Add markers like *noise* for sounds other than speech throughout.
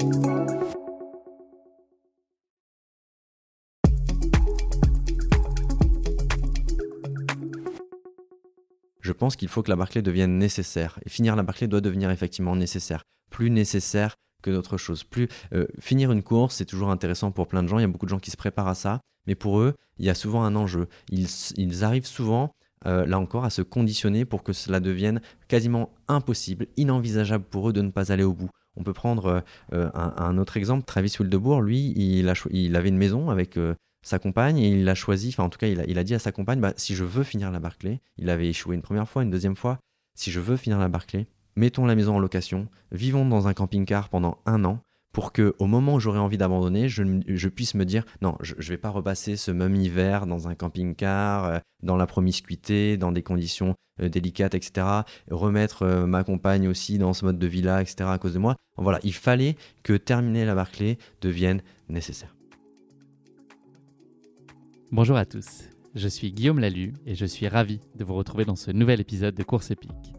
Je pense qu'il faut que la Barclay devienne nécessaire. Et finir la Barclay doit devenir effectivement nécessaire. Plus nécessaire que d'autres choses. Plus euh, finir une course, c'est toujours intéressant pour plein de gens. Il y a beaucoup de gens qui se préparent à ça, mais pour eux, il y a souvent un enjeu. Ils, arrivent souvent, euh, là encore, à se conditionner pour que cela devienne quasiment impossible, inenvisageable pour eux de ne pas aller au bout. On peut prendre euh, un, autre exemple. Travis Wildebourg, lui, il, avait une maison avec sa compagne et il a choisi, en tout cas il a, dit à sa compagne, bah, si je veux finir la Barclay, il avait échoué une première fois, une deuxième fois, si je veux finir la Barclay, mettons la maison en location, vivons dans un camping-car pendant un an pour que au moment où j'aurai envie d'abandonner, je, je, puisse me dire non, je ne vais pas repasser ce même hiver dans un camping-car, euh, dans la promiscuité, dans des conditions euh, délicates, etc. Remettre euh, ma compagne aussi dans ce mode de villa, etc. à cause de moi. Voilà, il fallait que terminer la Barclay devienne nécessaire. Bonjour à tous, je suis Guillaume Lalu et je suis ravi de vous retrouver dans ce nouvel épisode de Course épique.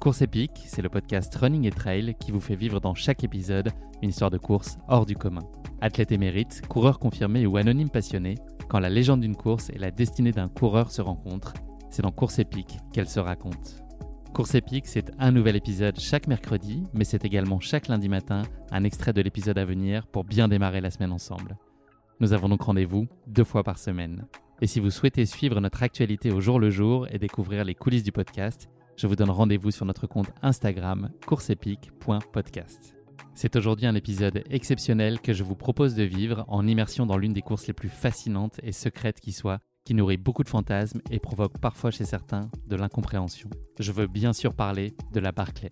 Course épique, c'est le podcast Running et Trail qui vous fait vivre dans chaque épisode une histoire de course hors du commun. Athlète émérite, coureur confirmé ou anonyme passionné, quand la légende d'une course et la destinée d'un coureur se rencontrent, c'est dans Course épique qu'elle se raconte. Course épique, c'est un nouvel épisode chaque mercredi, mais c'est également chaque lundi matin un extrait de l'épisode à venir pour bien démarrer la semaine ensemble. Nous avons donc rendez-vous deux fois par semaine. Et si vous souhaitez suivre notre actualité au jour le jour et découvrir les coulisses du podcast, je vous donne rendez-vous sur notre compte Instagram courseepique.podcast. C'est aujourd'hui un épisode exceptionnel que je vous propose de vivre en immersion dans l'une des courses les plus fascinantes et secrètes qui soit, qui nourrit beaucoup de fantasmes et provoque parfois chez certains de l'incompréhension. Je veux bien sûr parler de la Barclay.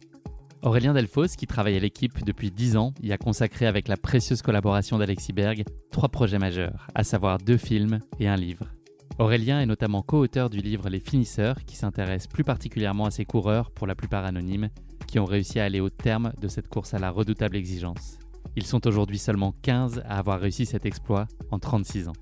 Aurélien Delfos, qui travaille à l'équipe depuis 10 ans, y a consacré avec la précieuse collaboration d'Alexis Berg trois projets majeurs, à savoir deux films et un livre. Aurélien est notamment co-auteur du livre Les Finisseurs, qui s'intéresse plus particulièrement à ces coureurs, pour la plupart anonymes, qui ont réussi à aller au terme de cette course à la redoutable exigence. Ils sont aujourd'hui seulement 15 à avoir réussi cet exploit en 36 ans.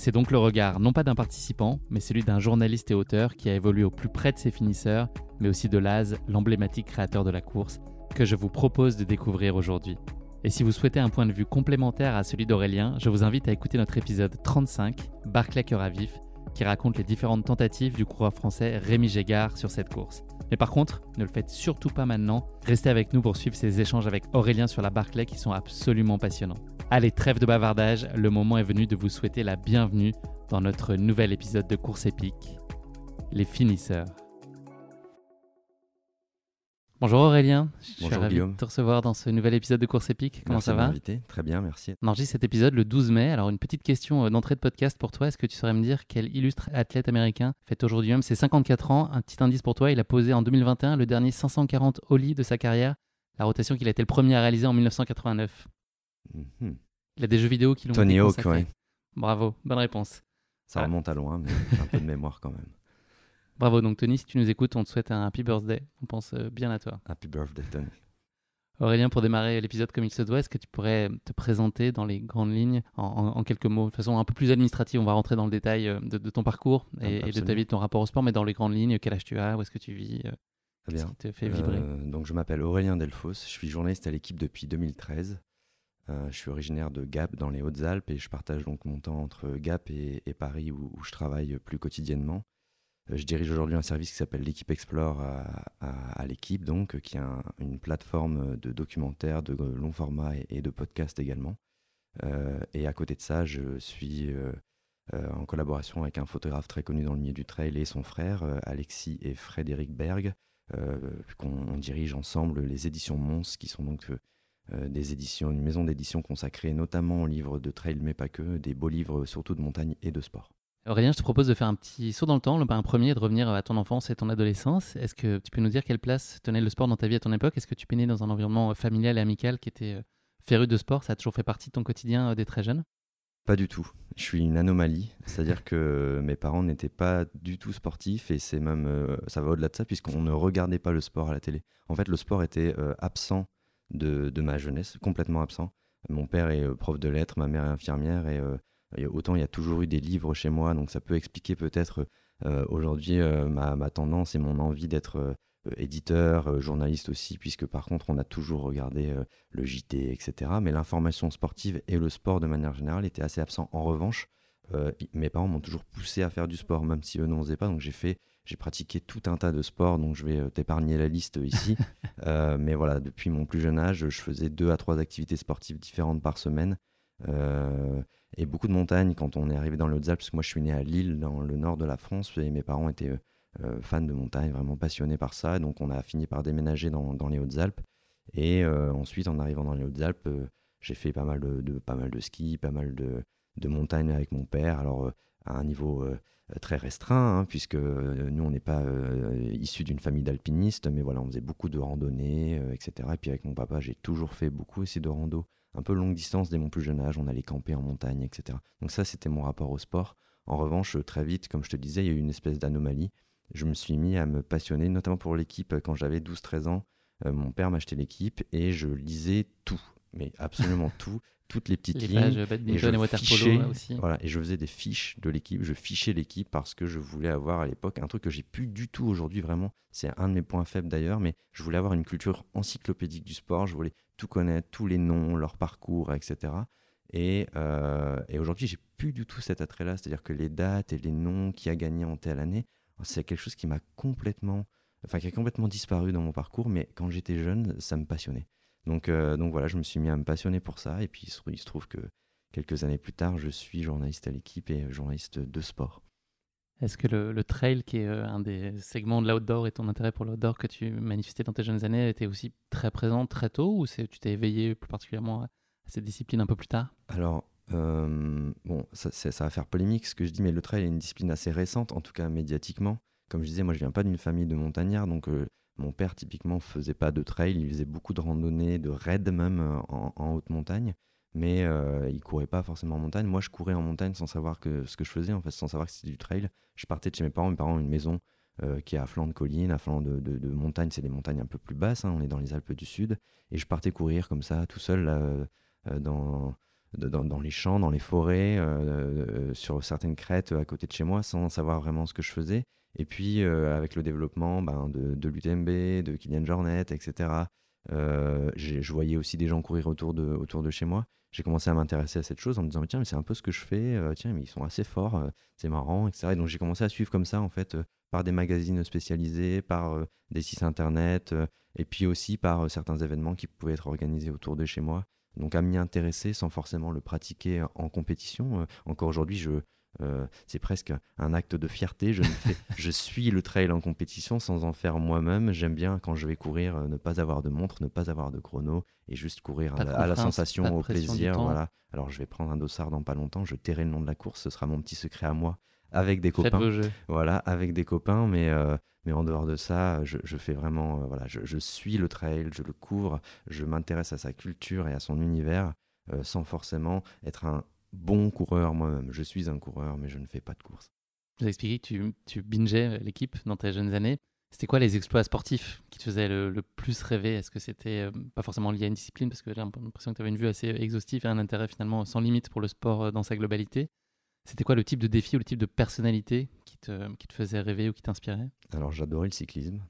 C'est donc le regard non pas d'un participant, mais celui d'un journaliste et auteur qui a évolué au plus près de ses finisseurs, mais aussi de Laz, l'emblématique créateur de la course, que je vous propose de découvrir aujourd'hui. Et si vous souhaitez un point de vue complémentaire à celui d'Aurélien, je vous invite à écouter notre épisode 35, Barclay Cœur à vif, qui raconte les différentes tentatives du coureur français Rémi Gégard sur cette course. Mais par contre, ne le faites surtout pas maintenant, restez avec nous pour suivre ces échanges avec Aurélien sur la Barclay qui sont absolument passionnants. Allez, trêve de bavardage, le moment est venu de vous souhaiter la bienvenue dans notre nouvel épisode de course épique, les finisseurs. Bonjour Aurélien, je suis ravi de te recevoir dans ce nouvel épisode de Course épique. Comment ça va Très bien, merci. On enregistre cet épisode le 12 mai. Alors une petite question euh, d'entrée de podcast pour toi. Est-ce que tu saurais me dire quel illustre athlète américain fait aujourd'hui même ses 54 ans Un petit indice pour toi, il a posé en 2021 le dernier 540 Oli de sa carrière, la rotation qu'il a été le premier à réaliser en 1989. Mhm. Il a des jeux vidéo qui l'ont Tony Hawk, oui. Bravo, bonne réponse. Ça remonte à loin, mais j'ai un peu de *laughs* mémoire quand même. Bravo, donc Tony, si tu nous écoutes, on te souhaite un happy birthday. On pense euh, bien à toi. Happy birthday, Tony. Aurélien, pour démarrer l'épisode comme il se doit, est-ce que tu pourrais te présenter dans les grandes lignes en, quelques mots, de façon un peu plus administrative? On va rentrer dans le détail euh, de, ton parcours et, de ta vie, de ton rapport au sport, mais dans les grandes lignes, quel âge tu as, où est-ce que tu vis euh, Très bien. Te fait vibrer? Donc je m'appelle Aurélien Delfos, je suis journaliste à l'équipe depuis 2013. je suis originaire de Gap dans les Hautes-Alpes et je partage donc mon temps entre Gap et, Paris où, je travaille plus quotidiennement. Euh, je dirige aujourd'hui un service qui s'appelle l'équipe Explore à, l'équipe, donc qui est une plateforme de documentaires de long format et, de podcasts également. et à côté de ça, je suis en collaboration avec un photographe très connu dans le milieu du trail et son frère, Alexis et Frédéric Berg, qu'on dirige ensemble les éditions Mons, qui sont donc des éditions, une maison d'édition consacrée notamment aux livres de trail, mais pas que, des beaux livres surtout de montagne et de sport. Aurélien, je te propose de faire un petit saut dans le temps, un premier, de revenir à ton enfance et ton adolescence. Est-ce que tu peux nous dire quelle place tenait le sport dans ta vie à ton époque? Est-ce que tu es né dans un environnement familial et amical qui était euh, féru de sport? Ça a toujours fait partie de ton quotidien euh, dès très jeune? Pas du tout. Je suis une anomalie. C'est-à-dire que *laughs* mes parents n'étaient pas du tout sportifs et c'est même, euh, ça va au-delà de ça puisqu'on ne regardait pas le sport à la télé. En fait, le sport était absent de, de, ma jeunesse, complètement absent. Mon père est prof de lettres, ma mère est infirmière et Autant il y a toujours eu des livres chez moi, donc ça peut expliquer peut-être euh, aujourd'hui euh, ma, tendance et mon envie d'être euh, éditeur, journaliste aussi, puisque par contre on a toujours regardé le JT, etc. Mais l'information sportive et le sport de manière générale étaient assez absents. En revanche, mes parents m'ont toujours poussé à faire du sport, même si eux n'en faisaient pas. Donc j'ai fait, j'ai pratiqué tout un tas de sports, donc je vais t'épargner la liste ici. *laughs* mais voilà, depuis mon plus jeune âge, je faisais deux à trois activités sportives différentes par semaine. Euh, et beaucoup de montagnes quand on est arrivé dans les Hautes-Alpes, parce que moi je suis né à Lille, dans le nord de la France, et mes parents étaient euh, fans de montagne, vraiment passionnés par ça, donc on a fini par déménager dans, les Hautes-Alpes. Et euh, ensuite, en arrivant dans les Hautes-Alpes, j'ai fait pas mal de, pas mal de ski, pas mal de, de montagnes avec mon père, alors à un niveau très restreint, hein, puisque nous, on n'est pas issus d'une famille d'alpinistes, mais voilà, on faisait beaucoup de randonnées, etc. Et puis avec mon papa, j'ai toujours fait beaucoup aussi de rando un peu longue distance dès mon plus jeune âge, on allait camper en montagne, etc. Donc ça, c'était mon rapport au sport. En revanche, très vite, comme je te disais, il y a eu une espèce d'anomalie. Je me suis mis à me passionner, notamment pour l'équipe quand j'avais 12-13 ans. Euh, mon père m'achetait l'équipe et je lisais tout, mais absolument *laughs* tout, toutes les petites lignes. et, je et aussi. Voilà, et je faisais des fiches de l'équipe, je fichais l'équipe parce que je voulais avoir à l'époque un truc que j'ai plus du tout aujourd'hui vraiment. C'est un de mes points faibles d'ailleurs, mais je voulais avoir une culture encyclopédique du sport. Je voulais tout connaître, tous les noms, leur parcours, etc. Et, euh, et aujourd'hui, j'ai plus du tout cet attrait-là, c'est-à-dire que les dates et les noms qui a gagné en telle année, c'est quelque chose qui m'a complètement, enfin qui a complètement disparu dans mon parcours. Mais quand j'étais jeune, ça me passionnait. Donc, euh, donc voilà, je me suis mis à me passionner pour ça. Et puis il se, trouve que quelques années plus tard, je suis journaliste à l'équipe et journaliste de sport. Est-ce que le, trail, qui est euh, un des segments de l'outdoor et ton intérêt pour l'outdoor que tu manifestais dans tes jeunes années, était aussi très présent très tôt ou tu t'es éveillé plus particulièrement à cette discipline un peu plus tard? Alors, euh, bon, ça, ça, va faire polémique ce que je dis, mais le trail est une discipline assez récente, en tout cas médiatiquement. Comme je disais, moi je viens pas d'une famille de montagnards, donc mon père, typiquement, faisait pas de trail, il faisait beaucoup de randonnées, de raids même euh, en, haute montagne, mais euh, il courait pas forcément en montagne. Moi, je courais en montagne sans savoir que, ce que je faisais, en fait, sans savoir que c'était du trail. Je partais de chez mes parents, mes parents ont une maison euh, qui est à flanc de colline, à flanc de, de, montagne, c'est des montagnes un peu plus basses, hein, on est dans les Alpes du Sud, et je partais courir comme ça, tout seul, dans, dans, dans, les champs, dans les forêts, sur certaines crêtes à côté de chez moi, sans savoir vraiment ce que je faisais. Et puis, euh, avec le développement ben, de, de l'UTMB, de Kylian Jornet, etc., euh, je voyais aussi des gens courir autour de, autour de chez moi. J'ai commencé à m'intéresser à cette chose en me disant, tiens, mais c'est un peu ce que je fais, euh, tiens, mais ils sont assez forts, c'est marrant, etc. Et donc, j'ai commencé à suivre comme ça, en fait, par des magazines spécialisés, par des sites internet, et puis aussi par certains événements qui pouvaient être organisés autour de chez moi. Donc, à m'y intéresser sans forcément le pratiquer en compétition. encore aujourd'hui, je, euh, c'est presque un acte de fierté. Je, *laughs* je, suis le trail en compétition sans en faire moi-même. J'aime bien quand je vais courir, euh, ne pas avoir de montre, ne pas avoir de chrono et juste courir à, la sensation, au plaisir. Voilà. Alors je vais prendre un dossard dans pas longtemps. Je tairai le nom de la course. Ce sera mon petit secret à moi avec des copains. Voilà, avec des copains. Mais, euh, mais en dehors de ça, je, je fais vraiment. voilà, je, je, suis le trail, je le couvre, je m'intéresse à sa culture et à son univers sans forcément être un bon coureur moi-même. Je suis un coureur, mais je ne fais pas de course. Vous avez expliqué que tu, tu bingeais l'équipe dans tes jeunes années. C'était quoi les exploits sportifs qui te faisaient le, plus rêver? Est-ce que c'était euh, pas forcément lié à une discipline? Parce que j'ai l'impression que tu avais une vue assez exhaustive et un intérêt finalement sans limite pour le sport euh, dans sa globalité. C'était quoi le type de défi ou le type de personnalité qui te, qui te faisait rêver ou qui t'inspirait? Alors j'adorais le cyclisme.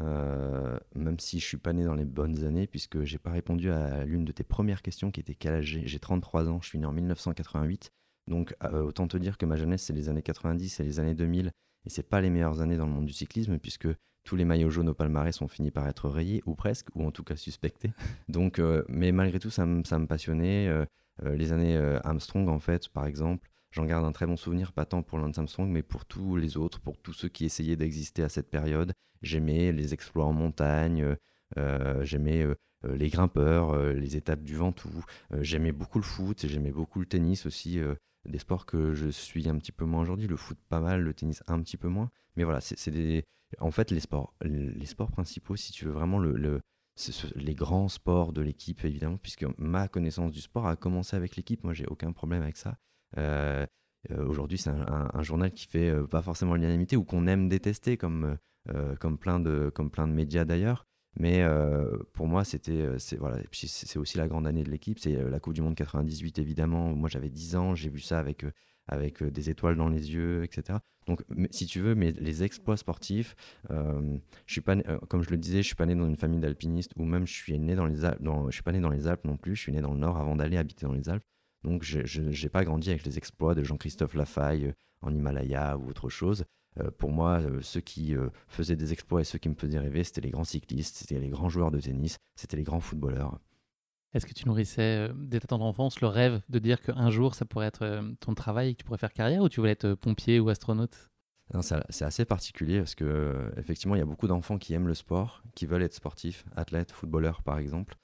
Euh, même si je suis pas né dans les bonnes années, puisque j'ai pas répondu à l'une de tes premières questions qui était quel âge j'ai? 33 ans, je suis né en 1988. Donc euh, autant te dire que ma jeunesse, c'est les années 90 et les années 2000. Et c'est pas les meilleures années dans le monde du cyclisme, puisque tous les maillots jaunes au palmarès sont finis par être rayés, ou presque, ou en tout cas suspectés. *laughs* Donc, euh, mais malgré tout, ça, me passionnait. les années Armstrong, en fait, par exemple, j'en garde un très bon souvenir, pas tant pour Lance Armstrong, mais pour tous les autres, pour tous ceux qui essayaient d'exister à cette période. J'aimais les exploits en montagne, j'aimais les grimpeurs, les étapes du Ventoux. j'aimais beaucoup le foot, j'aimais beaucoup le tennis aussi des sports que je suis un petit peu moins aujourd'hui. Le foot pas mal, le tennis un petit peu moins. Mais voilà, c'est des. En fait, les sports, les sports principaux, si tu veux vraiment le, les grands sports de l'équipe, évidemment, puisque ma connaissance du sport a commencé avec l'équipe. Moi, j'ai aucun problème avec ça. Euh, euh, aujourd'hui, c'est un, journal qui fait euh, pas forcément l'unanimité ou qu'on aime détester, comme, comme, plein de, comme plein de médias d'ailleurs. Mais pour moi, c'était c'est voilà, c'est aussi la grande année de l'équipe. C'est la Coupe du Monde 98 évidemment. Moi, j'avais 10 ans, j'ai vu ça avec avec des étoiles dans les yeux, etc. Donc, si tu veux, mais les exploits sportifs, je suis pas, comme je le disais, je suis pas né dans une famille d'alpinistes, ou même je suis né dans les Alpes. je suis pas né dans les Alpes non plus. Je suis né dans le Nord avant d'aller habiter dans les Alpes. Donc, je n'ai pas grandi avec les exploits de Jean-Christophe Lafaille en Himalaya ou autre chose. Euh, pour moi, euh, ceux qui euh, faisaient des exploits et ceux qui me faisaient rêver, c'était les grands cyclistes, c'était les grands joueurs de tennis, c'était les grands footballeurs. Est-ce que tu nourrissais dès ta tendre enfance le rêve de dire qu'un jour ça pourrait être ton travail et que tu pourrais faire carrière ou tu voulais être pompier ou astronaute? C'est assez particulier parce que effectivement il y a beaucoup d'enfants qui aiment le sport, qui veulent être sportifs, athlètes, footballeurs par exemple.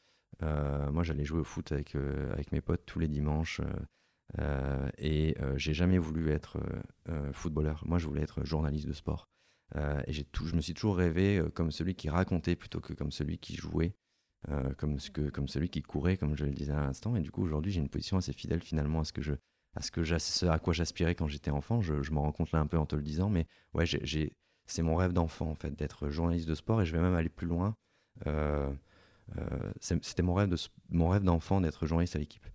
moi j'allais jouer au foot avec, avec mes potes tous les dimanches. Euh, et euh, j'ai jamais voulu être euh, footballeur. Moi, je voulais être journaliste de sport. et je me suis toujours rêvé comme celui qui racontait plutôt que comme celui qui jouait. comme, celui qui courait, comme je le disais à l'instant. Et du coup, aujourd'hui, j'ai une position assez fidèle finalement à ce que je, à quoi j'aspirais quand j'étais enfant. Je, je m'en rends compte là un peu en te le disant, mais c'est mon rêve d'enfant en fait d'être journaliste de sport et je vais même aller plus loin. c'était mon rêve de, mon rêve d'enfant d'être journaliste à l'équipe.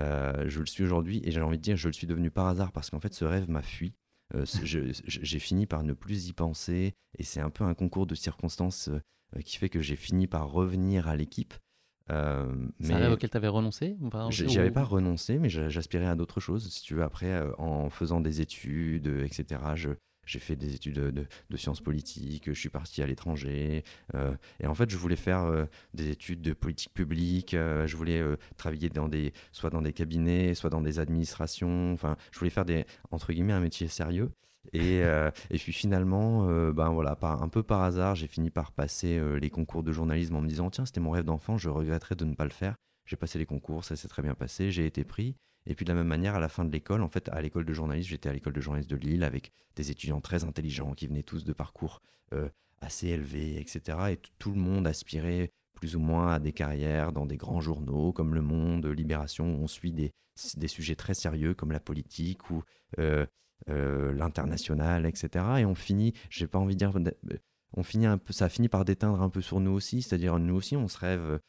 Euh, je le suis aujourd'hui et j'ai envie de dire je le suis devenu par hasard parce qu'en fait ce rêve m'a fui. Euh, j'ai fini par ne plus y penser et c'est un peu un concours de circonstances euh, qui fait que j'ai fini par revenir à l'équipe. C'est un rêve auquel tu avais renoncé J'y avais pas renoncé, mais j'aspirais à d'autres choses. Si tu veux, après, en faisant des études, etc., je, j'ai fait des études de, sciences politiques, je suis parti à l'étranger. Euh, et en fait, je voulais faire euh, des études de politique publique. Euh, je voulais travailler dans des, soit dans des cabinets, soit dans des administrations. Enfin, je voulais faire des, entre guillemets, un métier sérieux. Et, *laughs* et puis finalement, ben voilà, par, un peu par hasard, j'ai fini par passer les concours de journalisme en me disant tiens, c'était mon rêve d'enfant, je regretterais de ne pas le faire. J'ai passé les concours, ça s'est très bien passé, j'ai été pris. Et puis de la même manière, à la fin de l'école, en fait, à l'école de journalisme, j'étais à l'école de journalisme de Lille avec des étudiants très intelligents qui venaient tous de parcours euh, assez élevés, etc. Et tout le monde aspirait plus ou moins à des carrières dans des grands journaux comme Le Monde, Libération, où on suit des, sujets très sérieux comme la politique ou euh, euh, l'international, etc. Et on finit, j'ai pas envie de dire, on finit un ça finit par déteindre un peu sur nous aussi, c'est-à-dire nous aussi on se rêve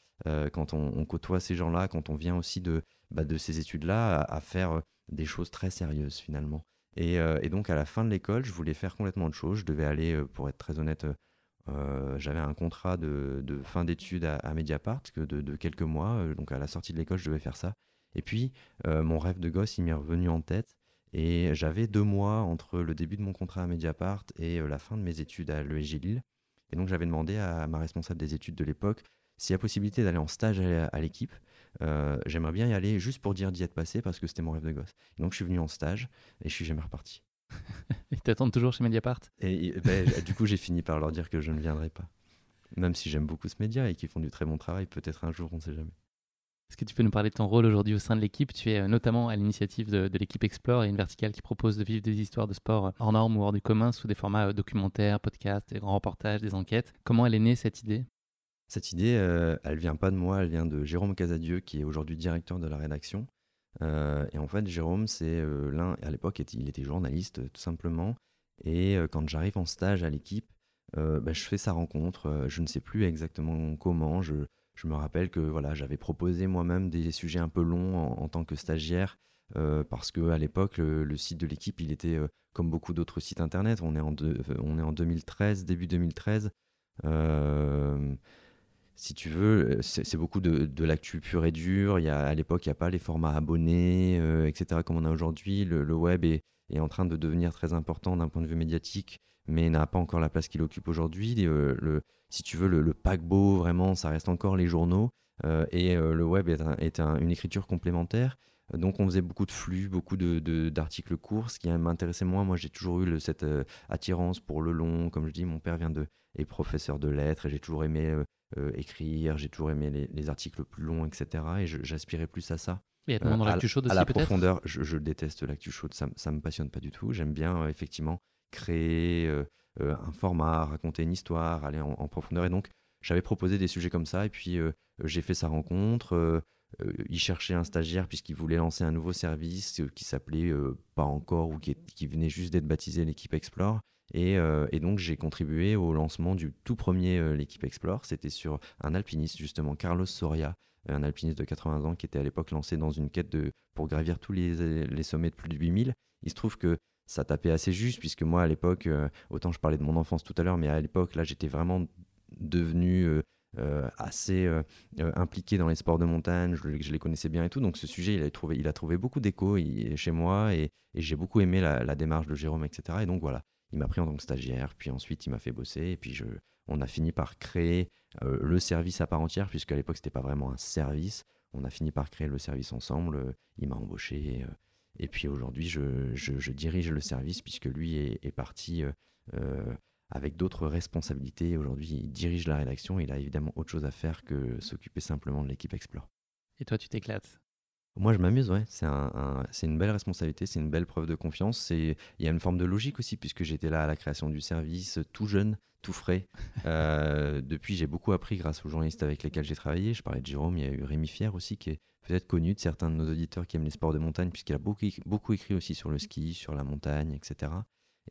quand on, côtoie ces gens-là, quand on vient aussi de, bah, de ces études-là à, faire euh, des choses très sérieuses finalement. Euh, et, donc à la fin de l'école, je voulais faire complètement autre chose. Je devais aller, euh, pour être très honnête, j'avais un contrat de, fin d'études à, Mediapart que de, quelques mois. donc à la sortie de l'école, je devais faire ça. Et puis mon rêve de gosse, il m'est revenu en tête. Et j'avais deux mois entre le début de mon contrat à Mediapart et la fin de mes études à l'ESG Lille. Et donc j'avais demandé à ma responsable des études de l'époque s'il y a possibilité d'aller en stage à l'équipe. Euh, j'aimerais bien y aller juste pour dire d'y être passé parce que c'était mon rêve de gosse. donc je suis venu en stage et je suis jamais reparti. *laughs* Ils t'attendent toujours chez Mediapart? Et ben, du coup, j'ai fini par leur dire que je ne viendrai pas. Même si j'aime beaucoup ce média et qu'ils font du très bon travail, peut-être un jour, on ne sait jamais. Est-ce que tu peux nous parler de ton rôle aujourd'hui au sein de l'équipe? Tu es euh, notamment à l'initiative de, l'équipe Explore et une verticale qui propose de vivre des histoires de sport hors normes ou hors du commun sous des formats euh, documentaires, podcasts, des grands reportages, des enquêtes. Comment elle est née cette idée? Cette idée, euh, elle vient pas de moi, elle vient de Jérôme Casadieu, qui est aujourd'hui directeur de la rédaction. Euh, et en fait, Jérôme, c'est euh, l'un, à l'époque, il était journaliste, tout simplement. Et quand j'arrive en stage à l'équipe, bah, je fais sa rencontre. je ne sais plus exactement comment. Je, me rappelle que voilà, j'avais proposé moi-même des sujets un peu longs en, tant que stagiaire. parce que à l'époque, le, site de l'équipe, il était comme beaucoup d'autres sites internet. On est en, on est en 2013, début 2013 si tu veux, c'est beaucoup de, de l'actu pur et dur. Il y a, à l'époque, il n'y a pas les formats abonnés, euh, etc., comme on a aujourd'hui. Le, web est, est, en train de devenir très important d'un point de vue médiatique, mais n'a pas encore la place qu'il occupe aujourd'hui. Euh, si tu veux, le, paquebot, vraiment, ça reste encore les journaux. Euh, et le web est, est une écriture complémentaire. Donc on faisait beaucoup de flux, beaucoup d'articles de, courts, ce qui m'intéressait moins. Moi j'ai toujours eu cette attirance pour le long. Comme je dis, mon père vient de est professeur de lettres et j'ai toujours aimé écrire, j'ai toujours aimé les, les, articles plus longs, etc. Et j'aspirais plus à ça. Et à, dans l'actu chaude aussi, à la profondeur, je, je déteste l'actu chaude, ça, ça me passionne pas du tout. J'aime bien effectivement créer un format, raconter une histoire, aller en, en profondeur. Et donc j'avais proposé des sujets comme ça et puis j'ai fait sa rencontre. Euh, il cherchait un stagiaire puisqu'il voulait lancer un nouveau service euh, qui s'appelait euh, pas encore ou qui, venait juste d'être baptisé l'équipe Explore. Et, donc j'ai contribué au lancement du tout premier l'équipe Explore. C'était sur un alpiniste justement, Carlos Soria, un alpiniste de 80 ans qui était à l'époque lancé dans une quête de, pour gravir tous les, sommets de plus de 8000. Il se trouve que ça tapait assez juste puisque moi à l'époque, autant je parlais de mon enfance tout à l'heure, mais à l'époque là j'étais vraiment devenu euh, assez euh, euh, impliqué dans les sports de montagne, je, les connaissais bien et tout. Donc ce sujet, il a trouvé, il a trouvé beaucoup d'écho chez moi et, j'ai beaucoup aimé la, démarche de Jérôme, etc. Et donc voilà, il m'a pris en tant que stagiaire, puis ensuite il m'a fait bosser et puis on a fini par créer le service à part entière, puisque à l'époque c'était pas vraiment un service. On a fini par créer le service ensemble. il m'a embauché. Puis aujourd'hui, je, je, dirige le service puisque lui est, est parti avec d'autres responsabilités. Aujourd'hui, il dirige la rédaction et il a évidemment autre chose à faire que s'occuper simplement de l'équipe Explore. Et toi, tu t'éclates? Moi, je m'amuse, ouais. C'est un, une belle responsabilité, c'est une belle preuve de confiance. Il y a une forme de logique aussi, puisque j'étais là à la création du service, tout jeune, tout frais. *laughs* Euh, depuis, j'ai beaucoup appris grâce aux journalistes avec lesquels j'ai travaillé. Je parlais de Jérôme, il y a eu Rémi Fier aussi, qui est peut-être connu de certains de nos auditeurs qui aiment les sports de montagne, puisqu'il a beaucoup, écrit aussi sur le ski, sur la montagne, etc.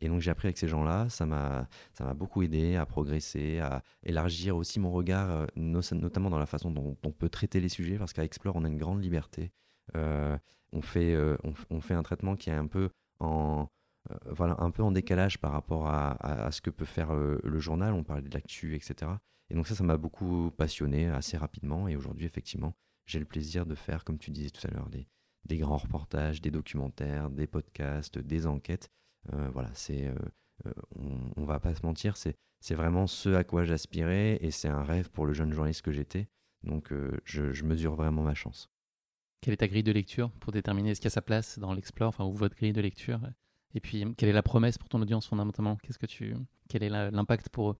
Et donc j'ai appris avec ces gens-là, ça m'a beaucoup aidé à progresser, à élargir aussi mon regard, euh, notamment dans la façon dont on peut traiter les sujets, parce qu'à Explore on a une grande liberté. Euh, on fait euh, on, fait un traitement qui est un peu en voilà un peu en décalage par rapport à, ce que peut faire le journal. On parlait de l'actu, etc. Et donc ça, ça m'a beaucoup passionné assez rapidement. Et aujourd'hui, effectivement, j'ai le plaisir de faire, comme tu disais tout à l'heure, des, des grands reportages, des documentaires, des podcasts, des enquêtes. Euh, voilà, c'est, euh, euh, on, on, va pas se mentir, c'est, c'est vraiment ce à quoi j'aspirais et c'est un rêve pour le jeune journaliste que j'étais. Donc je, mesure vraiment ma chance. Quelle est ta grille de lecture pour déterminer ce qu'il y a sa place dans l'Explore, enfin, ou votre grille de lecture? Et puis, quelle est la promesse pour ton audience fondamentalement? Qu'est-ce que tu, Quel est l'impact pour eux?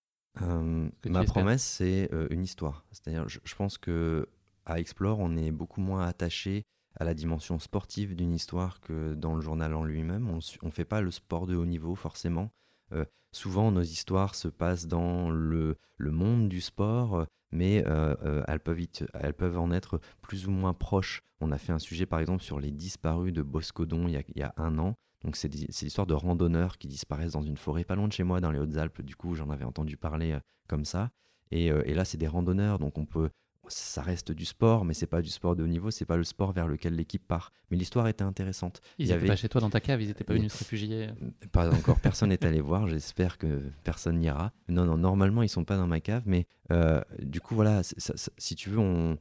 Ma promesse, c'est une histoire. C'est-à-dire, je, je, pense que à Explore, on est beaucoup moins attaché à la dimension sportive d'une histoire que dans le journal en lui-même. On ne fait pas le sport de haut niveau forcément. Euh, souvent, nos histoires se passent dans le, le monde du sport, mais euh, euh, elles, peuvent elles peuvent en être plus ou moins proches. On a fait un sujet, par exemple, sur les disparus de Boscodon il y a, un an. Donc, c'est l'histoire de randonneurs qui disparaissent dans une forêt pas loin de chez moi, dans les Hautes-Alpes. Du coup, j'en avais entendu parler comme ça. Et, et là, c'est des randonneurs, donc on peut ça reste du sport, mais c'est pas du sport de haut niveau, c'est pas le sport vers lequel l'équipe part. Mais l'histoire était intéressante. Ils n'étaient pas chez toi dans ta cave, ils n'étaient pas venus *laughs* se réfugier. Pas encore, personne n'est allé voir. J'espère que personne n'ira. Non, non, normalement ils sont pas dans ma cave, mais euh, du coup voilà, si tu veux, on,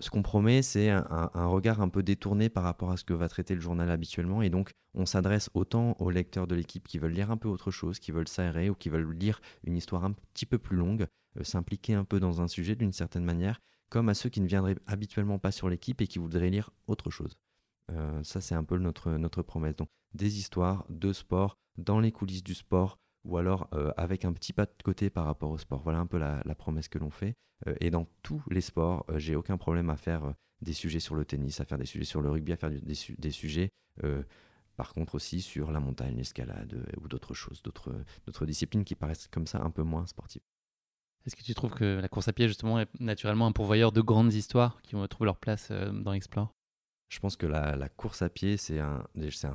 ce qu'on promet, c'est un, regard un peu détourné par rapport à ce que va traiter le journal habituellement. Et donc, on s'adresse autant aux lecteurs de l'équipe qui veulent lire un peu autre chose, qui veulent s'aérer ou qui veulent lire une histoire un petit peu plus longue, s'impliquer un peu dans un sujet d'une certaine manière, comme à ceux qui ne viendraient habituellement pas sur l'équipe et qui voudraient lire autre chose. Euh, ça, c'est un peu notre, notre promesse. Donc, des histoires de sport, dans les coulisses du sport, ou alors euh, avec un petit pas de côté par rapport au sport. Voilà un peu la, promesse que l'on fait. Euh, et dans tous les sports, euh, j'ai aucun problème à faire des sujets sur le tennis, à faire des sujets sur le rugby, à faire des, sujets, par contre aussi sur la montagne, l'escalade ou d'autres choses, d'autres disciplines qui paraissent comme ça un peu moins sportives. Est-ce que tu trouves que la course à pied, justement, est naturellement un pourvoyeur de grandes histoires qui vont trouver leur place dans Explore je pense que la, course à pied, c'est un,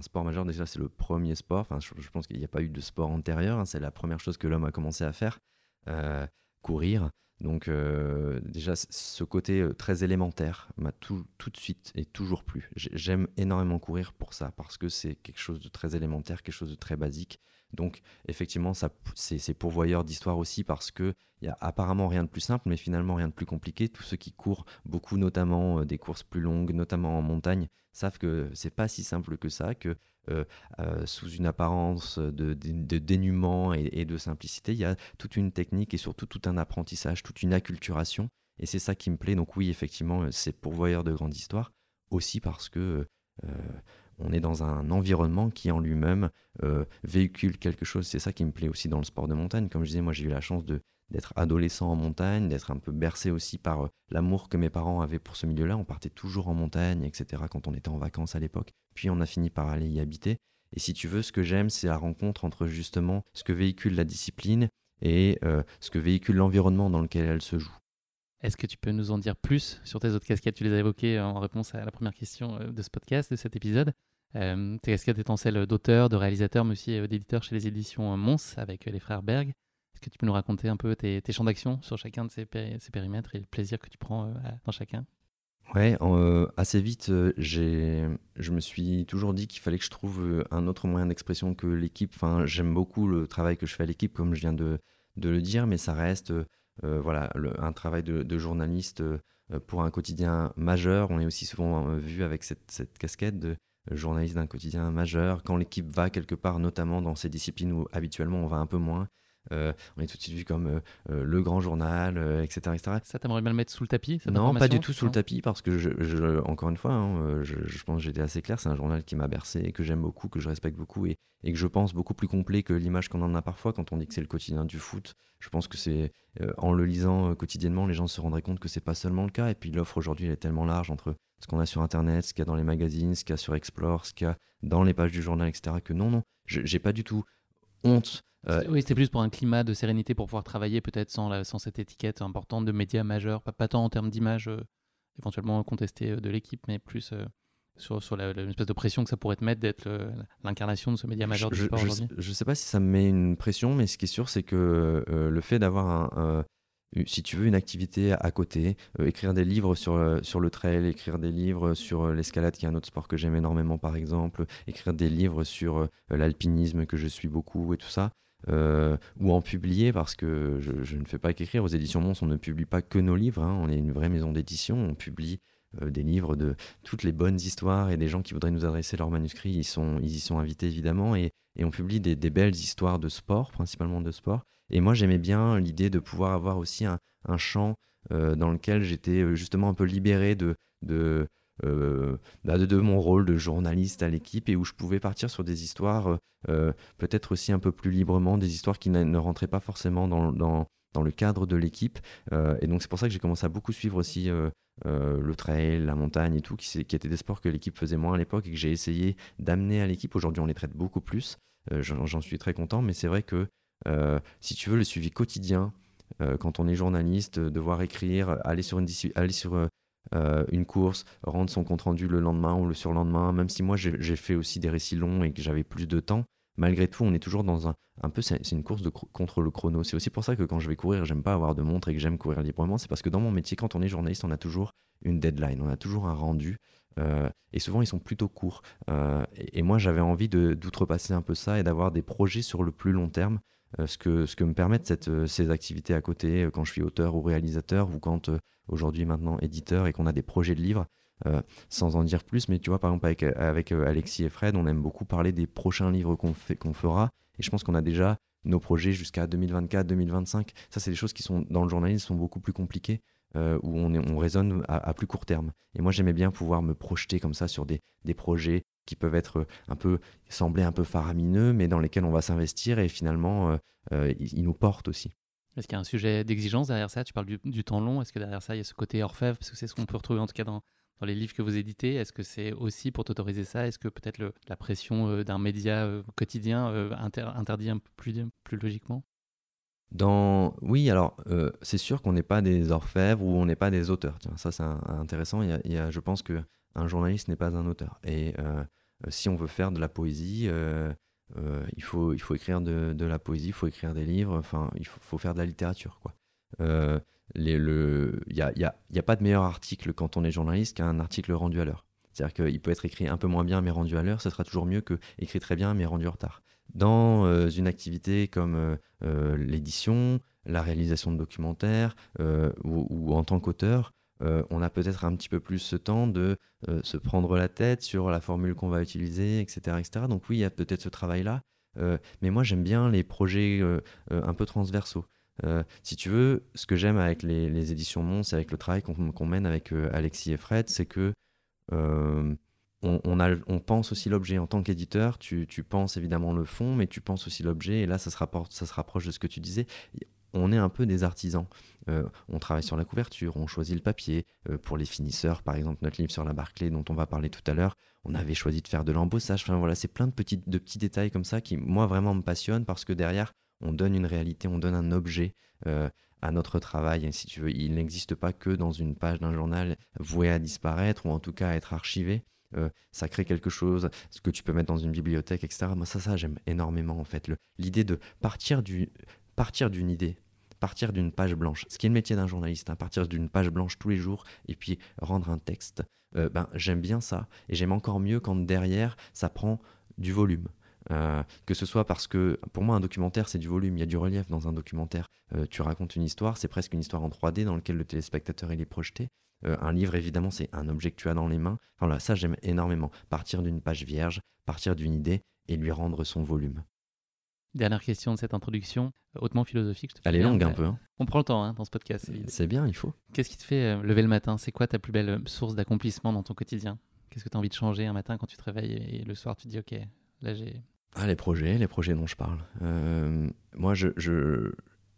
sport majeur. Déjà, c'est le premier sport. Enfin, je, pense qu'il n'y a pas eu de sport antérieur. Hein. C'est la première chose que l'homme a commencé à faire, euh, courir. Donc, euh, déjà, ce côté euh, très élémentaire m'a tout, tout de suite et toujours plu. J'aime énormément courir pour ça, parce que c'est quelque chose de très élémentaire, quelque chose de très basique. Donc effectivement, c'est pourvoyeur d'histoire aussi parce qu'il n'y a apparemment rien de plus simple, mais finalement rien de plus compliqué. Tous ceux qui courent beaucoup, notamment euh, des courses plus longues, notamment en montagne, savent que c'est pas si simple que ça, que euh, euh, sous une apparence de, dénuement et, de simplicité, il y a toute une technique et surtout tout un apprentissage, toute une acculturation. Et c'est ça qui me plaît. Donc oui, effectivement, c'est pourvoyeur de grandes histoires. aussi parce que on est dans un environnement qui en lui-même véhicule quelque chose. C'est ça qui me plaît aussi dans le sport de montagne. Comme je disais, moi j'ai eu la chance d'être adolescent en montagne, d'être un peu bercé aussi par l'amour que mes parents avaient pour ce milieu-là. On partait toujours en montagne, etc. quand on était en vacances à l'époque. Puis on a fini par aller y habiter. Et si tu veux, ce que j'aime, c'est la rencontre entre justement ce que véhicule la discipline et euh, ce que véhicule l'environnement dans lequel elle se joue. Est-ce que tu peux nous en dire plus sur tes autres casquettes? Tu les as évoquées en réponse à la première question euh, de ce podcast, de cet épisode. Euh, tes casquettes étant celles d'auteur, de réalisateur, mais aussi d'éditeur chez les éditions Mons avec les frères Berg? Est-ce que tu peux nous raconter un peu tes, champs d'action sur chacun de ces, périmètres et le plaisir que tu prends dans chacun? Ouais, euh, assez vite, euh, je me suis toujours dit qu'il fallait que je trouve euh, un autre moyen d'expression que l'équipe. Enfin, j'aime beaucoup le travail que je fais à l'équipe, comme je viens de, de le dire, mais ça reste voilà, un travail de, journaliste pour un quotidien majeur. On est aussi souvent vu avec cette, cette casquette de journaliste d'un quotidien majeur. Quand l'équipe va quelque part, notamment dans ces disciplines où habituellement on va un peu moins, euh, on est tout de suite vu comme euh, euh, le grand journal, etc., etc., Ça, t'aimerais bien le mettre sous le tapis Non, pas du tout sous le tapis, parce que, je, encore une fois, hein, je, pense que j'étais assez clair, c'est un journal qui m'a bercé, que j'aime beaucoup, que je respecte beaucoup, et, que je pense beaucoup plus complet que l'image qu'on en a parfois quand on dit que c'est le quotidien du foot. Je pense que c'est en le lisant quotidiennement, les gens se rendraient compte que c'est pas seulement le cas, et puis l'offre aujourd'hui, elle est tellement large entre ce qu'on a sur Internet, ce qu'il y a dans les magazines, ce qu'il y a sur Explore, ce qu'il y a dans les pages du journal, etc., que non, non, j'ai pas du tout honte euh, oui, c'était plus pour un climat de sérénité pour pouvoir travailler peut-être sans, sans cette étiquette importante de médias majeurs, pas, tant en termes d'image euh, éventuellement contestée euh, de l'équipe, mais plus sur, sur la, espèce de pression que ça pourrait te mettre d'être l'incarnation de ce média majeur je, du sport aujourd'hui. Je ne sais pas si ça me met une pression, mais ce qui est sûr, c'est que le fait d'avoir un, si tu veux, une activité à côté, écrire des livres sur, sur le trail, écrire des livres sur l'escalade, qui est un autre sport que j'aime énormément par exemple, écrire des livres sur l'alpinisme que je suis beaucoup et tout ça, euh, ou en publier parce que je, ne fais pas qu'écrire. Aux éditions Mons, on ne publie pas que nos livres. Hein. On est une vraie maison d'édition. On publie euh, des livres de toutes les bonnes histoires et des gens qui voudraient nous adresser leurs manuscrits. Ils, sont, y sont invités évidemment. Et, et on publie des, belles histoires de sport, principalement de sport. Et moi, j'aimais bien l'idée de pouvoir avoir aussi un, champ euh, dans lequel j'étais justement un peu libéré de, de euh, bah, de, mon rôle de journaliste à l'équipe et où je pouvais partir sur des histoires euh, peut-être aussi un peu plus librement, des histoires qui ne rentraient pas forcément dans, dans, le cadre de l'équipe. Euh, et donc c'est pour ça que j'ai commencé à beaucoup suivre aussi le trail, la montagne et tout, qui, qui étaient des sports que l'équipe faisait moins à l'époque et que j'ai essayé d'amener à l'équipe. Aujourd'hui on les traite beaucoup plus, j'en suis très content, mais c'est vrai que si tu veux le suivi quotidien, quand on est journaliste, devoir écrire, aller sur, une, euh, course, rendre son compte rendu le lendemain ou le surlendemain, même si moi j'ai fait aussi des récits longs et que j'avais plus de temps, malgré tout, on est toujours dans un, un peu, c'est une course contre le chrono. C'est aussi pour ça que quand je vais courir, j'aime pas avoir de montre et que j'aime courir librement. C'est parce que dans mon métier, quand on est journaliste, on a toujours une deadline, on a toujours un rendu. Euh, et souvent, ils sont plutôt courts. Euh, et, moi, j'avais envie d'outrepasser un peu ça et d'avoir des projets sur le plus long terme. Ce, que, ce que me permettent cette, ces activités à côté quand je suis auteur ou réalisateur ou quand aujourd'hui maintenant éditeur et qu'on a des projets de livres. Euh, sans en dire plus, mais tu vois, par exemple, avec, avec euh, Alexis et Fred, on aime beaucoup parler des prochains livres qu'on fera. Et je pense qu'on a déjà nos projets jusqu'à 2024, 2025. Ça, c'est des choses qui sont dans le journalisme sont beaucoup plus compliquées, euh, où on, on raisonne à, plus court terme. Et moi, j'aimais bien pouvoir me projeter comme ça sur des, des projets qui peuvent être un peu sembler un peu faramineux, mais dans lesquels on va s'investir et finalement, ils nous portent aussi. Est-ce qu'il y a un sujet d'exigence derrière ça? Tu parles du, temps long. Est-ce que derrière ça, il y a ce côté orfèvre Parce que c'est ce qu'on peut retrouver en tout cas dans, dans les livres que vous éditez. Est-ce que c'est aussi pour t'autoriser ça? Est-ce que peut-être la pression euh, d'un média euh, quotidien euh, interdit un peu plus, plus logiquement? Dans... Oui, alors c'est sûr qu'on n'est pas des orfèvres ou on n'est pas des auteurs. Tiens, ça c'est intéressant. Il y, a, je pense qu'un journaliste n'est pas un auteur. Et si on veut faire de la poésie, euh, il, faut, il faut écrire de, de, la poésie, il faut écrire des livres, enfin, il faut, faire de la littérature. Euh, il n'y a, y y a, pas de meilleur article quand on est journaliste qu'un article rendu à l'heure. C'est-à-dire qu'il peut être écrit un peu moins bien mais rendu à l'heure, ce sera toujours mieux que écrit très bien mais rendu en retard. Dans euh, une activité comme l'édition, la réalisation de documentaires ou, en tant qu'auteur, euh, on a peut-être un petit peu plus ce temps de euh, se prendre la tête sur la formule qu'on va utiliser, etc., etc. Donc oui, il y a peut-être ce travail-là. Euh, mais moi, j'aime bien les projets un peu transversaux. si tu veux, ce que j'aime avec les, éditions Mons, avec le travail qu'on mène avec Alexis et Fred, c'est que on, pense aussi l'objet en tant qu'éditeur, tu, tu, penses évidemment le fond, mais tu penses aussi l'objet, et là ça se, rapporte, ça se rapproche de ce que tu disais. On est un peu des artisans. Euh, on travaille sur la couverture, on choisit le papier. Euh, pour les finisseurs, par exemple, notre livre sur la Barclay dont on va parler tout à l'heure, on avait choisi de faire de l'embossage. Enfin voilà, c'est plein de petits, détails comme ça qui, moi, vraiment me passionnent parce que derrière, on donne une réalité, on donne un objet. Euh, à notre travail, si tu veux. Il n'existe pas que dans une page d'un journal voué à disparaître ou en tout cas à être archivé. Ça crée quelque chose, ce que tu peux mettre dans une bibliothèque, etc. Moi, ça, ça, j'aime énormément, en fait. L'idée de partir d'une partir idée, partir d'une page blanche, ce qui est le métier d'un journaliste, hein, partir d'une page blanche tous les jours et puis rendre un texte, euh, ben, j'aime bien ça. Et j'aime encore mieux quand derrière, ça prend du volume. Euh, que ce soit parce que pour moi un documentaire c'est du volume, il y a du relief dans un documentaire. tu racontes une histoire, c'est presque une histoire en 3D dans laquelle le téléspectateur est projeté. Euh, un livre, évidemment, c'est un objet que tu as dans les mains. Enfin, ça, j'aime énormément. Partir d'une page vierge, partir d'une idée et lui rendre son volume. Dernière question de cette introduction, hautement philosophique. Elle est longue un peu. Hein. On prend le temps hein, dans ce podcast. C'est bien, il faut. Qu'est-ce qui te fait euh, lever le matin? C'est quoi ta plus belle euh, source d'accomplissement dans ton quotidien? Qu'est-ce que tu as envie de changer un matin quand tu te réveilles et le soir tu te dis ok, là j'ai... Ah, les projets, les projets dont je parle. moi, je,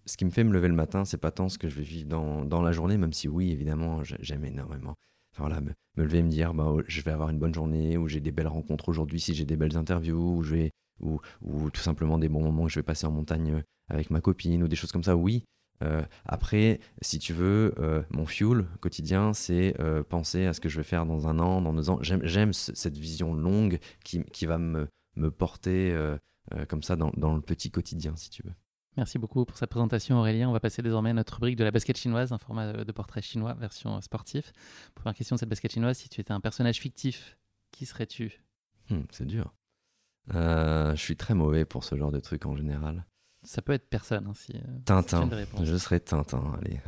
ce qui me fait me lever le matin, c'est pas tant ce que je vais vivre dans, dans la journée, même si oui, évidemment, j'aime énormément. Enfin, voilà, me, lever et me dire, bah, oh, je vais avoir une bonne journée, ou j'ai des belles rencontres aujourd'hui, si j'ai des belles interviews, ou, je vais, ou, ou, tout simplement des bons moments que je vais passer en montagne euh, avec ma copine, ou des choses comme ça, oui. Euh, après, si tu veux, euh, mon fuel quotidien, c'est penser à ce que je vais faire dans un an, dans deux ans. J'aime cette vision longue qui, qui va me, me porter comme ça dans, dans le petit quotidien, si tu veux. Merci beaucoup pour cette présentation Aurélien. On va passer désormais à notre rubrique de la basket chinoise, un format de portrait chinois version sportif. Première question de cette basket chinoise, si tu étais un personnage fictif, qui serais-tu? Hmm, C'est dur. Euh, je suis très mauvais pour ce genre de truc en général. Ça peut être personne. Hein, si, euh, Tintin. je serais Tintin. Allez.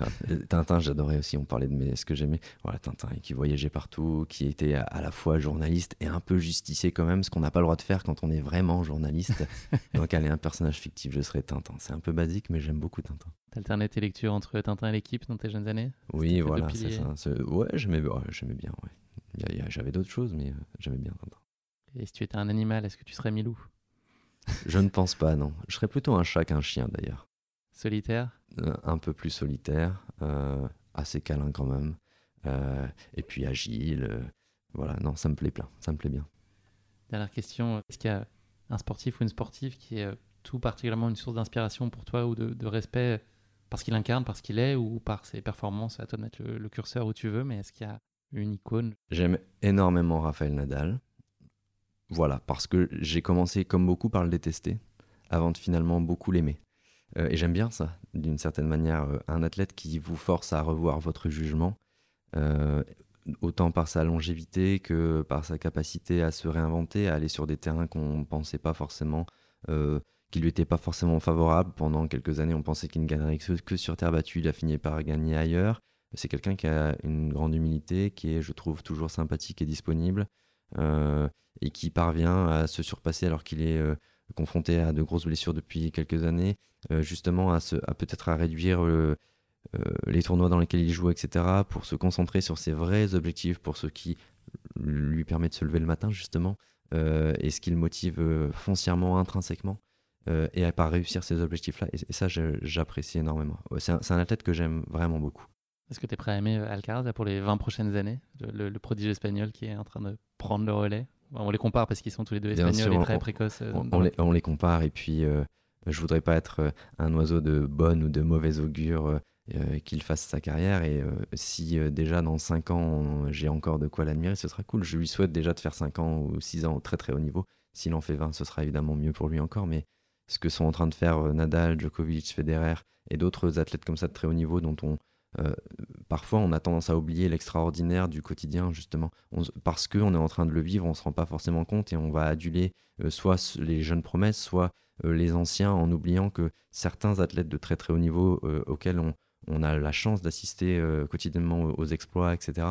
Tintin, j'adorais aussi. On parlait de mes, ce que j'aimais. Voilà, Tintin, qui voyageait partout, qui était à, la fois journaliste et un peu justicier quand même, ce qu'on n'a pas le droit de faire quand on est vraiment journaliste. *laughs* Donc, allez, un personnage fictif, je serais Tintin. C'est un peu basique, mais j'aime beaucoup Tintin. T'alternais tes lectures entre Tintin et l'équipe dans tes jeunes années? Oui, voilà, c'est ça. Ouais, j'aimais bien. Ouais. J'avais d'autres choses, mais euh, j'aimais bien Tintin. Et si tu étais un animal, est-ce que tu serais Milou? Je ne pense pas, non. Je serais plutôt un chat qu'un chien d'ailleurs. Solitaire? Euh, Un peu plus solitaire, euh, assez câlin quand même. Euh, et puis agile. voilà, non, ça me plaît plein, ça me plaît bien. Dernière question, est-ce qu'il y a un sportif ou une sportive qui est tout particulièrement une source d'inspiration pour toi ou de, respect parce qu'il incarne, parce qu'il est ou par ses performances À toi de mettre le curseur où tu veux, mais est-ce qu'il y a une icône? J'aime énormément Raphaël Nadal. Voilà, parce que j'ai commencé comme beaucoup par le détester, avant de finalement beaucoup l'aimer. Euh, et j'aime bien ça, d'une certaine manière, euh, un athlète qui vous force à revoir votre jugement, euh, autant par sa longévité que par sa capacité à se réinventer, à aller sur des terrains qu'on ne pensait pas forcément, qui lui étaient pas forcément favorables. Pendant quelques années, on pensait qu'il ne gagnerait que sur terre battue, il a fini par gagner ailleurs. C'est quelqu'un qui a une grande humilité, qui est, je trouve, toujours sympathique et disponible. Euh, et qui parvient à se surpasser alors qu'il est euh, confronté à de grosses blessures depuis quelques années, euh, justement à, peut-être à réduire les tournois dans lesquels il joue, etc., pour se concentrer sur ses vrais objectifs, pour ce qui lui permet de se lever le matin, justement, et ce qui le motive foncièrement, intrinsèquement, et à pas réussir ces objectifs-là. Et, ça, j'apprécie énormément. C'est un, athlète que j'aime vraiment beaucoup. Est-ce que tu es prêt à aimer Alcaraz pour les 20 prochaines années, le, le prodige espagnol qui est en train de prendre le relais? On les compare parce qu'ils sont tous les deux espagnols et très précoces. Euh, on, les, compare et puis euh, je voudrais pas être euh, un oiseau de bonne ou de mauvaise augure qu'il fasse sa carrière et si déjà dans 5 ans j'ai encore de quoi l'admirer, ce sera cool. Je lui souhaite déjà de faire 5 ans ou 6 ans au très très haut niveau. S'il en fait 20, ce sera évidemment mieux pour lui encore, mais ce que sont en train de faire Nadal, Djokovic, Federer et d'autres athlètes comme ça de très haut niveau dont on euh, parfois on a tendance à oublier l'extraordinaire du quotidien justement. Parce qu'on est en train de le vivre on se rend pas forcément compte et on va aduler euh, soit les jeunes promesses soit euh, les anciens en oubliant que certains athlètes de très très haut niveau auxquels on, a la chance d'assister quotidiennement aux exploits etc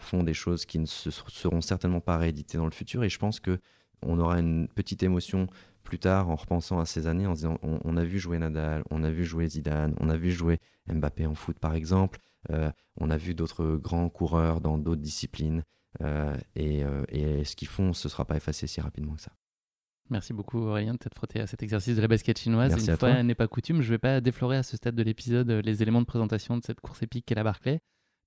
font des choses qui ne se seront certainement pas rééditées dans le futur. Et je pense que on aura une petite émotion plus tard en repensant à ces années, en disant on, a vu jouer Nadal, on a vu jouer Zidane, on a vu jouer Mbappé en foot par exemple, euh, on a vu d'autres grands coureurs dans d'autres disciplines. et, et, ce qu'ils font, ce ne sera pas effacé si rapidement que ça. Merci beaucoup Aurélien de t'être frotté à cet exercice de la basket chinoise. Une fois n'est pas coutume, je ne vais pas déflorer à ce stade de l'épisode les éléments de présentation de cette course épique qu'est la Barclay.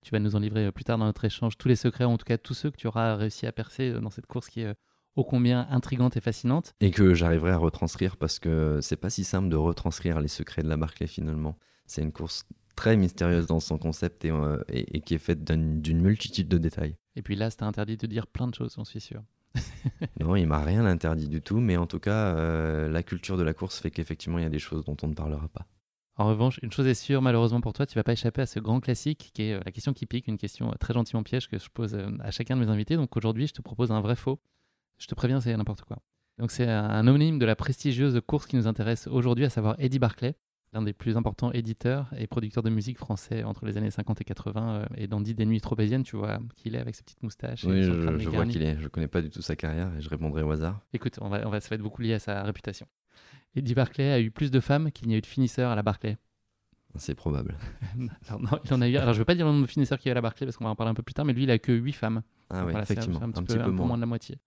Tu vas nous en livrer plus tard dans notre échange tous les secrets, en tout cas tous ceux que tu auras réussi à percer dans cette course qui est ô combien intrigante et fascinante. Et que j'arriverai à retranscrire parce que c'est pas si simple de retranscrire les secrets de la Barclay finalement. C'est une course très mystérieuse dans son concept et, euh, et, qui est faite d'une multitude de détails. Et puis là, c'était interdit de dire plein de choses, j'en suis sûr. *laughs* non, il m'a rien interdit du tout, mais en tout cas, euh, la culture de la course fait qu'effectivement, il y a des choses dont on ne parlera pas. En revanche, une chose est sûre, malheureusement pour toi, tu vas pas échapper à ce grand classique qui est euh, la question qui pique, une question très gentiment piège que je pose à chacun de mes invités. Donc aujourd'hui, je te propose un vrai faux. Je te préviens, c'est n'importe quoi. Donc c'est un homonyme de la prestigieuse course qui nous intéresse aujourd'hui, à savoir Eddie Barclay, l'un des plus importants éditeurs et producteurs de musique français entre les années 50 et 80. Euh, et Dandy des Nuits Tropéziennes, tu vois qu'il est avec ses petites moustaches. Oui, je, vois qu'il est. Je connais pas du tout sa carrière et je répondrai au hasard. Écoute, on va, on va, ça va être beaucoup lié à sa réputation. Eddie Barclay a eu plus de femmes qu'il n'y a eu de finisseurs à la Barclay. C'est probable. *laughs* non, il en a eu. Alors, je ne vais pas dire le nombre de finisseurs qu'il y a à la Barclay parce qu'on va en parler un peu plus tard, mais lui, il a que 8 femmes. Ah oui, effectivement. Un, petit, peu, moins. de la moitié.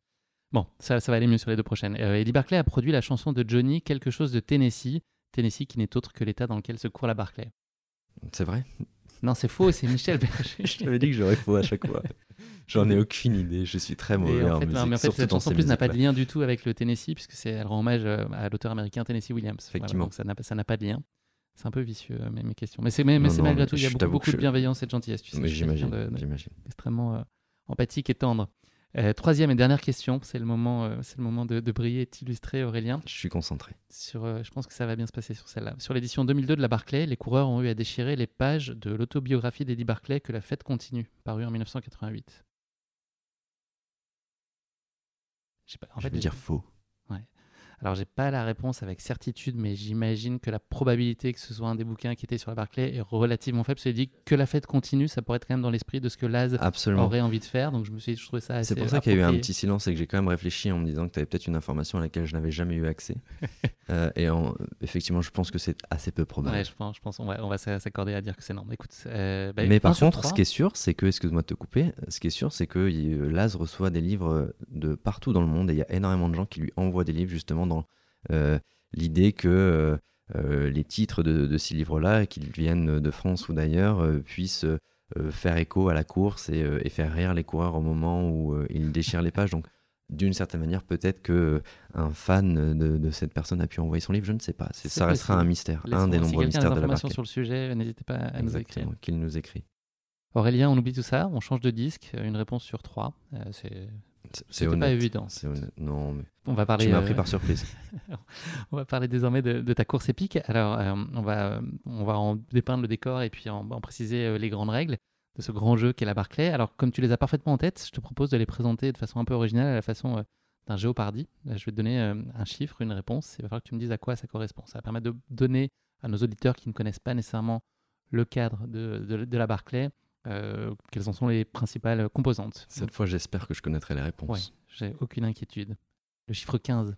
Bon, ça, ça va aller mieux sur les deux prochaines. Euh, Eddie Barclay a produit la chanson de Johnny, Quelque chose de Tennessee. Tennessee qui n'est autre que l'état dans lequel se court la Barclay. C'est vrai? Non, c'est faux, c'est Michel Berger. *laughs* je t'avais dit que j'aurais faux à chaque fois. J'en ai aucune idée, je suis très mauvais en, musique. mais en fait, cette chanson en plus n'a pas de lien du tout avec le Tennessee, puisque elle rend hommage euh, à l'auteur américain Tennessee Williams. Effectivement. donc ça n'a pas de lien. C'est un peu vicieux, euh, mes, mes questions. Mais c'est malgré tout, il y a beaucoup, beaucoup de bienveillance et de gentillesse. Tu sais, j'imagine. Extrêmement empathique et tendre. Euh, troisième et dernière question, c'est le moment, euh, c'est le moment de, briller et d'illustrer Aurélien. Je suis concentré. Sur, euh, je pense que ça va bien se passer sur celle-là. Sur l'édition 2002 de la Barclay, les coureurs ont eu à déchirer les pages de l'autobiographie d'Eddie Barclay que la fête continue, parue en 1988. Pas, en je vais dire faux. Alors, j'ai pas la réponse avec certitude, mais j'imagine que la probabilité que ce soit un des bouquins qui était sur la Barclay est relativement faible. C'est dit que la fête continue, ça pourrait être quand même dans l'esprit de ce que Laz aurait envie de faire. Donc, je me suis dit, je trouvais ça assez. C'est pour ça qu'il y a eu un petit silence et que j'ai quand même réfléchi en me disant que tu avais peut-être une information à laquelle je n'avais jamais eu accès. *laughs* Euh, et effectivement, je pense que c'est assez peu probable. Ouais, je pense, je pense on va, on va s'accorder à dire que c'est non. Écoute, euh, bah, mais par contre, ce qui est sûr, c'est que, excuse-moi de te couper, ce qui est sûr, c'est que Laz reçoit des livres de partout dans le monde et il y a énormément de gens qui lui envoient des livres justement dans euh, l'idée que euh, euh, les titres de, ces livres-là, qu'ils viennent de France ou d'ailleurs, puissent faire écho à la course et, faire rire les coureurs au moment où ils déchirent les pages. Donc, d'une certaine manière, peut-être que un fan de, cette personne a pu envoyer son livre, je ne sais pas. Ça restera un mystère, un des nombreux mystères de la sur le sujet, n'hésitez pas à nous écrire. Qu'il nous écrit. Aurélien, on oublie tout ça, on change de disque, une réponse sur trois. c'est c'est pas évident. Non, mais on va parler. Tu m'as pris par surprise. *laughs* on va parler désormais de, ta course épique. Alors, euh, on va on va en dépeindre le décor et puis en, préciser euh, les grandes règles de ce grand jeu qu'est la Barclay. Alors, comme tu les as parfaitement en tête, je te propose de les présenter de façon un peu originale à la façon euh, d'un géopardy. Je vais te donner un chiffre, une réponse. Il va falloir que tu me dises à quoi ça correspond. Ça va permettre de donner à nos auditeurs qui ne connaissent pas nécessairement le cadre de, de la Barclay euh, quelles en sont les principales composantes Cette fois, j'espère que je connaîtrai les réponses. Oui, j'ai aucune inquiétude. Le chiffre 15.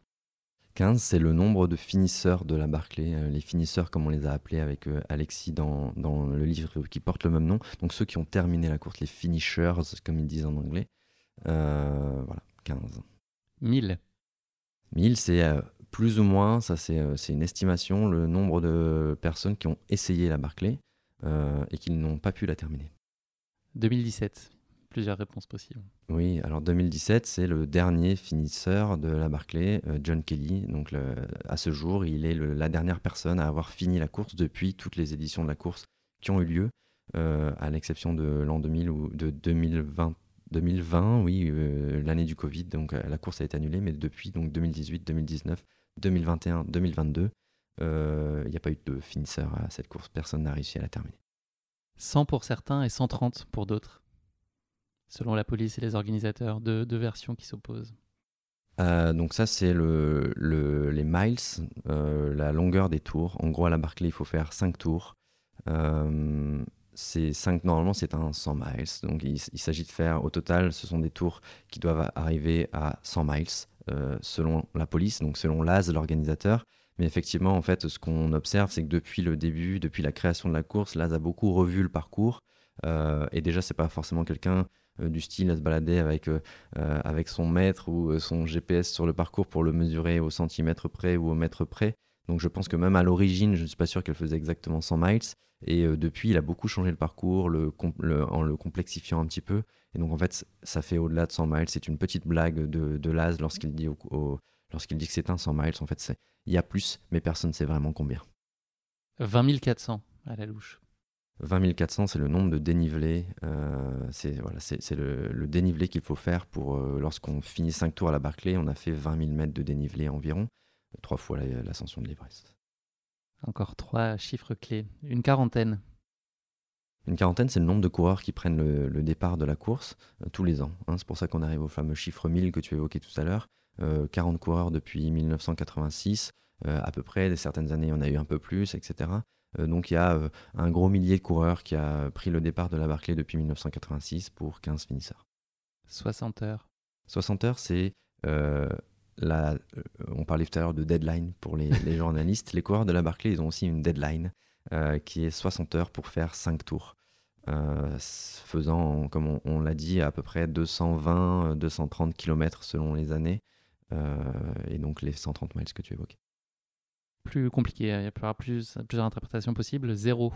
15, c'est le nombre de finisseurs de la Barclay, euh, les finisseurs comme on les a appelés avec euh, Alexis dans, dans, le livre qui porte le même nom. Donc ceux qui ont terminé la course, les finishers, comme ils disent en anglais. voilà, 15. 1000. 1000, c'est plus ou moins, ça c'est une estimation, le nombre de personnes qui ont essayé la Barclay et qui n'ont pas pu la terminer. 2017. Plusieurs réponses possibles. Oui, alors 2017, c'est le dernier finisseur de la Barclay, euh, John Kelly. Donc à ce jour, il est la dernière personne à avoir fini la course depuis toutes les éditions de la course qui ont eu lieu, euh, à l'exception de l'an 2000 ou de 2020. 2020, oui, euh, l'année du Covid, donc la course a été annulée, mais depuis donc 2018, 2019, 2021, 2022, il n'y a pas eu de finisseur à cette course. Personne n'a réussi à la terminer. 100 pour certains et 130 pour d'autres, selon la police et les organisateurs, deux, versions qui s'opposent. Euh, donc ça c'est le, le, les miles, euh, la longueur des tours. En gros à la Barclay il faut faire 5 tours. Euh, 5, normalement c'est un 100 miles. Donc il, il s'agit de faire au total, ce sont des tours qui doivent arriver à 100 miles selon la police, donc selon l'AS, l'organisateur. Mais effectivement, en fait, ce qu'on observe, c'est que depuis le début, depuis la création de la course, Laz a beaucoup revu le parcours. Euh, et déjà, c'est pas forcément quelqu'un du style à se balader avec, avec son mètre ou son GPS sur le parcours pour le mesurer au centimètre près ou au mètre près. Donc je pense que même à l'origine, je ne suis pas sûr qu'elle faisait exactement 100 miles. Et depuis, il a beaucoup changé le parcours en le complexifiant un petit peu. Et donc en fait, ça fait au-delà de 100 miles. C'est une petite blague de, de Laz lorsqu'il dit, lorsqu'il dit que c'est un 100 miles. En fait, il y a plus, mais personne ne sait vraiment combien. 20 400 à la louche. 20 400, c'est le nombre de dénivelés. Euh, c'est voilà, c'est le, dénivelé qu'il faut faire pour euh, lorsqu'on finit 5 tours à la Barclay, on a fait 20 000 mètres de dénivelé environ, trois fois l'ascension de l'Everest. Encore trois chiffres clés. Une quarantaine. Une quarantaine, c'est le nombre de coureurs qui prennent le, départ de la course euh, tous les ans. Hein. c'est pour ça qu'on arrive au fameux chiffre 1000 que tu évoquais tout à l'heure. 40 coureurs depuis 1986. à peu près, certaines années, on a eu un peu plus, etc. Euh, donc il y a euh, un gros millier de coureurs qui a pris le départ de la Barclay depuis 1986 pour 15 finisseurs. 60 heures. 60 heures, c'est euh, la, on parlait tout à l'heure de deadline pour *laughs* les, journalistes. les coureurs de la Barclay, ils ont aussi une deadline qui est 60 heures pour faire 5 tours. faisant, comme on, l'a dit, à peu près 220-230 km selon les années, et donc les 130 miles que tu évoquais plus compliqué. Il y a plus, plusieurs interprétations possibles. Zéro.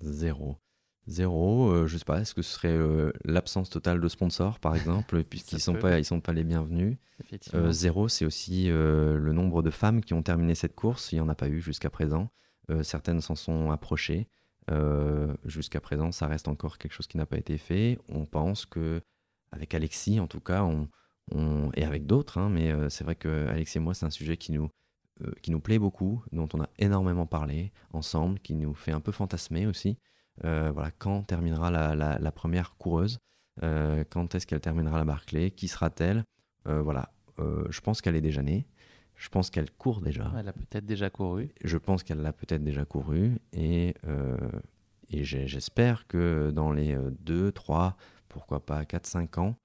Zéro. Zéro, euh, je sais pas, est-ce que ce serait euh, l'absence totale de sponsors, par exemple, puisqu'ils *laughs* ne sont, pas, ils sont pas les bienvenus? Euh, Zéro, c'est aussi le nombre de femmes qui ont terminé cette course. Il n'y en a pas eu jusqu'à présent. certaines s'en sont approchées. jusqu'à présent, ça reste encore quelque chose qui n'a pas été fait. On pense que, avec Alexis, en tout cas, on, et avec d'autres, hein, mais euh, c'est vrai que Alex et moi, c'est un sujet qui nous, euh, qui nous plaît beaucoup, dont on a énormément parlé ensemble, qui nous fait un peu fantasmer aussi. Euh, voilà, quand terminera la, la, première coureuse? Quand est-ce qu'elle terminera la Barclay Qui sera-t-elle? Voilà, je pense qu'elle est déjà née. Je pense qu'elle court déjà. Elle a peut-être déjà couru. Je pense qu'elle l'a peut-être déjà couru. Et, et j'espère que dans les 2, 3, pourquoi pas 4, 5 ans,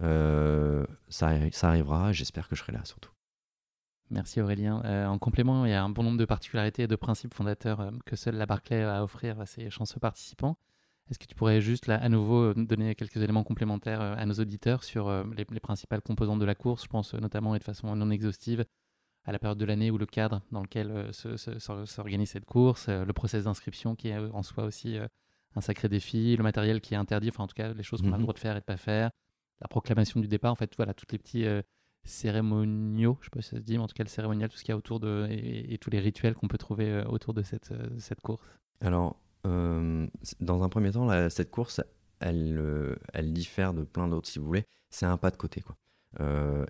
ça, ça arrivera, j'espère que je serai là surtout. Merci Aurélien. Euh, en complément, il y a un bon nombre de particularités et de principes fondateurs euh, que seule la Barclay a à offrir à ses chanceux participants. Est-ce que tu pourrais juste là, à nouveau donner quelques éléments complémentaires à nos auditeurs sur les, principales composantes de la course? Je pense notamment et de façon non exhaustive à la période de l'année ou le cadre dans lequel s'organise cette course, le process d'inscription qui est en soi aussi un sacré défi, le matériel qui est interdit, enfin en tout cas les choses qu'on a le mhm. droit de faire et de pas faire, la proclamation du départ, en fait, voilà, toutes les petits euh, cérémoniaux, je sais pas si ça se dit, mais en tout cas le cérémonial, tout ce qu'il y a autour de, et, tous les rituels qu'on peut trouver euh, autour de cette, euh, cette course. Alors, dans un premier temps, cette course, elle, elle diffère de plein d'autres, si vous voulez. C'est un pas de côté, quoi.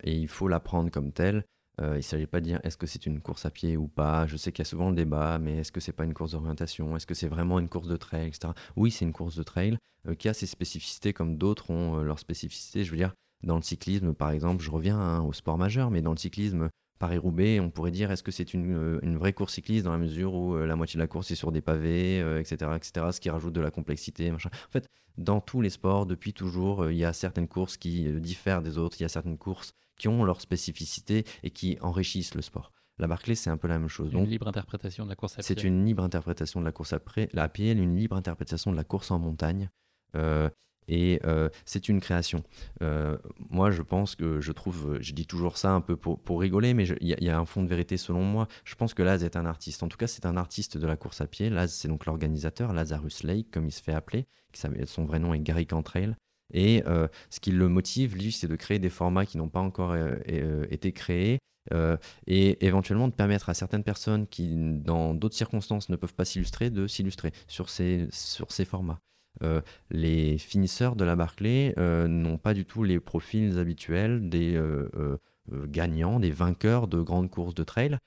et il faut la prendre comme telle. Il ne s'agit pas de dire est-ce que c'est une course à pied ou pas? Je sais qu'il y a souvent le débat, mais est-ce que c'est pas une course d'orientation? Est-ce que c'est vraiment une course de trail, etc. Oui, c'est une course de trail, euh, qui a ses spécificités comme d'autres ont euh, leurs spécificités. Je veux dire, dans le cyclisme, par exemple, je reviens hein, au sport majeur, mais dans le cyclisme, Paris-Roubaix, on pourrait dire est-ce que c'est une, euh, une, vraie course cycliste dans la mesure où la moitié de la course est sur des pavés, etc., etc., ce qui rajoute de la complexité. Machin? En fait, dans tous les sports, depuis toujours, il y a certaines courses qui diffèrent des autres, il y a certaines courses qui ont leurs spécificités et qui enrichissent le sport. La Barclay, c'est un peu la même chose. Une libre interprétation de la course à pied. C'est une libre interprétation de la course à pied, une libre interprétation de la course en montagne. Euh, et euh, c'est une création. Euh, moi, je pense que je trouve, je dis toujours ça un peu pour, pour rigoler, mais il y, a un fond de vérité selon moi. Je pense que Laz est un artiste. En tout cas, c'est un artiste de la course à pied. Laz, c'est donc l'organisateur, Lazarus Lake, comme il se fait appeler. Son vrai nom est Gary Cantrell. Et ce qui le motive, lui, c'est de créer des formats qui n'ont pas encore été créés. et éventuellement de permettre à certaines personnes qui, dans d'autres circonstances, ne peuvent pas s'illustrer, de s'illustrer sur ces, sur ces formats. Euh, les finisseurs de la Barclay euh, n'ont pas du tout les profils habituels des euh, gagnants, des vainqueurs de grandes courses de trail.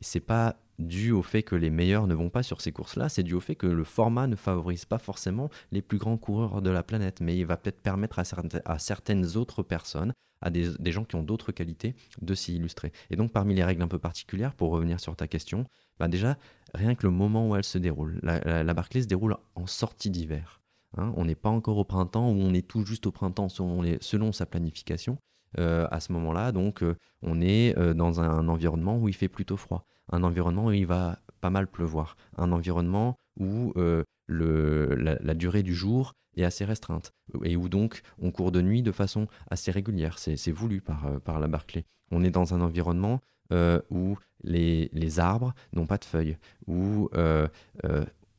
c'est pas dû au fait que les meilleurs ne vont pas sur ces courses-là, c'est dû au fait que le format ne favorise pas forcément les plus grands coureurs de la planète, mais il va peut-être permettre à, certaines autres personnes, à des, gens qui ont d'autres qualités, de s'y illustrer. Et donc parmi les règles un peu particulières, pour revenir sur ta question, bah déjà, rien que le moment où elle se déroule. La, la, Barclay se déroule en sortie d'hiver. Hein. on n'est pas encore au printemps ou on est tout juste au printemps selon, selon sa planification. Euh, à ce moment-là, donc euh, on est euh, dans un, environnement où il fait plutôt froid, un environnement où il va pas mal pleuvoir, un environnement où la, durée du jour est assez restreinte et où donc on court de nuit de façon assez régulière. C'est voulu par, par la Barclay. On est dans un environnement où les, les arbres n'ont pas de feuilles, où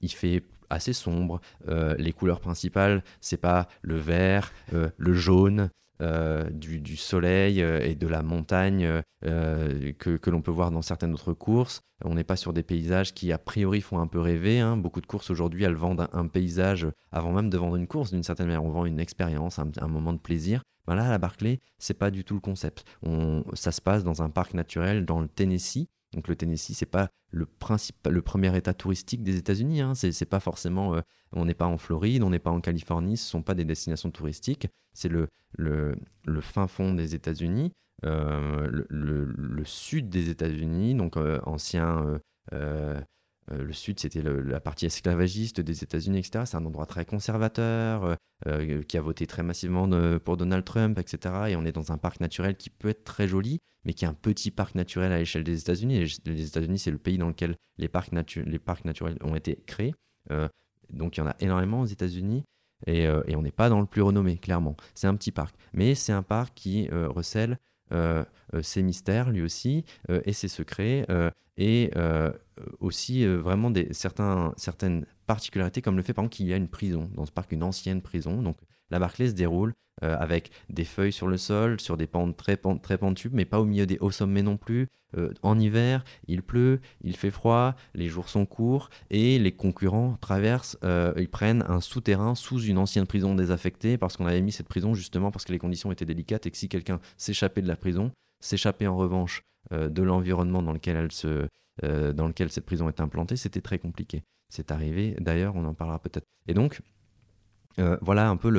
il fait assez sombre. les couleurs principales, c'est pas le vert, le jaune, euh, du, soleil euh, et de la montagne euh, que, l'on peut voir dans certaines autres courses. On n'est pas sur des paysages qui a priori font un peu rêver. Hein. Beaucoup de courses aujourd'hui, elles vendent un, paysage avant même de vendre une course d'une certaine manière. On vend une expérience, un, moment de plaisir. Ben là, à la Barclay, c'est pas du tout le concept. On, ça se passe dans un parc naturel dans le Tennessee donc le Tennessee, c'est pas le, principal, le premier état touristique des États-Unis. Hein. C'est, pas forcément, euh, on n'est pas en Floride, on n'est pas en Californie, ce sont pas des destinations touristiques. C'est le, fin fond des États-Unis, euh, le, le, sud des États-Unis, donc euh, ancien euh, le Sud, c'était la partie esclavagiste des États-Unis, etc. C'est un endroit très conservateur, euh, euh, qui a voté très massivement pour Donald Trump, etc. Et on est dans un parc naturel qui peut être très joli, mais qui est un petit parc naturel à l'échelle des États-Unis. Les États-Unis, c'est le pays dans lequel les parcs, les parcs naturels ont été créés. donc il y en a énormément aux États-Unis. Et, on n'est pas dans le plus renommé, clairement. C'est un petit parc. Mais c'est un parc qui recèle ses mystères, lui aussi, et ses secrets et euh, aussi euh, vraiment des, certains, certaines particularités, comme le fait par exemple qu'il y a une prison, dans ce parc, une ancienne prison. Donc la Barclay se déroule euh, avec des feuilles sur le sol, sur des pentes très, très pentues, mais pas au milieu des hauts sommets non plus. en hiver, il pleut, il fait froid, les jours sont courts, et les concurrents traversent, ils prennent un souterrain sous une ancienne prison désaffectée, parce qu'on avait mis cette prison justement parce que les conditions étaient délicates, et que si quelqu'un s'échappait de la prison, s'échappait en revanche euh, de l'environnement dans lequel elle se, euh, dans lequel cette prison est implantée, c'était très compliqué. C'est arrivé, d'ailleurs, on en parlera peut-être. Et donc, euh, voilà un peu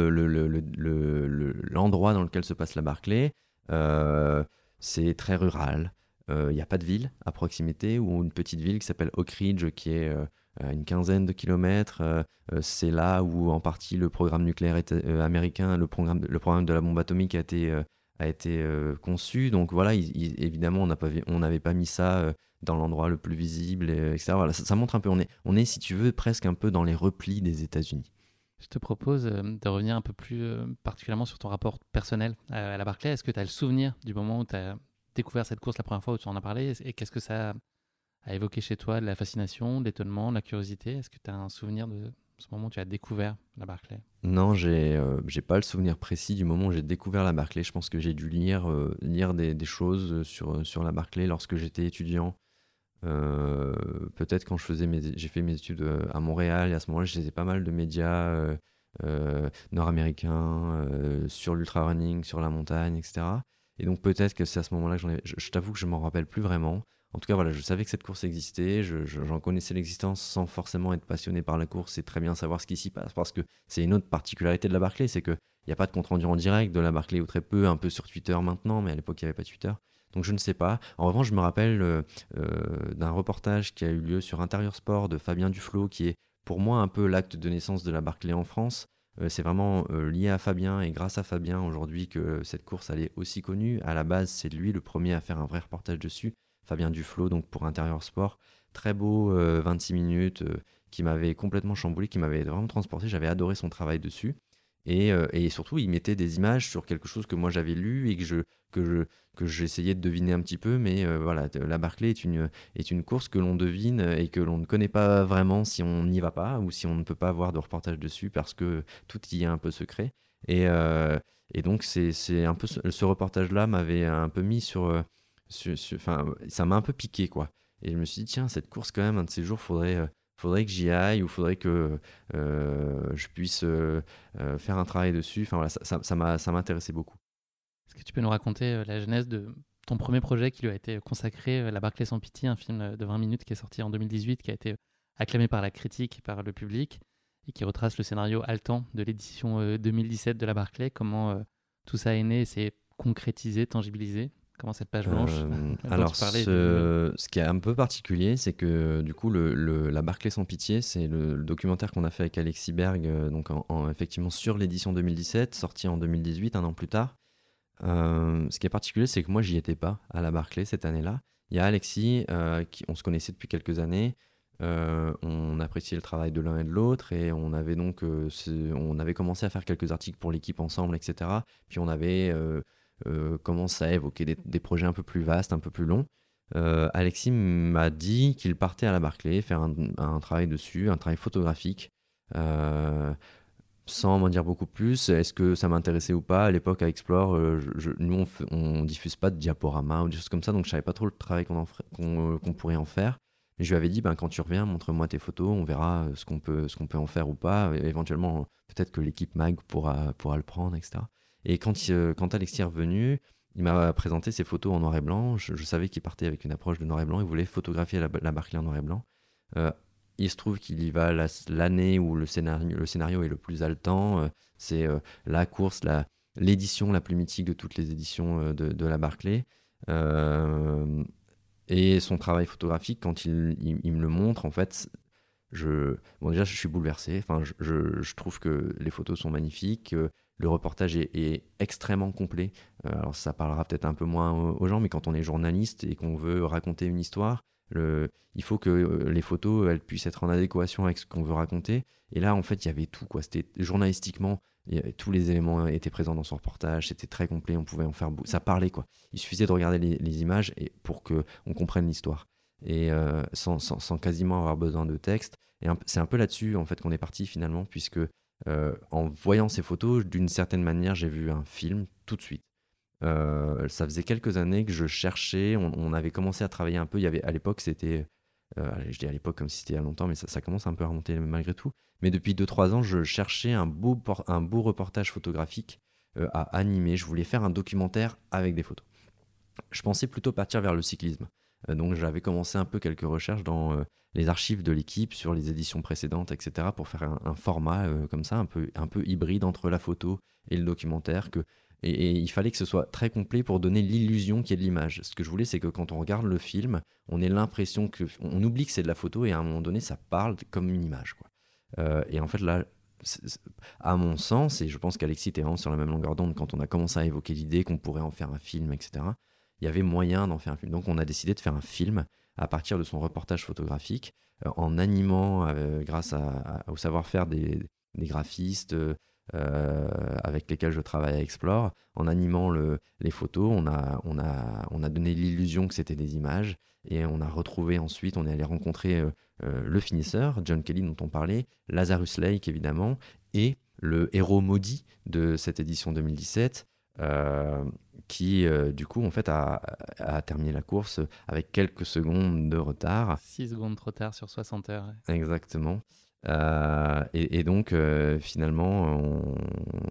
l'endroit dans lequel se passe la Barclay. c'est très rural. Il n'y a pas de ville à proximité ou une petite ville qui s'appelle Oak Ridge qui est à une quinzaine de kilomètres. c'est là où en partie le programme nucléaire américain, le programme, le programme de la bombe atomique a été a été euh, conçu. Donc voilà, évidemment, on n'avait pas mis ça euh, dans l'endroit le plus visible, etc. Voilà, ça, montre un peu, on est, on est, si tu veux, presque un peu dans les replis des États-Unis. Je te propose euh, de revenir un peu plus particulièrement sur ton rapport personnel à, la Barclay. Est-ce que tu as le souvenir du moment où tu as découvert cette course la première fois où tu en as parlé? Et qu'est-ce que ça a évoqué chez toi? De la fascination, l'étonnement, la curiosité? Est-ce que tu as un souvenir de, ce moment où tu as découvert la Barclay? Non, j'ai euh, pas le souvenir précis du moment où j'ai découvert la Barclay. Je pense que j'ai dû lire, euh, lire des, choses sur, sur la Barclay lorsque j'étais étudiant. Euh, peut-être quand je j'ai fait mes études à Montréal et à ce moment-là, je pas mal de médias nord-américains sur l'ultra running, sur la montagne, etc. Et donc peut-être que c'est à ce moment-là que j'en ai. je t'avoue que je m'en rappelle plus vraiment. En tout cas, voilà, je savais que cette course existait, j'en connaissais l'existence sans forcément être passionné par la course et très bien savoir ce qui s'y passe, parce que c'est une autre particularité de la Barclay, c'est qu'il n'y a pas de compte rendu en direct de la Barclay ou très peu, un peu sur Twitter maintenant, mais à l'époque il n'y avait pas Twitter. Donc je ne sais pas. En revanche, je me rappelle euh, euh, d'un reportage qui a eu lieu sur Intérieur Sport de Fabien Duflo, qui est pour moi un peu l'acte de naissance de la Barclay en France. Euh, c'est vraiment lié à Fabien et grâce à Fabien aujourd'hui que cette course elle est aussi connue. À la base, c'est lui le premier à faire un vrai reportage dessus. Fabien Duflo, donc pour Intérieur Sport. Très beau, 26 euh, minutes, euh, qui m'avait complètement chamboulé, qui m'avait vraiment transporté. J'avais adoré son travail dessus. Et, euh, et, surtout, il mettait des images sur quelque chose que moi j'avais lu et que je que je j'essayais de deviner un petit peu. Mais voilà, la Barclay est une est une course que l'on devine et que l'on ne connaît pas vraiment si on n'y va pas ou si on ne peut pas avoir de reportage dessus parce que tout y est un peu secret. Et, et donc c'est un peu ce reportage-là m'avait un peu mis sur enfin, ça m'a un peu piqué, quoi. Et je me suis dit, tiens, cette course, quand même, un de ces jours, faudrait, euh, faudrait que j'y aille ou faudrait que euh, je puisse euh, faire un travail dessus. Enfin, ça, ça, ça m'intéressait beaucoup. Est-ce que tu peux nous raconter la genèse de ton premier projet qui lui a été consacré, La Barclay sans pitié, un film de 20 minutes qui est sorti en 2018, qui a été acclamé par la critique et par le public, et qui retrace le scénario haletant de l'édition 2017 de La Barclay, comment tout ça est né et s'est concrétisé, tangibilisé? Comment cette page blanche euh, Alors, ce, ce, qui est un peu particulier, c'est que du coup, le, La Barclay sans pitié, c'est le, documentaire qu'on a fait avec Alexis Berg, euh, donc en, effectivement sur l'édition 2017, sorti en 2018, un an plus tard. Euh, ce qui est particulier, c'est que moi, j'y étais pas à la Barclay cette année-là. Il y a Alexis, qui, on se connaissait depuis quelques années, on appréciait le travail de l'un et de l'autre et on avait donc on avait commencé à faire quelques articles pour l'équipe ensemble, etc. Puis on avait commencé à évoquer des, projets un peu plus vastes, un peu plus longs. Alexis m'a dit qu'il partait à la Barclay faire un, travail dessus, un travail photographique sans m'en dire beaucoup plus, est-ce que ça m'intéressait ou pas? À l'époque, à Explore, euh, nous, on, diffuse pas de diaporama ou des choses comme ça, donc je savais pas trop le travail qu'on euh, pourrait en faire. Je lui avais dit, ben, quand tu reviens, montre-moi tes photos, on verra euh, ce qu'on peut, qu'on peut en faire ou pas. éventuellement, peut-être que l'équipe MAG pourra, pourra le prendre, etc. Et quand, quand Alexis est revenu, il m'a présenté ses photos en noir et blanc. Je, savais qu'il partait avec une approche de noir et blanc. Il voulait photographier la, la Barclay en noir et blanc. Il se trouve qu'il y va l'année où le scénario, est le plus haletant. Euh, c'est euh, la course, l'édition la, plus mythique de toutes les éditions euh, de, la Barclay. et son travail photographique, quand il, me le montre, en fait, je, bon, déjà, je suis bouleversé. Enfin, je, trouve que les photos sont magnifiques. Le reportage est, extrêmement complet. alors, ça parlera peut-être un peu moins aux gens, mais quand on est journaliste et qu'on veut raconter une histoire, il faut que euh, les photos puissent être en adéquation avec ce qu'on veut raconter. Et là, en fait, il y avait tout. C'était journalistiquement, tous les éléments étaient présents dans son reportage. C'était très complet. On pouvait en faire. Ça parlait quoi. Il suffisait de regarder les, images et pour que on comprenne l'histoire et euh, sans, quasiment avoir besoin de texte. Et c'est un peu là-dessus en fait qu'on est parti finalement, puisque euh, en voyant ces photos, d'une certaine manière, j'ai vu un film tout de suite. Euh, ça faisait quelques années que je cherchais. On, avait commencé à travailler un peu. Il y avait à l'époque, c'était, euh, je dis à l'époque comme si c'était il y a longtemps, mais ça, commence un peu à remonter malgré tout. Mais depuis 2-3 ans, je cherchais un beau, un beau reportage photographique à animer. Je voulais faire un documentaire avec des photos. Je pensais plutôt partir vers le cyclisme. donc j'avais commencé un peu quelques recherches dans les archives de l'équipe sur les éditions précédentes, etc., pour faire un, format comme ça, un peu, un peu hybride entre la photo et le documentaire, que et, il fallait que ce soit très complet pour donner l'illusion qu'il y ait de l'image. Ce que je voulais, c'est que quand on regarde le film, on ait l'impression que. On oublie que c'est de la photo et à un moment donné, ça parle comme une image. Quoi. Euh, et en fait, là, à mon sens, et je pense qu'Alexis était vraiment sur la même longueur d'onde quand on a commencé à évoquer l'idée qu'on pourrait en faire un film, etc., il y avait moyen d'en faire un film. Donc on a décidé de faire un film à partir de son reportage photographique, euh, en animant, euh, grâce au savoir-faire des, graphistes, euh, avec lesquels je travaille à Explore. En animant le, les photos, on a, on a, on a donné l'illusion que c'était des images et on a retrouvé ensuite, on est allé rencontrer le finisseur, John Kelly dont on parlait, Lazarus Lake évidemment, et le héros maudit de cette édition 2017. Qui du coup en fait a, a, terminé la course avec quelques secondes de retard. 6 secondes trop tard sur 60 heures. Exactement. Euh, et, donc, euh, finalement,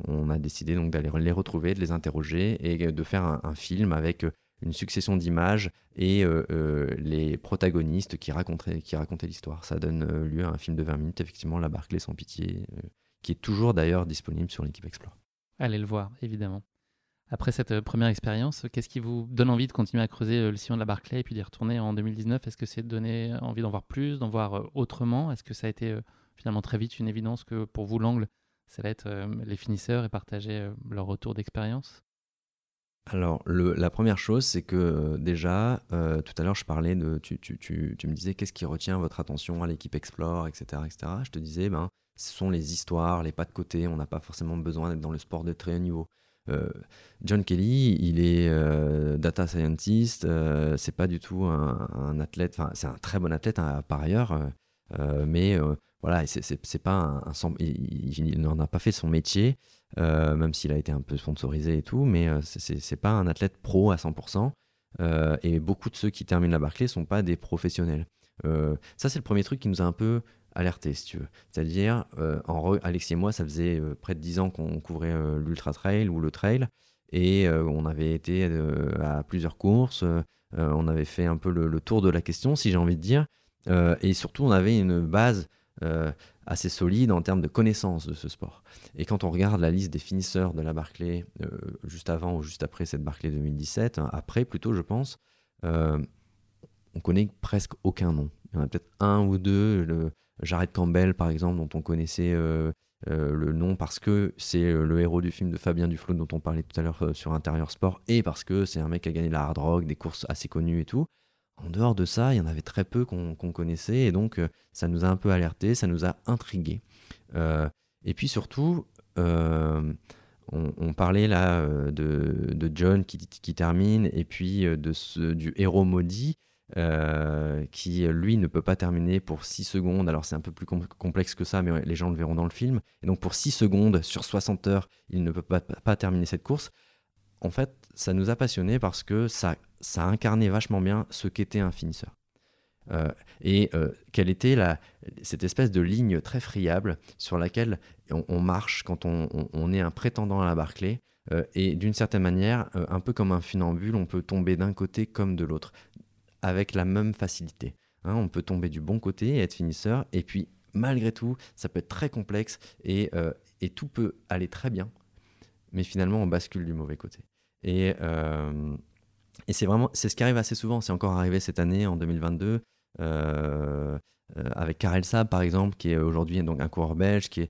on, a décidé donc d'aller les retrouver, de les interroger et de faire un, film avec une succession d'images et euh, les protagonistes qui racontaient, qui racontaient l'histoire. Ça donne lieu à un film de 20 minutes, effectivement, La Barclay sans pitié, qui est toujours d'ailleurs disponible sur l'équipe Explore. Allez le voir, évidemment. Après cette première expérience, qu'est-ce qui vous donne envie de continuer à creuser le sillon de la Barclay et puis d'y retourner en 2019 Est-ce que c'est donner envie d'en voir plus, d'en voir autrement? Est-ce que ça a été finalement très vite une évidence que pour vous, l'angle, ça va être euh, les finisseurs et partager euh, leur retour d'expérience? Alors, la première chose, c'est que euh, déjà, tout à l'heure, je parlais de. Tu, tu, tu, tu me disais qu'est-ce qui retient votre attention à l'équipe Explore, etc., etc. Je te disais, ben, ce sont les histoires, les pas de côté. On n'a pas forcément besoin d'être dans le sport de très haut niveau. John Kelly, il est data scientist. c'est pas du tout un, athlète. Enfin, c'est un très bon athlète hein, par ailleurs, mais voilà, c'est pas un, il, n'en a pas fait son métier, euh, même s'il a été un peu sponsorisé et tout, mais euh, c'est pas un athlète pro à 100%. Euh, et beaucoup de ceux qui terminent la Barclay sont pas des professionnels. ça, c'est le premier truc qui nous a un peu alerté, si tu veux. C'est-à-dire, en Alexis et moi, ça faisait près de 10 ans qu'on couvrait l'ultra trail ou le trail, et on avait été à plusieurs courses, on avait fait un peu le, tour de la question, si j'ai envie de dire, et surtout, on avait une base euh, assez solide en termes de connaissance de ce sport. Et quand on regarde la liste des finisseurs de la Barclay, euh, juste avant ou juste après cette Barclay 2017, hein, après plutôt je pense, euh, on connaît presque aucun nom. Il y en a peut-être un ou deux, Jared Campbell par exemple, dont on connaissait le nom parce que c'est le héros du film de Fabien Duflo dont on parlait tout à l'heure sur Intérieur Sport, et parce que c'est un mec qui a gagné la hard rock, des courses assez connues et tout. En dehors de ça, il y en avait très peu qu'on connaissait et donc ça nous a un peu alerté, ça nous a intrigué. et puis surtout, on, parlait là de, John qui, termine et puis de ce, du héros maudit. Euh, qui lui ne peut pas terminer pour 6 secondes. Alors c'est un peu plus complexe que ça, mais les gens le verront dans le film. Et donc pour 6 secondes sur 60 heures, il ne peut pas, terminer cette course. En fait, ça nous a passionnés parce que ça, ça incarnait vachement bien ce qu'était un finisseur. Euh, et euh, quelle était la, cette espèce de ligne très friable sur laquelle on, marche quand on, on, est un prétendant à la Barclay. et d'une certaine manière, un peu comme un funambule, on peut tomber d'un côté comme de l'autre avec la même facilité. Hein, on peut tomber du bon côté et être finisseur, et puis malgré tout, ça peut être très complexe et, euh, tout peut aller très bien, mais finalement on bascule du mauvais côté. Et, euh, et c'est vraiment, c'est ce qui arrive assez souvent. C'est encore arrivé cette année, en 2022, euh, avec Karel Saab par exemple, qui est aujourd'hui donc un coureur belge, qui est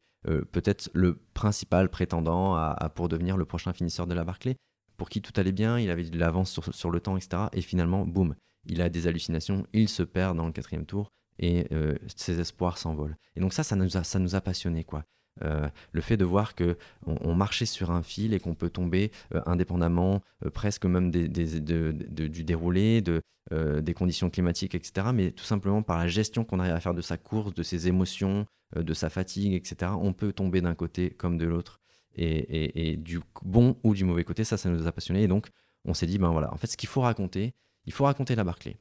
peut-être le principal prétendant pour devenir le prochain finisseur de la Barclay, pour qui tout allait bien, il avait de l'avance sur, le temps, etc. Et finalement, boum, il a des hallucinations, il se perd dans le quatrième tour et euh, ses espoirs s'envolent. Et donc ça, ça nous a, passionnés, quoi. Euh, le fait de voir que on, marchait sur un fil et qu'on peut tomber euh, indépendamment, presque même du déroulé, de, des conditions climatiques, etc. Mais tout simplement par la gestion qu'on arrive à faire de sa course, de ses émotions, de sa fatigue, etc. On peut tomber d'un côté comme de l'autre. Et, et, du bon ou du mauvais côté, ça, ça nous a passionnés. Et donc, on s'est dit, ben voilà, en fait, ce qu'il faut raconter, il faut raconter la Barclay,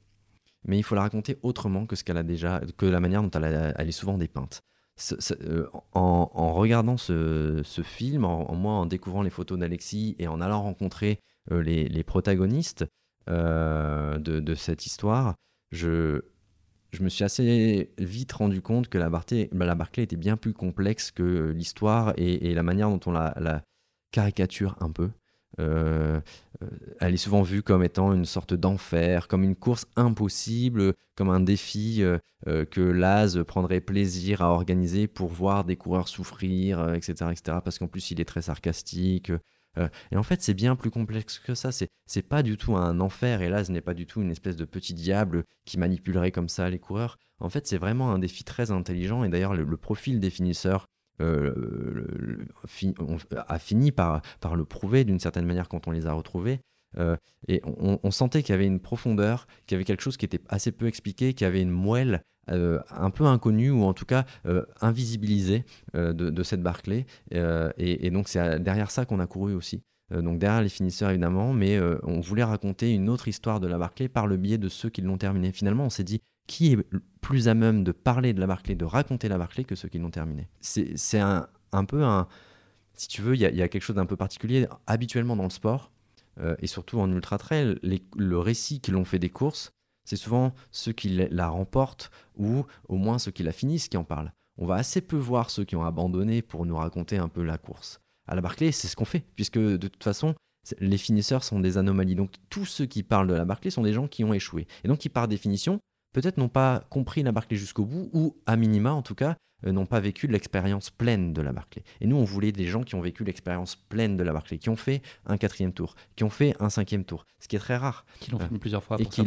mais il faut la raconter autrement que ce qu'elle a déjà, que la manière dont elle, est souvent dépeinte. Euh, en, regardant ce, film, en, moi en découvrant les photos d'Alexis et en allant rencontrer euh, les, protagonistes euh, de, cette histoire, je, me suis assez vite rendu compte que la Barclay était bien plus complexe que l'histoire et, la manière dont on la caricature un peu. Euh, euh, elle est souvent vue comme étant une sorte d'enfer, comme une course impossible, comme un défi euh, que Laz prendrait plaisir à organiser pour voir des coureurs souffrir, etc., etc. Parce qu'en plus, il est très sarcastique. et en fait, c'est bien plus complexe que ça. C'est, pas du tout un enfer. Et Laz n'est pas du tout une espèce de petit diable qui manipulerait comme ça les coureurs. En fait, c'est vraiment un défi très intelligent. Et d'ailleurs, le profil des euh, a fini par, le prouver d'une certaine manière quand on les a retrouvés. Euh, et on, sentait qu'il y avait une profondeur, qu'il y avait quelque chose qui était assez peu expliqué, qu'il y avait une moelle euh, un peu inconnue ou en tout cas invisibilisée de, cette Barclay. Et, et, donc c'est derrière ça qu'on a couru aussi. donc derrière les finisseurs évidemment, mais on voulait raconter une autre histoire de la Barclay par le biais de ceux qui l'ont terminé. Finalement, on s'est dit qui est plus à même de parler de la Barclay, de raconter la Barclay que ceux qui l'ont terminé. C'est un, un, peu un. Si tu veux, il y, a quelque chose d'un peu particulier. Habituellement dans le sport, euh, et surtout en ultra trail, le récit qui l'ont fait des courses, c'est souvent ceux qui la remportent ou au moins ceux qui la finissent qui en parlent. On va assez peu voir ceux qui ont abandonné pour nous raconter un peu la course. À la Barclay, c'est ce qu'on fait, puisque de toute façon, les finisseurs sont des anomalies. Donc tous ceux qui parlent de la Barclay sont des gens qui ont échoué. Et donc qui, par définition, peut-être n'ont pas compris la Barclay jusqu'au bout, ou à minima en tout cas, euh, n'ont pas vécu l'expérience pleine de la Barclay. Et nous, on voulait des gens qui ont vécu l'expérience pleine de la Barclay, qui ont fait un quatrième tour, qui ont fait un cinquième tour, ce qui est très rare. Qui l'ont fini plusieurs fois. et qui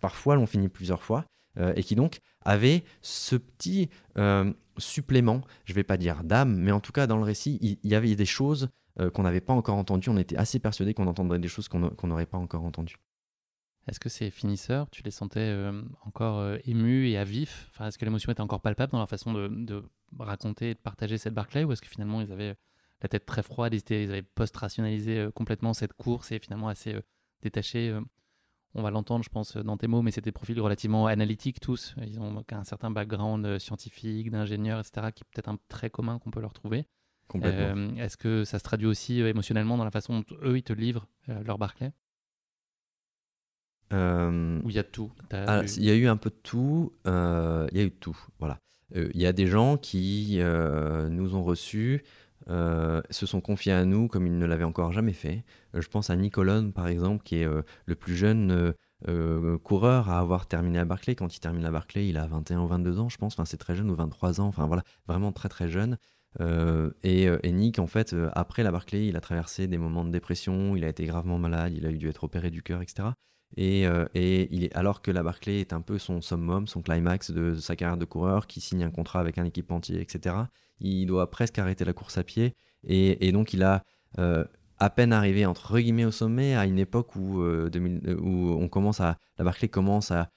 parfois l'ont fini plusieurs fois. Euh, et qui donc avaient ce petit euh, supplément, je ne vais pas dire d'âme, mais en tout cas dans le récit, il, y avait des choses qu'on n'avait pas encore entendues. On était assez persuadé qu'on entendrait des choses qu'on n'aurait pas encore entendues. Est-ce que ces finisseurs, tu les sentais euh, encore euh, émus et à vif? Enfin, Est-ce que l'émotion était encore palpable dans leur façon de, raconter et de partager cette Barclay Ou est-ce que finalement ils avaient la tête très froide, ils, ils avaient post-rationalisé euh, complètement cette course et finalement assez détachés On va l'entendre, je pense, dans tes mots, mais c'est des profils relativement analytiques tous. Ils ont un certain background scientifique, d'ingénieur, etc., qui est peut-être un trait commun qu'on peut leur trouver. Est-ce que ça se traduit aussi émotionnellement dans la façon dont eux, ils te livrent leur Barclay euh, Où il y a tout. Ah, il y a eu un peu de tout. Euh, il y a eu tout. Voilà. Euh, il y a des gens qui nous ont reçus, se sont confiés à nous comme ils ne l'avaient encore jamais fait. je pense à Nicolone, par exemple, qui est le plus jeune coureur à avoir terminé à Barclay. Quand il termine à Barclay, il a 21 ou 22 ans, je pense. Enfin, c'est très jeune, ou 23 ans. Enfin, voilà, vraiment très, très jeune. et, et, Nick, en fait, après la Barclay, il a traversé des moments de dépression, il a été gravement malade, il a eu dû être opéré du cœur, etc. Et, et il est, alors que la Barclay est un peu son summum, son climax de, sa carrière de coureur, qui signe un contrat avec un équipementier, etc., il doit presque arrêter la course à pied. Et, donc, il a à peine arrivé entre guillemets au sommet à une époque où, euh, euh, où on commence à la Barclay commence à,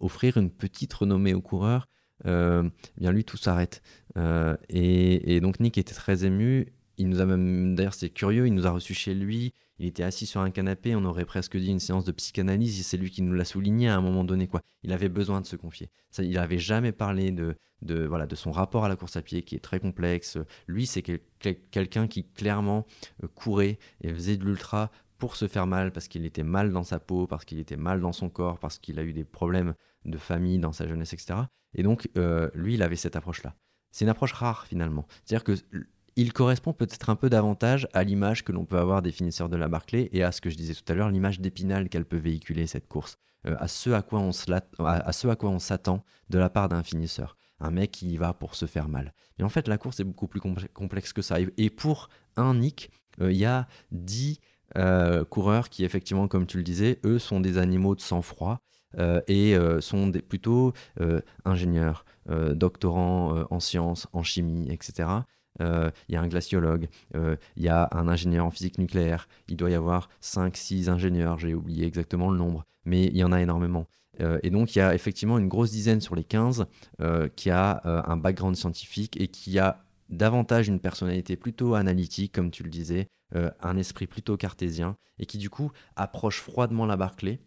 offrir une petite renommée aux coureurs, euh, bien lui tout s'arrête. Et, et, donc Nick était très ému. Il nous a même d'ailleurs c'est curieux, il nous a reçu chez lui. Il était assis sur un canapé, on aurait presque dit une séance de psychanalyse, c'est lui qui nous l'a souligné à un moment donné. quoi. Il avait besoin de se confier. Il n'avait jamais parlé de, de, voilà, de son rapport à la course à pied qui est très complexe. Lui, c'est quelqu'un qui clairement euh, courait et faisait de l'ultra pour se faire mal, parce qu'il était mal dans sa peau, parce qu'il était mal dans son corps, parce qu'il a eu des problèmes de famille dans sa jeunesse, etc. Et donc, euh, lui, il avait cette approche-là. C'est une approche rare finalement. C'est-à-dire que il correspond peut-être un peu davantage à l'image que l'on peut avoir des finisseurs de la Barclay et à ce que je disais tout à l'heure, l'image d'épinal qu'elle peut véhiculer cette course, euh, à ce à quoi on s'attend de la part d'un finisseur, un mec qui y va pour se faire mal. Mais en fait, la course est beaucoup plus complexe que ça. Et pour un Nick, euh, il y a dix euh, coureurs qui, effectivement, comme tu le disais, eux sont des animaux de sang-froid. et sont plutôt ingénieurs, doctorants en sciences, en chimie, etc il y a un glaciologue, il y a un ingénieur en physique nucléaire, il doit y avoir 5-6 ingénieurs, j'ai oublié exactement le nombre, mais il y en a énormément. et donc il y a effectivement une grosse dizaine sur les 15 qui a un background scientifique et qui a davantage une personnalité plutôt analytique, comme tu le disais, un esprit plutôt cartésien, et qui du coup approche froidement la Barclay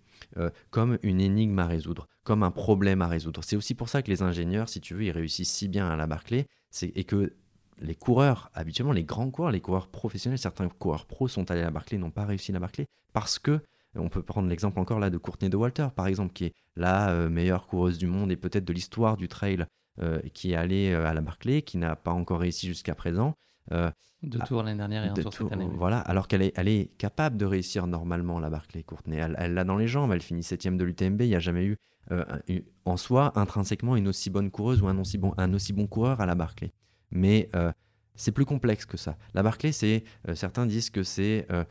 comme une énigme à résoudre, comme un problème à résoudre. C'est aussi pour ça que les ingénieurs, si tu veux, ils réussissent si bien à la Barclay, et que les coureurs, habituellement les grands coureurs, les coureurs professionnels, certains coureurs pros sont allés à la Barclay, n'ont pas réussi à la Barclay parce que on peut prendre l'exemple encore là de Courtney de Walter, par exemple, qui est la euh, meilleure coureuse du monde et peut-être de l'histoire du trail, euh, qui est allée euh, à la Barclay, qui n'a pas encore réussi jusqu'à présent. deux tours l'année dernière et un tour cette année. Voilà, alors qu'elle est, elle est capable de réussir normalement la Barclay, Courtney. Elle l'a dans les jambes, elle finit septième de l'UTMB, il n'y a jamais eu en soi intrinsèquement une aussi bonne coureuse ou un aussi bon, un aussi bon coureur à la Barclay mais euh, c'est plus complexe que ça. La Barclay, c'est euh, certains disent que c'est euh,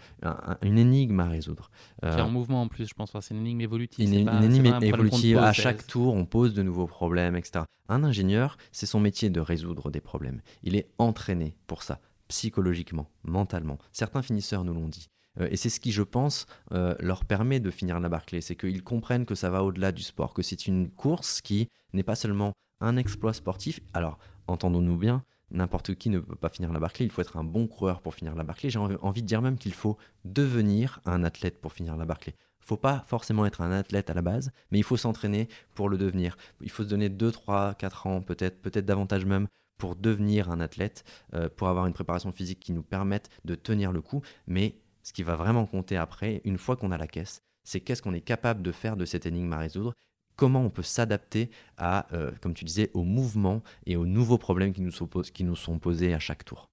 une énigme à résoudre. qui est en mouvement en plus, je pense. C'est une énigme évolutive. Une, énigme évolutive. À chaque tour, on pose de nouveaux problèmes, etc. Un ingénieur, c'est son métier de résoudre des problèmes. Il est entraîné pour ça, psychologiquement, mentalement. Certains finisseurs nous l'ont dit. Et c'est ce qui, je pense, leur permet de finir la Barclay. C'est qu'ils comprennent que ça va au-delà du sport, que c'est une course qui n'est pas seulement un exploit sportif. Alors, entendons-nous bien, n'importe qui ne peut pas finir la Barclay, il faut être un bon coureur pour finir la Barclay. J'ai envie de dire même qu'il faut devenir un athlète pour finir la Barclay. Il faut pas forcément être un athlète à la base, mais il faut s'entraîner pour le devenir. Il faut se donner 2, 3, 4 ans, peut-être, peut-être davantage même, pour devenir un athlète, euh, pour avoir une préparation physique qui nous permette de tenir le coup. Mais ce qui va vraiment compter après, une fois qu'on a la caisse, c'est qu'est-ce qu'on est capable de faire de cette énigme à résoudre comment on peut s'adapter à, euh, comme tu disais, aux mouvements et aux nouveaux problèmes qui nous sont, posés à chaque tour.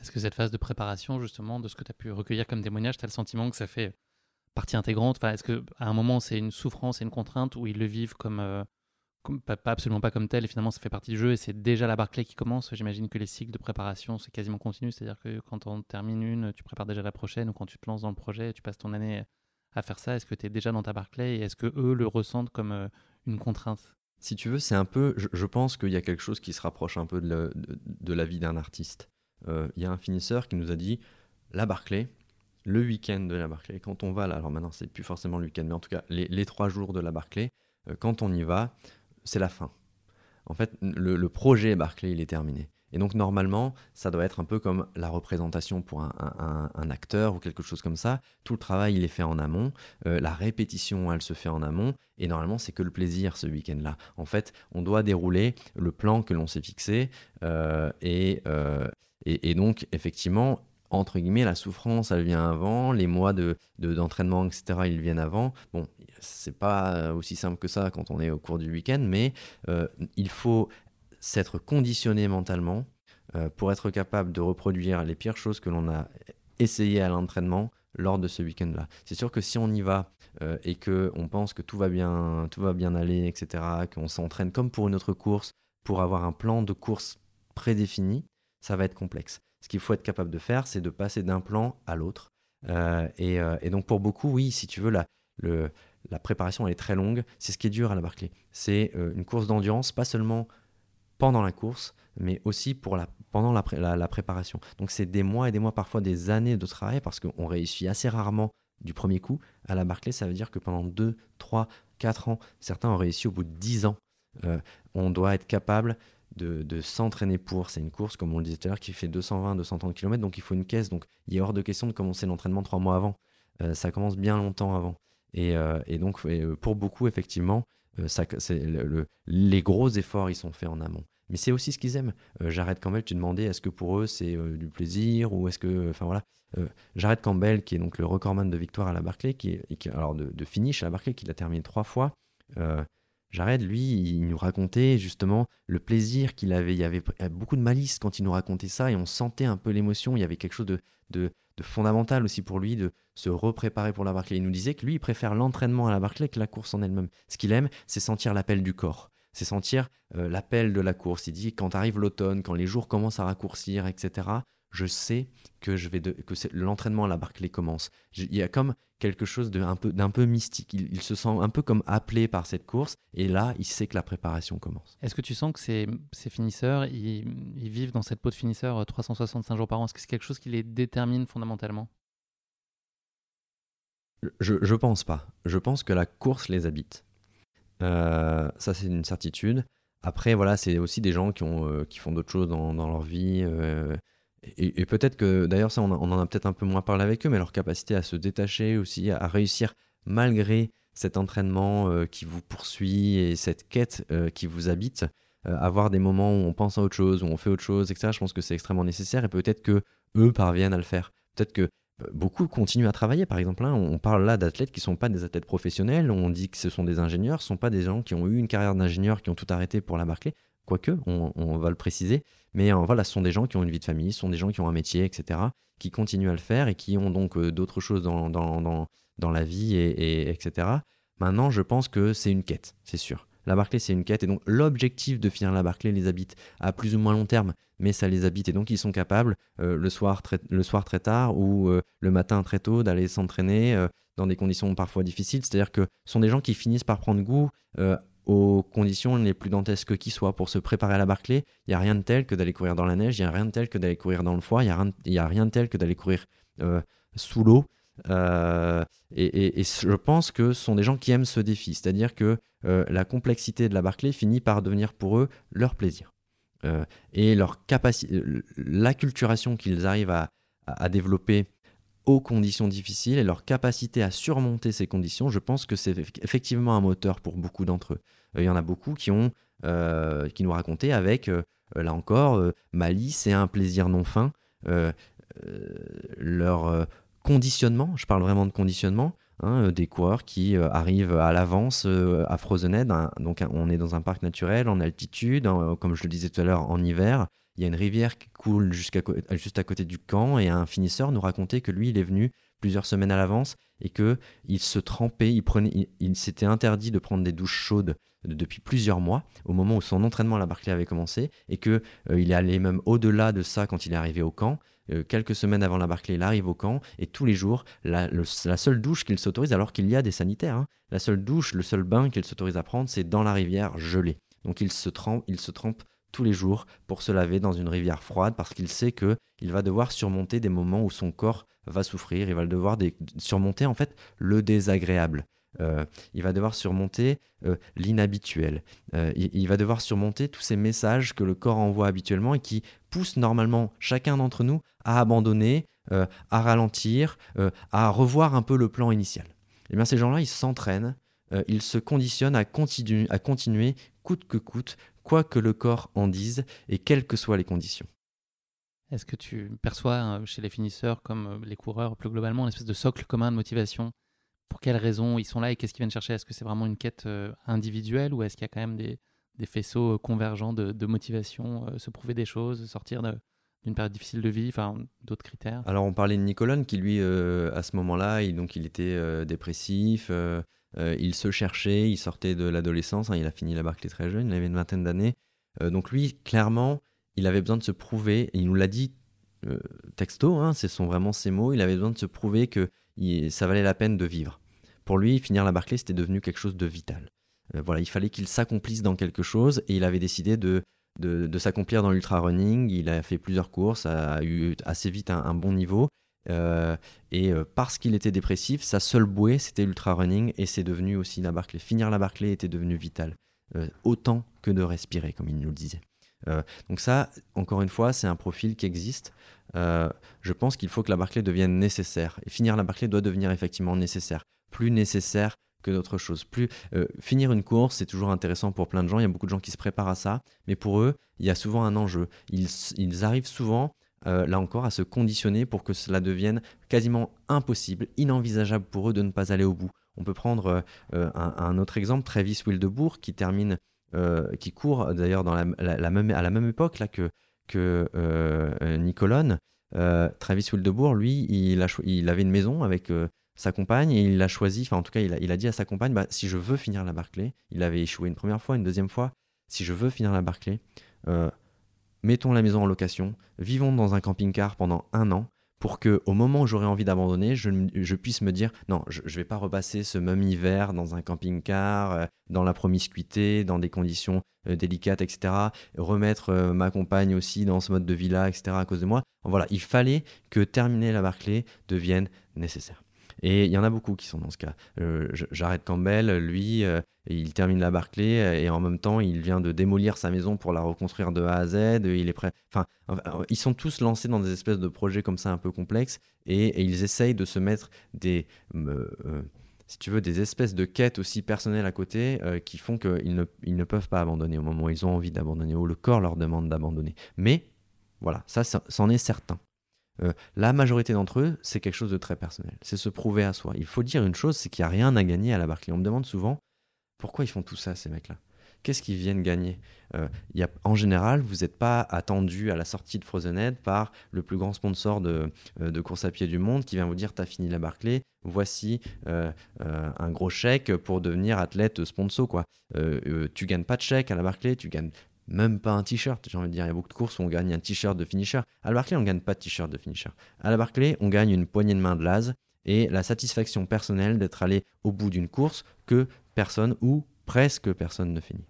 Est-ce que cette phase de préparation, justement, de ce que tu as pu recueillir comme témoignage, tu as le sentiment que ça fait partie intégrante? Enfin, Est-ce qu'à un moment, c'est une souffrance et une contrainte où ils le vivent comme, euh, pas, absolument pas comme tel, et finalement, ça fait partie du jeu, et c'est déjà la Barclay qui commence? J'imagine que les cycles de préparation, c'est quasiment continu, c'est-à-dire que quand on termine une, tu prépares déjà la prochaine, ou quand tu te lances dans le projet, tu passes ton année à faire ça? Est-ce que tu es déjà dans ta Barclay et est-ce que eux le ressentent comme euh, une contrainte? Si tu veux, c'est un peu. Je, pense qu'il y a quelque chose qui se rapproche un peu de la, vie d'un artiste. Euh, il y a un finisseur qui nous a dit la Barclay, le week-end de la Barclay, quand on va là, alors maintenant c'est plus forcément le week-end, mais en tout cas les, trois jours de la Barclay, euh, quand on y va, c'est la fin. En fait, le, le projet Barclay, il est terminé. Et donc normalement, ça doit être un peu comme la représentation pour un, acteur ou quelque chose comme ça. Tout le travail, il est fait en amont. Euh, la répétition, elle se fait en amont. Et normalement, c'est que le plaisir ce week-end-là. En fait, on doit dérouler le plan que l'on s'est fixé. Euh, euh, et, donc, effectivement, entre guillemets, la souffrance, elle vient avant, les mois de, d'entraînement, etc., ils viennent avant. Bon, c'est pas aussi simple que ça quand on est au cours du week-end, mais il faut s'être conditionné mentalement euh, pour être capable de reproduire les pires choses que l'on a essayé à l'entraînement lors de ce week-end-là. C'est sûr que si on y va euh, et que on pense que tout va bien, tout va bien aller, etc., qu'on s'entraîne comme pour une autre course, pour avoir un plan de course prédéfinie, ça va être complexe. Ce qu'il faut être capable de faire, c'est de passer d'un plan à l'autre. et, donc pour beaucoup, oui, si tu veux, la, la préparation elle est très longue. C'est ce qui est dur à la Barclay. C'est une course d'endurance, pas seulement pendant la course, mais aussi pour la, pendant la, la, préparation. Donc c'est des mois et des mois, parfois des années de travail, parce qu'on réussit assez rarement du premier coup. À la Barclay, ça veut dire que pendant 2, 3, 4 ans, certains ont réussi au bout de 10 ans. Euh, on doit être capable de, s'entraîner pour. C'est une course, comme on le disait tout à l'heure, qui fait 220, 230 km, donc il faut une caisse. Donc il est hors de question de commencer l'entraînement 3 mois avant. Euh, ça commence bien longtemps avant. Et, euh, donc pour beaucoup, effectivement, le, les gros efforts, ils sont faits en amont. Mais c'est aussi ce qu'ils aiment. J'arrête Campbell, tu demandais est-ce que pour eux c'est du plaisir ou est-ce que. Enfin voilà. J'arrête Campbell, qui est donc le recordman de victoire à la Barclay, qui, alors de, de, finish à la Barclay, qui l'a terminé trois fois. Jared, lui, il nous racontait justement le plaisir qu'il avait. Il y avait beaucoup de malice quand il nous racontait ça et on sentait un peu l'émotion. Il y avait quelque chose de, de, fondamental aussi pour lui de se repréparer pour la Barclay. Il nous disait que lui, il préfère l'entraînement à la Barclay que la course en elle-même. Ce qu'il aime, c'est sentir l'appel du corps. C'est sentir euh, l'appel de la course. Il dit quand arrive l'automne, quand les jours commencent à raccourcir, etc., je sais que, je vais que l'entraînement à la Barclay commence. il y a comme quelque chose d'un peu, peu mystique. Il, se sent un peu comme appelé par cette course, et là, il sait que la préparation commence. Est-ce que tu sens que ces, ces finisseurs, ils, vivent dans cette peau de finisseur 365 jours par an? Est-ce que c'est quelque chose qui les détermine fondamentalement? Je, je pense pas. Je pense que la course les habite. Euh, ça, c'est une certitude. Après, voilà, c'est aussi des gens qui, euh, font d'autres choses dans, leur vie. Euh, et, peut-être que, d'ailleurs, ça, on, en a peut-être un peu moins parlé avec eux, mais leur capacité à se détacher aussi, à, réussir malgré cet entraînement qui vous poursuit et cette quête qui vous habite, avoir des moments où on pense à autre chose, où on fait autre chose, etc. Je pense que c'est extrêmement nécessaire et peut-être que eux parviennent à le faire. Peut-être que beaucoup continuent à travailler. Par exemple, hein, on parle là d'athlètes qui ne sont pas des athlètes professionnels, on dit que ce sont des ingénieurs, ce ne sont pas des gens qui ont eu une carrière d'ingénieur, qui ont tout arrêté pour la Barclay, quoique, on va le préciser. Mais euh, voilà, ce sont des gens qui ont une vie de famille, ce sont des gens qui ont un métier, etc., qui continuent à le faire et qui ont donc euh, d'autres choses dans, la vie, et, etc. Maintenant, je pense que c'est une quête, c'est sûr. La Barclay, c'est une quête. Et donc, l'objectif de finir la Barclay les habite à plus ou moins long terme, mais ça les habite. Et donc, ils sont capables, euh, le, soir très, tard ou le matin très tôt, d'aller s'entraîner dans des conditions parfois difficiles. C'est-à-dire que ce sont des gens qui finissent par prendre goût aux conditions les plus dantesques qui soient pour se préparer à la Barclay. Il n'y a rien de tel que d'aller courir dans la neige, il n'y a rien de tel que d'aller courir dans le froid, il n'y a, rien de tel que d'aller courir euh, sous l'eau. Euh, et, je pense que ce sont des gens qui aiment ce défi, c'est-à-dire que euh, la complexité de la Barclay finit par devenir pour eux leur plaisir. et leur capacité, l'acculturation qu'ils arrivent à, à développer aux conditions difficiles et leur capacité à surmonter ces conditions, je pense que c'est effectivement un moteur pour beaucoup d'entre eux. Euh, il y en a beaucoup qui, ont, euh, qui nous racontaient avec, euh, là encore, malice et un plaisir non fin, leur conditionnement, je parle vraiment de conditionnement, hein, des coureurs qui arrivent à l'avance à Frozenhead, hein, donc on est dans un parc naturel en altitude, hein, comme je le disais tout à l'heure en hiver, il y a une rivière qui coule juste à côté du camp et un finisseur nous racontait que lui, il est venu plusieurs semaines à l'avance et que il se trempait, il, s'était interdit de prendre des douches chaudes depuis plusieurs mois, au moment où son entraînement à la Barclay avait commencé, et que euh, est allé même au-delà de ça quand il est arrivé au camp. Euh, quelques semaines avant la Barclay, il arrive au camp et tous les jours, la, seule douche qu'il s'autorise, alors qu'il y a des sanitaires, hein, la seule douche, le seul bain qu'il s'autorise à prendre, c'est dans la rivière gelée. Donc il se trempe, il se trempe tous les jours pour se laver dans une rivière froide parce qu'il sait que il va devoir surmonter des moments où son corps va souffrir, il va devoir surmonter en fait le désagréable. Euh, il va devoir surmonter euh, l'inhabituel. Euh, il, va devoir surmonter tous ces messages que le corps envoie habituellement et qui poussent normalement chacun d'entre nous à abandonner, à ralentir, à revoir un peu le plan initial. Et eh bien ces gens-là, ils s'entraînent, ils se conditionnent à, à continuer coûte que coûte quoi que le corps en dise et quelles que soient les conditions. Est-ce que tu perçois chez les finisseurs, comme les coureurs plus globalement, une espèce de socle commun de motivation Pour quelles raisons ils sont là et qu'est-ce qu'ils viennent chercher? Est-ce que c'est vraiment une quête euh, individuelle ou est-ce qu'il y a quand même des, faisceaux convergents de, motivation, se prouver des choses, sortir d'une période difficile de vie, enfin d'autres critères? Alors on parlait de Nicolone qui lui, à ce moment-là, il, donc il était dépressif, euh, il se cherchait, il sortait de l'adolescence, hein, il a fini la Barclay très jeune, il avait une vingtaine d'années. Euh, donc lui, clairement, il avait besoin de se prouver, il nous l'a dit euh, texto, hein, ce sont vraiment ses mots, il avait besoin de se prouver que ça valait la peine de vivre. Pour lui, finir la Barclay, c'était devenu quelque chose de vital. Euh, voilà, il fallait qu'il s'accomplisse dans quelque chose et il avait décidé de, de, s'accomplir dans l'ultra running. Il a fait plusieurs courses, a eu assez vite un, bon niveau. Euh, et parce qu'il était dépressif, sa seule bouée, c'était l'ultra running et c'est devenu aussi la Barclay. Finir la Barclay était devenu vital, autant que de respirer, comme il nous le disait. Euh, donc ça, encore une fois, c'est un profil qui existe. Euh, je pense qu'il faut que la Barclay devienne nécessaire. Et finir la Barclay doit devenir effectivement nécessaire. Plus nécessaire que d'autres choses. Plus euh, finir une course, c'est toujours intéressant pour plein de gens. Il y a beaucoup de gens qui se préparent à ça, mais pour eux, il y a souvent un enjeu. Ils, arrivent souvent, là encore, à se conditionner pour que cela devienne quasiment impossible, inenvisageable pour eux de ne pas aller au bout. On peut prendre un, un, autre exemple, Travis Wildebourg, qui termine euh, qui court d'ailleurs à la même époque là, que, que euh, Nicolone. Euh, Travis Wildebourg, lui, il avait une maison avec sa compagne et il a choisi, enfin en tout cas il a, dit à sa compagne, bah, si je veux finir la Barclay, il avait échoué une première fois, une deuxième fois, si je veux finir la Barclay, mettons la maison en location, vivons dans un camping-car pendant un an, pour que au moment où j'aurai envie d'abandonner, je, puisse me dire non, je ne vais pas repasser ce même hiver dans un camping-car, euh, dans la promiscuité, dans des conditions euh, délicates, etc. Remettre euh, ma compagne aussi dans ce mode de vie-là, etc. à cause de moi. Voilà, il fallait que terminer la Barclay devienne nécessaire. Et il y en a beaucoup qui sont dans ce cas. Euh, Jared Campbell, lui, euh, il termine la Barclay euh, et en même temps, il vient de démolir sa maison pour la reconstruire de A à Z. Il est prêt. Enfin, ils sont tous lancés dans des espèces de projets comme ça un peu complexes et, ils essayent de se mettre des. si tu veux, des espèces de quêtes aussi personnelles à côté qui font qu'ils ne, ils ne peuvent pas abandonner au moment où ils ont envie d'abandonner, où le corps leur demande d'abandonner. Mais voilà, ça, c'en est certain. Euh, la majorité d'entre eux, c'est quelque chose de très personnel. C'est se prouver à soi. Il faut dire une chose, c'est qu'il n'y a rien à gagner à la Barclay. On me demande souvent pourquoi ils font tout ça, ces mecs-là? Qu'est-ce qu'ils viennent gagner? Euh, y a, En général, vous n'êtes pas attendu à la sortie de Frozenhead par le plus grand sponsor de, euh, de, course à pied du monde qui vient vous dire T'as fini la Barclay, voici un gros chèque pour devenir athlète sponsor. Quoi. tu gagnes pas de chèque à la Barclay, tu gagnes même pas un t-shirt. J'ai envie de dire, il y a beaucoup de courses où on gagne un t-shirt de finisher. À la Barclay, on gagne pas de t-shirt de finisher. À la Barclay, on gagne une poignée de main de lase et la satisfaction personnelle d'être allé au bout d'une course que personne ou presque personne ne finit.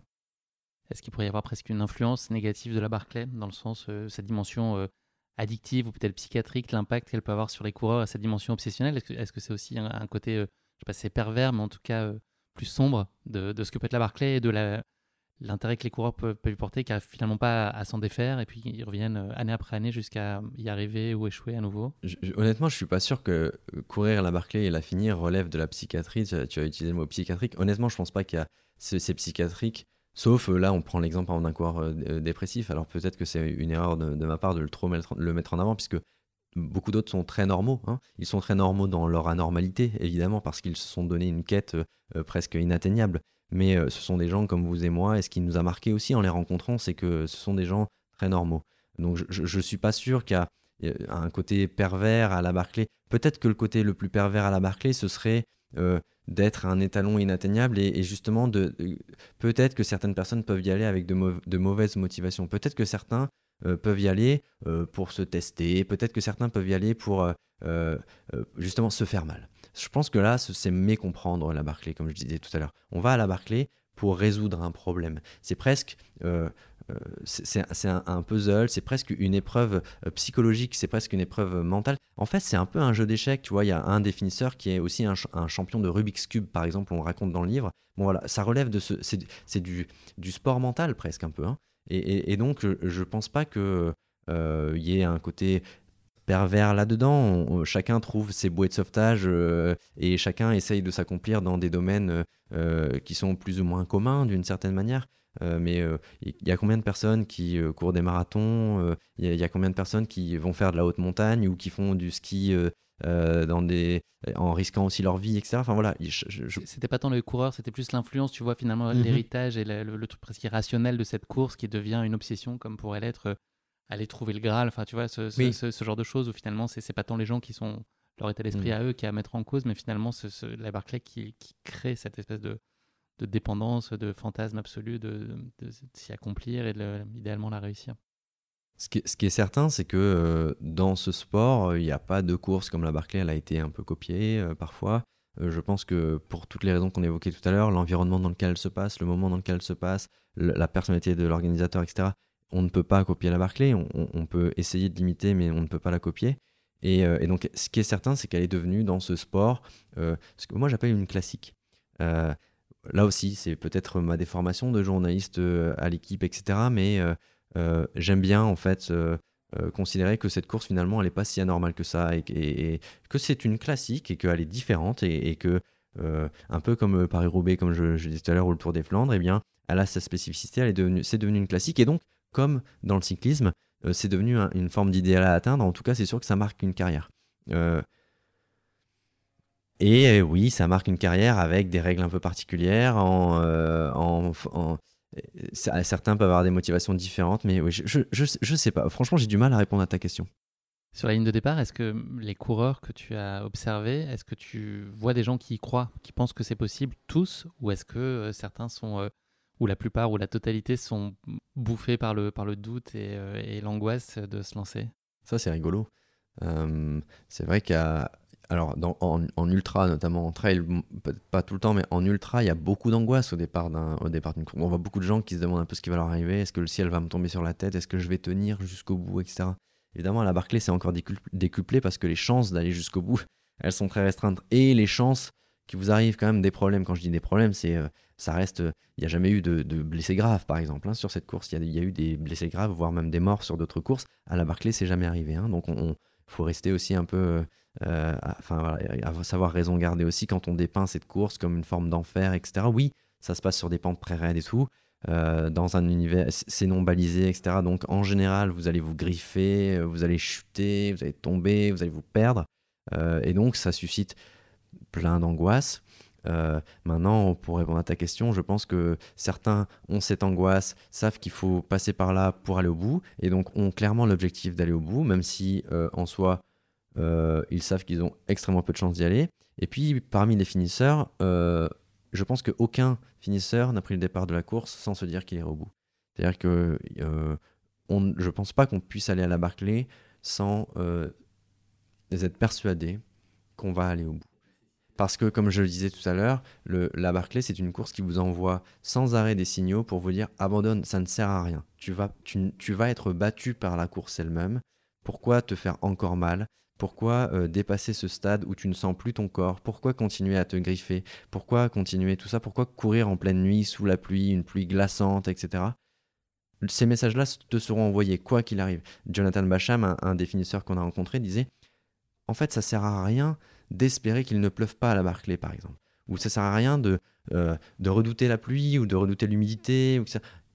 Est-ce qu'il pourrait y avoir presque une influence négative de la Barclay dans le sens, euh, cette dimension euh, addictive ou peut-être psychiatrique, l'impact qu'elle peut avoir sur les coureurs, cette dimension obsessionnelle? Est-ce que c'est aussi un, côté, euh, je sais pas c'est pervers, mais en tout cas plus sombre de, de, ce que peut être la Barclay et de la, l'intérêt que les coureurs peuvent, lui porter, qui n'arrivent finalement pas à, s'en défaire, et puis ils reviennent euh, année après année jusqu'à y arriver ou échouer à nouveau Honnêtement, je suis pas sûr que courir la Barclay et la finir relève de la psychiatrie. Tu, as utilisé le mot psychiatrique. Honnêtement, je pense pas qu'il y a c'est psychiatrique. Sauf euh, là, on prend l'exemple d'un coureur euh, dépressif. Alors peut-être que c'est une erreur de, ma part de le trop mettre, le mettre en avant, puisque beaucoup d'autres sont très normaux. Hein. Ils sont très normaux dans leur anormalité, évidemment, parce qu'ils se sont donné une quête presque inatteignable mais euh, ce sont des gens comme vous et moi, et ce qui nous a marqué aussi en les rencontrant, c'est que ce sont des gens très normaux. Donc je ne suis pas sûr qu'il y a un côté pervers à la Barclay. Peut-être que le côté le plus pervers à la Barclay, ce serait euh, d'être un étalon inatteignable et, justement de, peut-être que certaines personnes peuvent y aller avec de, mauvaises motivations. Peut-être que certains euh, peuvent y aller pour se tester. Peut-être que certains peuvent y aller pour justement se faire mal. Je pense que là, c'est mécomprendre la Barclay, comme je disais tout à l'heure. On va à la Barclay pour résoudre un problème. C'est presque, euh, euh, c'est un, puzzle, c'est presque une épreuve euh, psychologique, c'est presque une épreuve mentale. En fait, c'est un peu un jeu d'échecs. Tu vois, il y a un définisseur qui est aussi un, champion de Rubik's cube, par exemple, on raconte dans le livre. Bon voilà, ça relève de ce, c'est du, sport mental presque un peu. Hein. Et, donc, je, ne pense pas que il y ait un côté pervers là-dedans. chacun trouve ses bouées de sauvetage euh, et chacun essaye de s'accomplir dans des domaines euh, qui sont plus ou moins communs d'une certaine manière. Euh, mais il y a combien de personnes qui courent des marathons Il y, a combien de personnes qui vont faire de la haute montagne ou qui font du ski dans des, en risquant aussi leur vie, etc. Enfin voilà. C'était pas tant le coureur, c'était plus l'influence, tu vois, finalement, mhm. l'héritage et le, le, truc presque irrationnel de cette course qui devient une obsession, comme pourrait l'être aller trouver le Graal, enfin tu vois, ce, ce, genre de choses où finalement c'est pas tant les gens qui sont leur état d'esprit mm. à eux qui à mettre en cause, mais finalement la Barclay qui, qui, crée cette espèce de, de dépendance, de fantasme absolu de, de, s'y accomplir et de, idéalement la réussir. Ce qui, est, certain, c'est que dans ce sport, il n'y a pas de course comme la Barclay, elle a été un peu copiée parfois. je pense que pour toutes les raisons qu'on évoquait tout à l'heure, l'environnement dans lequel elle se passe, le moment dans lequel elle se passe, la personnalité de l'organisateur, etc., on ne peut pas copier la Barclay. On, peut essayer de l'imiter, mais on ne peut pas la copier. Et, donc, ce qui est certain, c'est qu'elle est devenue dans ce sport ce que moi j'appelle une classique là aussi, c'est peut-être ma déformation de journaliste euh, à l'équipe, etc. Mais euh, euh, j'aime bien en fait considérer que cette course finalement elle n'est pas si anormale que ça et, que c'est une classique et qu'elle est différente et, que un peu comme Paris-Roubaix, comme je, disais tout à l'heure, ou le Tour des Flandres, eh bien, elle a sa spécificité, elle est devenue, une classique et donc comme dans le cyclisme, c'est devenu une forme d'idéal à atteindre. En tout cas, c'est sûr que ça marque une carrière. Et euh, oui, ça marque une carrière avec des règles un peu particulières. Euh, certains peuvent avoir des motivations différentes, mais je, je, sais pas. Franchement, j'ai du mal à répondre à ta question. Sur la ligne de départ, est-ce que les coureurs que tu as observés, est-ce que tu vois des gens qui y croient, qui pensent que c'est possible, tous, ou est-ce que euh, certains sont, ou la plupart, ou la totalité sont bouffés par le, par le doute et, et l'angoisse de se lancer Ça, c'est rigolo. c'est vrai qu'à alors en, ultra, notamment en trail, peut-être pas tout le temps, mais en ultra, il y a beaucoup d'angoisse au départ d'une course. On voit beaucoup de gens qui se demandent un peu ce qui va leur arriver. Est-ce que le ciel va me tomber sur la tête? Est-ce que je vais tenir jusqu'au bout, etc. Évidemment, à la Barclay, c'est encore décuplé parce que les chances d'aller jusqu'au bout, elles sont très restreintes. Et les chances qu'il vous arrive quand même des problèmes. Quand je dis des problèmes, c'est euh, ça reste. Il n'y a jamais eu de, blessés graves, par exemple, hein, sur cette course. Il y, a eu des blessés graves, voire même des morts sur d'autres courses. À la Barclay, c'est jamais arrivé. Hein. donc, il faut rester aussi un peu euh, enfin savoir raison garder aussi quand on dépeint cette course comme une forme d'enfer, etc. Oui, ça se passe sur des pentes très raides et tout. Euh, dans un univers, c'est non balisé, etc. Donc en général, vous allez vous griffer, euh, vous allez chuter, vous allez tomber, vous allez vous perdre. et donc ça suscite plein d'angoisse. maintenant, pour répondre à ta question, je pense que certains ont cette angoisse, savent qu'il faut passer par là pour aller au bout, et donc ont clairement l'objectif d'aller au bout, même si en soi, euh, ils savent qu'ils ont extrêmement peu de chances d'y aller. Et puis, parmi les finisseurs, euh, je pense qu'aucun finisseur n'a pris le départ de la course sans se dire qu'il irait au bout. C'est-à-dire que euh, on, je pense pas qu'on puisse aller à la Barclay sans être persuadé qu'on va aller au bout. Parce que, comme je le disais tout à l'heure, la Barclay, c'est une course qui vous envoie sans arrêt des signaux pour vous dire abandonne, ça ne sert à rien. Tu vas, être battu par la course elle-même. Pourquoi te faire encore mal? Pourquoi euh, dépasser ce stade où tu ne sens plus ton corps? Pourquoi continuer à te griffer? Pourquoi continuer tout ça? Pourquoi courir en pleine nuit, sous la pluie, une pluie glaçante, etc. Ces messages-là te seront envoyés, quoi qu'il arrive. Jonathan Bacham, un, définisseur qu'on a rencontré, disait En fait, ça sert à rien d'espérer qu'il ne pleuve pas à la Barclay, par exemple. Ou ça sert à rien de, euh, de redouter la pluie ou de redouter l'humidité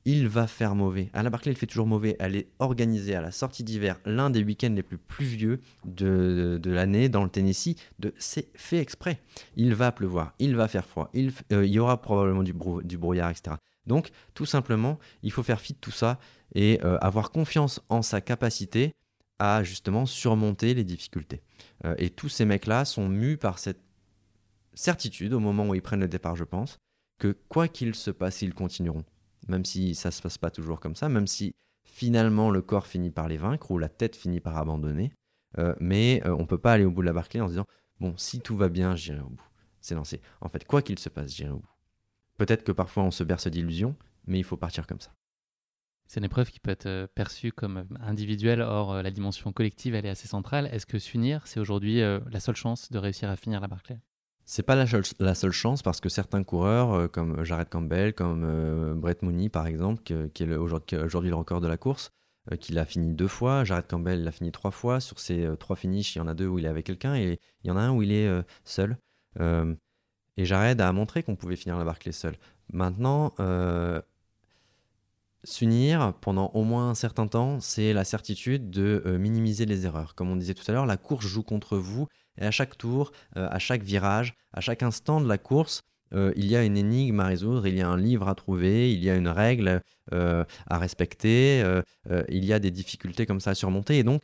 il va faire mauvais. À la Barclay, il fait toujours mauvais. Elle est organisée à la sortie d'hiver, l'un des week-ends les plus pluvieux de, de, l'année dans le Tennessee. C'est fait exprès. Il va pleuvoir, il va faire froid, il, euh, y aura probablement du, du, brouillard, etc. Donc, tout simplement, il faut faire fi de tout ça et euh, avoir confiance en sa capacité à justement surmonter les difficultés. Euh, et tous ces mecs-là sont mus par cette certitude au moment où ils prennent le départ, je pense, que quoi qu'il se passe, ils continueront même si ça se passe pas toujours comme ça, même si finalement le corps finit par les vaincre ou la tête finit par abandonner. Euh, mais on euh, on peut pas aller au bout de la Barclay en se disant bon, si tout va bien, j'irai au bout. C'est lancé. En fait, quoi qu'il se passe, j'irai au bout. Peut-être que parfois on se berce d'illusions, mais il faut partir comme ça. C'est une épreuve qui peut être euh, perçue comme individuelle, or la dimension collective, elle est assez centrale. Est-ce que s'unir, c'est aujourd'hui la seule chance de réussir à finir la Barclay c'est pas la, la, seule chance parce que certains coureurs, euh, comme Jared Campbell, comme euh, Brett Mooney par exemple, qui est aujourd'hui le record de la course, euh, qu'il a fini deux fois. Jared Campbell l'a fini trois fois. Sur ces trois finishes, il y en a deux où il est avec quelqu'un et il y en a un où il est seul. et Jared a montré qu'on pouvait finir la Barclay seul. Maintenant, s'unir pendant au moins un certain temps, c'est la certitude de minimiser les erreurs. Comme on disait tout à l'heure, la course joue contre vous et à chaque tour, euh, à chaque virage, à chaque instant de la course, euh, il y a une énigme à résoudre, il y a un livre à trouver, il y a une règle euh, à respecter, il y a des difficultés comme ça à surmonter. Et donc,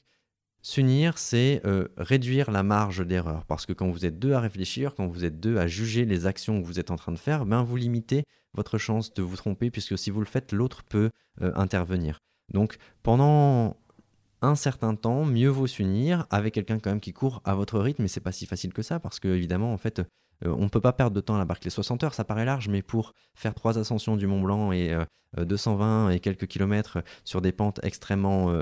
s'unir, c'est réduire la marge d'erreur. Parce que quand vous êtes deux à réfléchir, quand vous êtes deux à juger les actions que vous êtes en train de faire, ben vous limitez votre chance de vous tromper, puisque si vous le faites, l'autre peut intervenir. Donc, pendant un certain temps, mieux vaut s'unir avec quelqu'un quand même qui court à votre rythme, mais c'est pas si facile que ça parce que évidemment en fait euh, on ne peut pas perdre de temps à la Barclay 60 heures, ça paraît large, mais pour faire trois ascensions du Mont Blanc et 220 euh, et quelques kilomètres sur des pentes extrêmement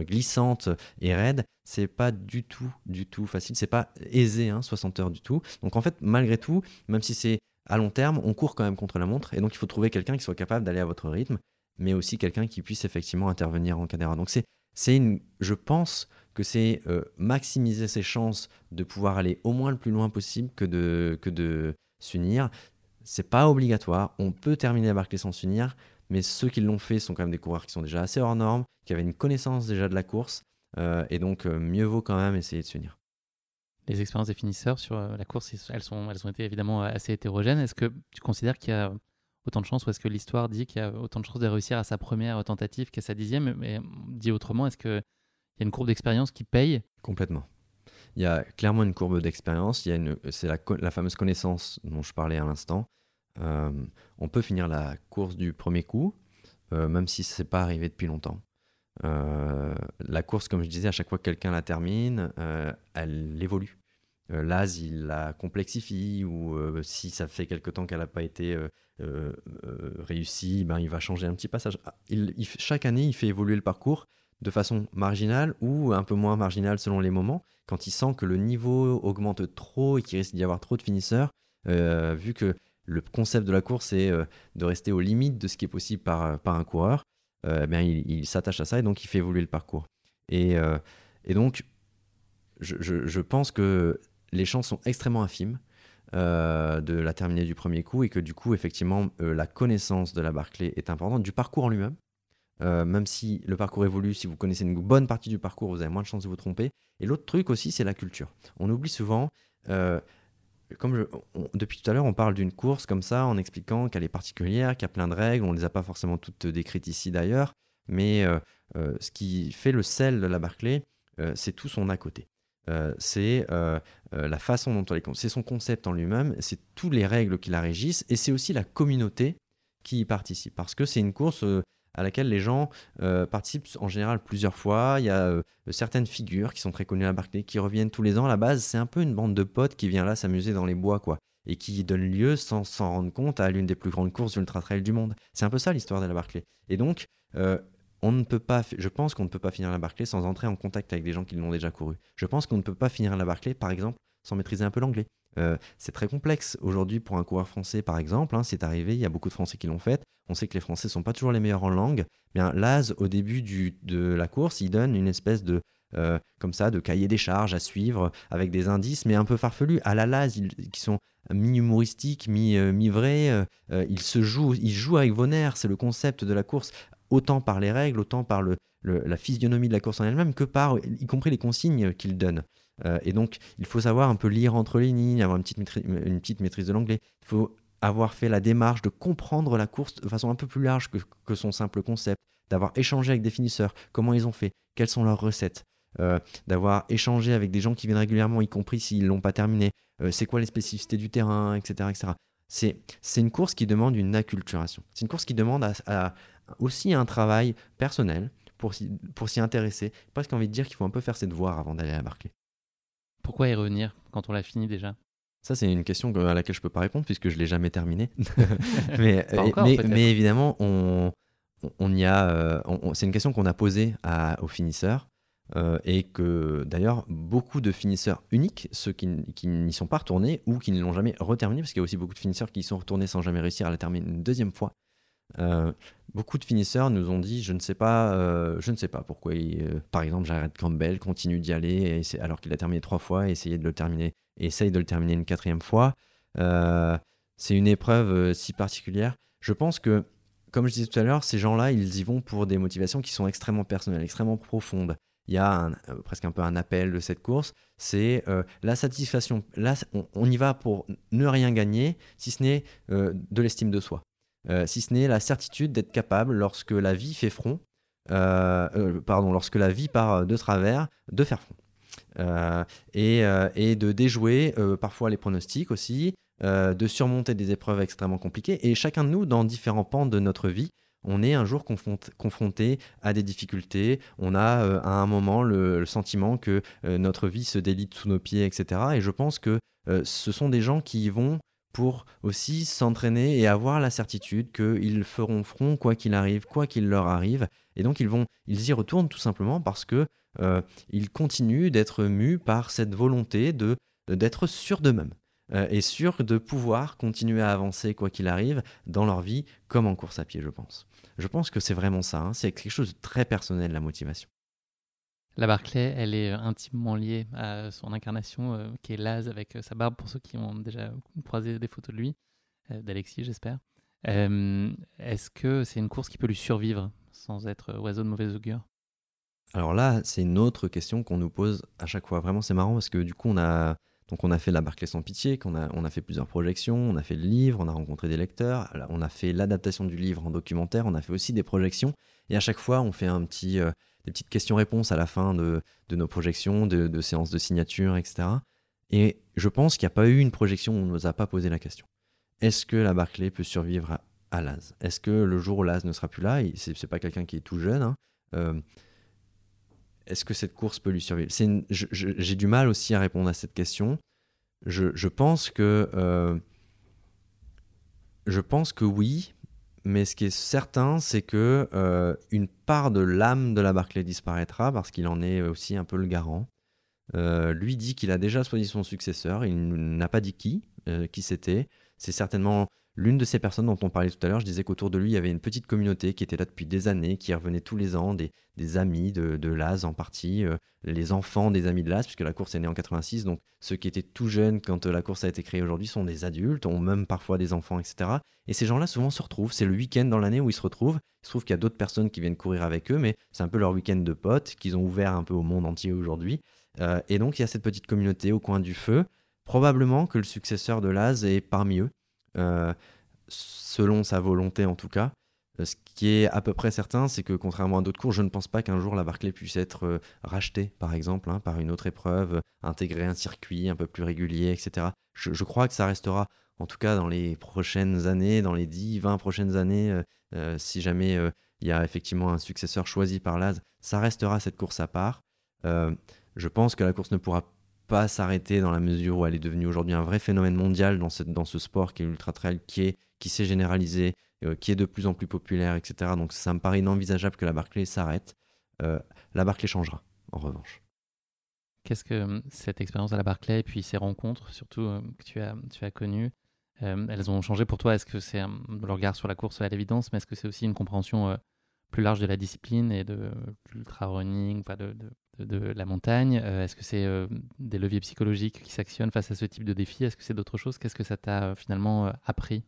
glissantes et raides, c'est pas du tout, du tout facile, c'est pas aisé, 60 hein, heures du tout. Donc en fait, malgré tout, même si c'est à long terme, on court quand même contre la montre, et donc il faut trouver quelqu'un qui soit capable d'aller à votre rythme, mais aussi quelqu'un qui puisse effectivement intervenir en cas d'erreur. Donc c'est une, je pense que c'est euh, maximiser ses chances de pouvoir aller au moins le plus loin possible que de, que de s'unir. C'est pas obligatoire, on peut terminer la Barclay sans s'unir, mais ceux qui l'ont fait sont quand même des coureurs qui sont déjà assez hors normes, qui avaient une connaissance déjà de la course, euh, et donc euh, mieux vaut quand même essayer de s'unir. Les expériences des finisseurs sur la course, elles, sont, elles ont été évidemment assez hétérogènes. Est-ce que tu considères qu'il y a autant de chances ou est-ce que l'histoire dit qu'il y a autant de chances de réussir à sa première tentative qu'à sa dixième? Mais dit autrement, est-ce y a une courbe d'expérience qui paye Complètement. Il y a clairement une courbe d'expérience. C'est la, la, fameuse connaissance dont je parlais à l'instant. Euh, on peut finir la course du premier coup, euh, même si ce n'est pas arrivé depuis longtemps. Euh, la course, comme je disais, à chaque fois que quelqu'un la termine, elle évolue. L'AS, il la complexifie, ou si ça fait quelque temps qu'elle n'a pas été réussie, ben, il va changer un petit passage. Ah, chaque année, il fait évoluer le parcours de façon marginale ou un peu moins marginale selon les moments, quand il sent que le niveau augmente trop et qu'il risque d'y avoir trop de finisseurs, vu que le concept de la course est de rester aux limites de ce qui est possible par, par un coureur, ben, il, s'attache à ça et donc il fait évoluer le parcours. Et, et donc, je, je, pense que les chances sont extrêmement infimes euh, de la terminer du premier coup et que du coup, effectivement, euh, la connaissance de la Barclay est importante, du parcours en lui-même. Euh, même si le parcours évolue, si vous connaissez une bonne partie du parcours, vous avez moins de chances de vous tromper. Et l'autre truc aussi, c'est la culture. On oublie souvent, comme depuis tout à l'heure, on parle d'une course comme ça, en expliquant qu'elle est particulière, qu'il y a plein de règles, on ne les a pas forcément toutes décrites ici d'ailleurs, mais ce qui fait le sel de la Barclay, c'est tout son à côté. Euh, c'est euh, euh, la façon dont on les c'est son concept en lui-même, c'est toutes les règles qui la régissent et c'est aussi la communauté qui y participe parce que c'est une course à laquelle les gens participent en général plusieurs fois. Il y a certaines figures qui sont très connues à Barclay qui reviennent tous les ans. À la base, c'est un peu une bande de potes qui vient là s'amuser dans les bois, quoi, et qui donne lieu, sans s'en rendre compte, à l'une des plus grandes courses ultra trail du monde. C'est un peu ça l'histoire de la Barclay. Et donc, on ne peut pas, je pense qu'on ne peut pas finir la Barclay sans entrer en contact avec des gens qui l'ont déjà couru. Je pense qu'on ne peut pas finir la Barclay, par exemple, sans maîtriser un peu l'anglais. Euh, c'est très complexe aujourd'hui pour un coureur français, par exemple. Hein, c'est arrivé, il y a beaucoup de Français qui l'ont fait. On sait que les Français sont pas toujours les meilleurs en langue. Bien, Laz, au début de la course, il donne une espèce de euh, comme ça, de cahier des charges à suivre avec des indices, mais un peu farfelus, à la Laz, qui sont mi-humoristiques, mi-vrais. Euh, il se joue, il joue avec vos nerfs, c'est le concept de la course autant par les règles, autant par la physionomie de la course en elle-même, que par, y compris les consignes qu'il donne. Euh, et donc, il faut savoir un peu lire entre les lignes, avoir une petite maîtrise, une petite maîtrise de l'anglais. Il faut avoir fait la démarche de comprendre la course de façon un peu plus large que, son simple concept, d'avoir échangé avec des finisseurs, comment ils ont fait, quelles sont leurs recettes, euh, d'avoir échangé avec des gens qui viennent régulièrement, y compris s'ils l'ont pas terminé, euh, c'est quoi les spécificités du terrain, etc. etc. C'est une course qui demande une acculturation. C'est une course qui demande aussi un travail personnel pour, pour s'y intéresser. Presque envie de dire qu'il faut un peu faire ses devoirs avant d'aller à Barclay. Pourquoi y revenir quand on l'a fini déjà? Ça, c'est une question à laquelle je ne peux pas répondre puisque je ne l'ai jamais terminé. *laughs* *laughs* mais, mais, évidemment, on, on y a, euh, c'est une question qu'on a posée à, aux finisseurs euh, et que d'ailleurs, beaucoup de finisseurs uniques, ceux qui, qui n'y sont pas retournés ou qui ne l'ont jamais reterminé, parce qu'il y a aussi beaucoup de finisseurs qui y sont retournés sans jamais réussir à la terminer une deuxième fois, euh, beaucoup de finisseurs nous ont dit je ne sais pas, euh, je ne sais pas pourquoi. Euh, par exemple, Jared Campbell continue d'y aller alors qu'il a terminé trois fois et de le terminer, essaye de le terminer une quatrième fois. c'est une épreuve si particulière. Je pense que, comme je disais tout à l'heure, ces gens-là, ils y vont pour des motivations qui sont extrêmement personnelles, extrêmement profondes. Il y a presque un peu un appel de cette course, c'est la satisfaction. Là, on, y va pour ne rien gagner, si ce n'est de l'estime de soi. Euh, si ce n'est la certitude d'être capable, lorsque la vie fait front, euh, euh, pardon, lorsque la vie part de travers, de faire front. Et, de déjouer parfois les pronostics aussi, de surmonter des épreuves extrêmement compliquées. Et chacun de nous, dans différents pans de notre vie, on est un jour confronté à des difficultés, on a à un moment le, sentiment que notre vie se délite sous nos pieds, etc. Et je pense que ce sont des gens qui vont pour aussi s'entraîner et avoir la certitude qu'ils feront front quoi qu'il arrive, quoi qu'il leur arrive. Et donc ils vont, ils y retournent tout simplement parce que ils continuent d'être mus par cette volonté de d'être sûrs d'eux-mêmes. Euh, et sûr de pouvoir continuer à avancer quoi qu'il arrive dans leur vie comme en course à pied, je pense. Je pense que c'est vraiment ça, hein. c'est quelque chose de très personnel, la motivation. La Barclay, elle est euh, intimement liée à son incarnation, euh, qui est Laz avec sa barbe, pour ceux qui ont déjà croisé des photos de lui, d'Alexis, j'espère. Est-ce que c'est une course qui peut lui survivre sans être oiseau de mauvaise augure? Alors là, c'est une autre question qu'on nous pose à chaque fois. Vraiment, c'est marrant parce que du coup, on a, donc on a fait La Barclay sans pitié, on a, on a fait plusieurs projections, on a fait le livre, on a rencontré des lecteurs, on a fait l'adaptation du livre en documentaire, on a fait aussi des projections. Et à chaque fois, on fait un petit, euh, des petites questions-réponses à la fin de, nos projections, de, séances de signature, etc. Et je pense qu'il n'y a pas eu une projection où on ne nous a pas posé la question. Est-ce que la Barclay peut survivre à, Laz? Est-ce que le jour où Laz ne sera plus là, ce n'est pas quelqu'un qui est tout jeune, hein, euh, est-ce que cette course peut lui survivre? J'ai du mal aussi à répondre à cette question. Je, pense que euh, je pense que oui, mais ce qui est certain, c'est que euh, une part de l'âme de la Barclay disparaîtra parce qu'il en est aussi un peu le garant. Euh, lui dit qu'il a déjà choisi son successeur. Il n'a pas dit qui, qui c'était. C'est certainement L'une de ces personnes dont on parlait tout à l'heure, je disais qu'autour de lui, il y avait une petite communauté qui était là depuis des années, qui revenait tous les ans, des, amis de, de Laz en partie, euh, les enfants des amis de Laz, puisque la course est née en 86, donc ceux qui étaient tout jeunes quand euh, la course a été créée aujourd'hui sont des adultes, ont même parfois des enfants, etc. Et ces gens-là souvent se retrouvent, c'est le week-end dans l'année où ils se retrouvent, il se trouve qu'il y a d'autres personnes qui viennent courir avec eux, mais c'est un peu leur week-end de potes qu'ils ont ouvert un peu au monde entier aujourd'hui. Euh, et donc il y a cette petite communauté au coin du feu, probablement que le successeur de Laz est parmi eux selon sa volonté en tout cas. Euh, ce qui est à peu près certain, c'est que contrairement à d'autres cours, je ne pense pas qu'un jour la Barclay puisse être euh, rachetée, par exemple, hein, par une autre épreuve, intégrer un circuit un peu plus régulier, etc. Je, crois que ça restera, en tout cas dans les prochaines années, dans les 10, 20 prochaines années, euh, si jamais il y a effectivement un successeur choisi par Laz, ça restera cette course à part. je pense que la course ne pourra pas s'arrêter dans la mesure où elle est devenue aujourd'hui un vrai phénomène mondial dans ce, dans ce sport qui est l'ultra trail, qui est qui s'est généralisé, euh, qui est de plus en plus populaire, etc. Donc ça me paraît inenvisageable que la Barclay s'arrête. Euh, la Barclay changera, en revanche. Qu'est-ce que hum, cette expérience à la Barclay et puis ces rencontres, surtout euh, que tu as, tu as connues, elles ont changé pour toi? Est-ce que c'est le regard sur la course à l'évidence, mais est-ce que c'est aussi une compréhension plus large de la discipline et de l'ultra-running, de, de, de, la montagne Est-ce que c'est des leviers psychologiques qui s'actionnent face à ce type de défi? Est-ce que c'est d'autres choses? Qu'est-ce que ça t'a finalement appris?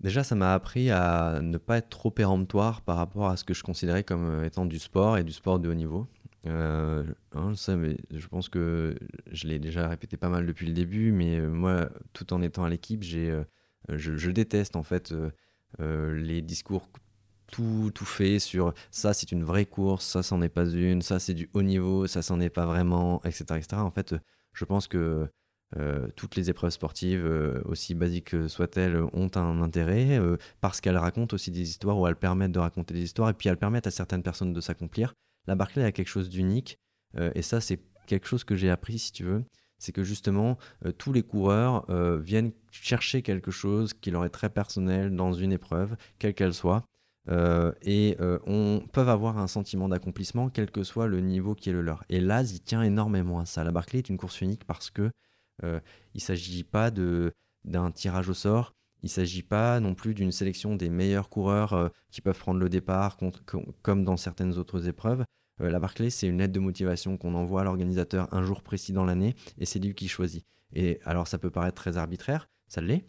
Déjà, ça m'a appris à ne pas être trop péremptoire par rapport à ce que je considérais comme euh, étant du sport et du sport de haut niveau. Euh, hein, mais je pense que je l'ai déjà répété pas mal depuis le début, mais euh, moi, tout en étant à l'équipe, je, déteste en fait les discours tout, tout fait sur ça, c'est une vraie course, ça, c'en est pas une, ça, c'est du haut niveau, ça, c'en est pas vraiment, etc., etc. En fait, je pense que euh, toutes les épreuves sportives, euh, aussi basiques soient-elles, ont un intérêt euh, parce qu'elles racontent aussi des histoires ou elles permettent de raconter des histoires et puis elles permettent à certaines personnes de s'accomplir. La Barclay a quelque chose d'unique et ça, c'est quelque chose que j'ai appris, si tu veux. C'est que justement, tous les coureurs viennent chercher quelque chose qui leur est très personnel dans une épreuve, quelle qu'elle soit. Et on peuvent avoir un sentiment d'accomplissement quel que soit le niveau qui est le leur. Et là, il tient énormément à ça. La Barclay est une course unique parce que euh, il ne s'agit pas d'un tirage au sort. Il ne s'agit pas non plus d'une sélection des meilleurs coureurs euh, qui peuvent prendre le départ, comme dans certaines autres épreuves. Euh, la Barclay, c'est une lettre de motivation qu'on envoie à l'organisateur un jour précis dans l'année, et c'est lui qui choisit. Et alors, ça peut paraître très arbitraire, ça l'est.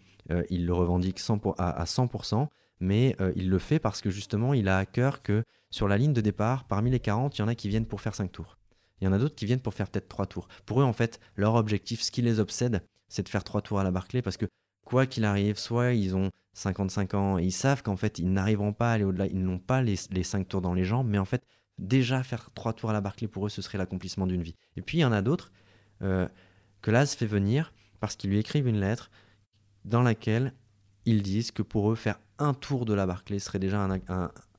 il le revendique à, 100%, mais il le fait parce que justement, il a à cœur que sur la ligne de départ, parmi les 40, il y en a qui viennent pour faire 5 tours. Il y en a d'autres qui viennent pour faire peut-être trois tours. Pour eux, en fait, leur objectif, ce qui les obsède, c'est de faire trois tours à la Barclay parce que quoi qu'il arrive, soit ils ont 55 ans et ils savent qu'en fait, ils n'arriveront pas à aller au-delà, ils n'ont pas les, les cinq tours dans les jambes, mais en fait, déjà faire trois tours à la Barclay, pour eux, ce serait l'accomplissement d'une vie. Et puis, il y en a d'autres euh, que Laz fait venir parce qu'ils lui écrivent une lettre dans laquelle ils disent que pour eux, faire un tour de la Barclay serait déjà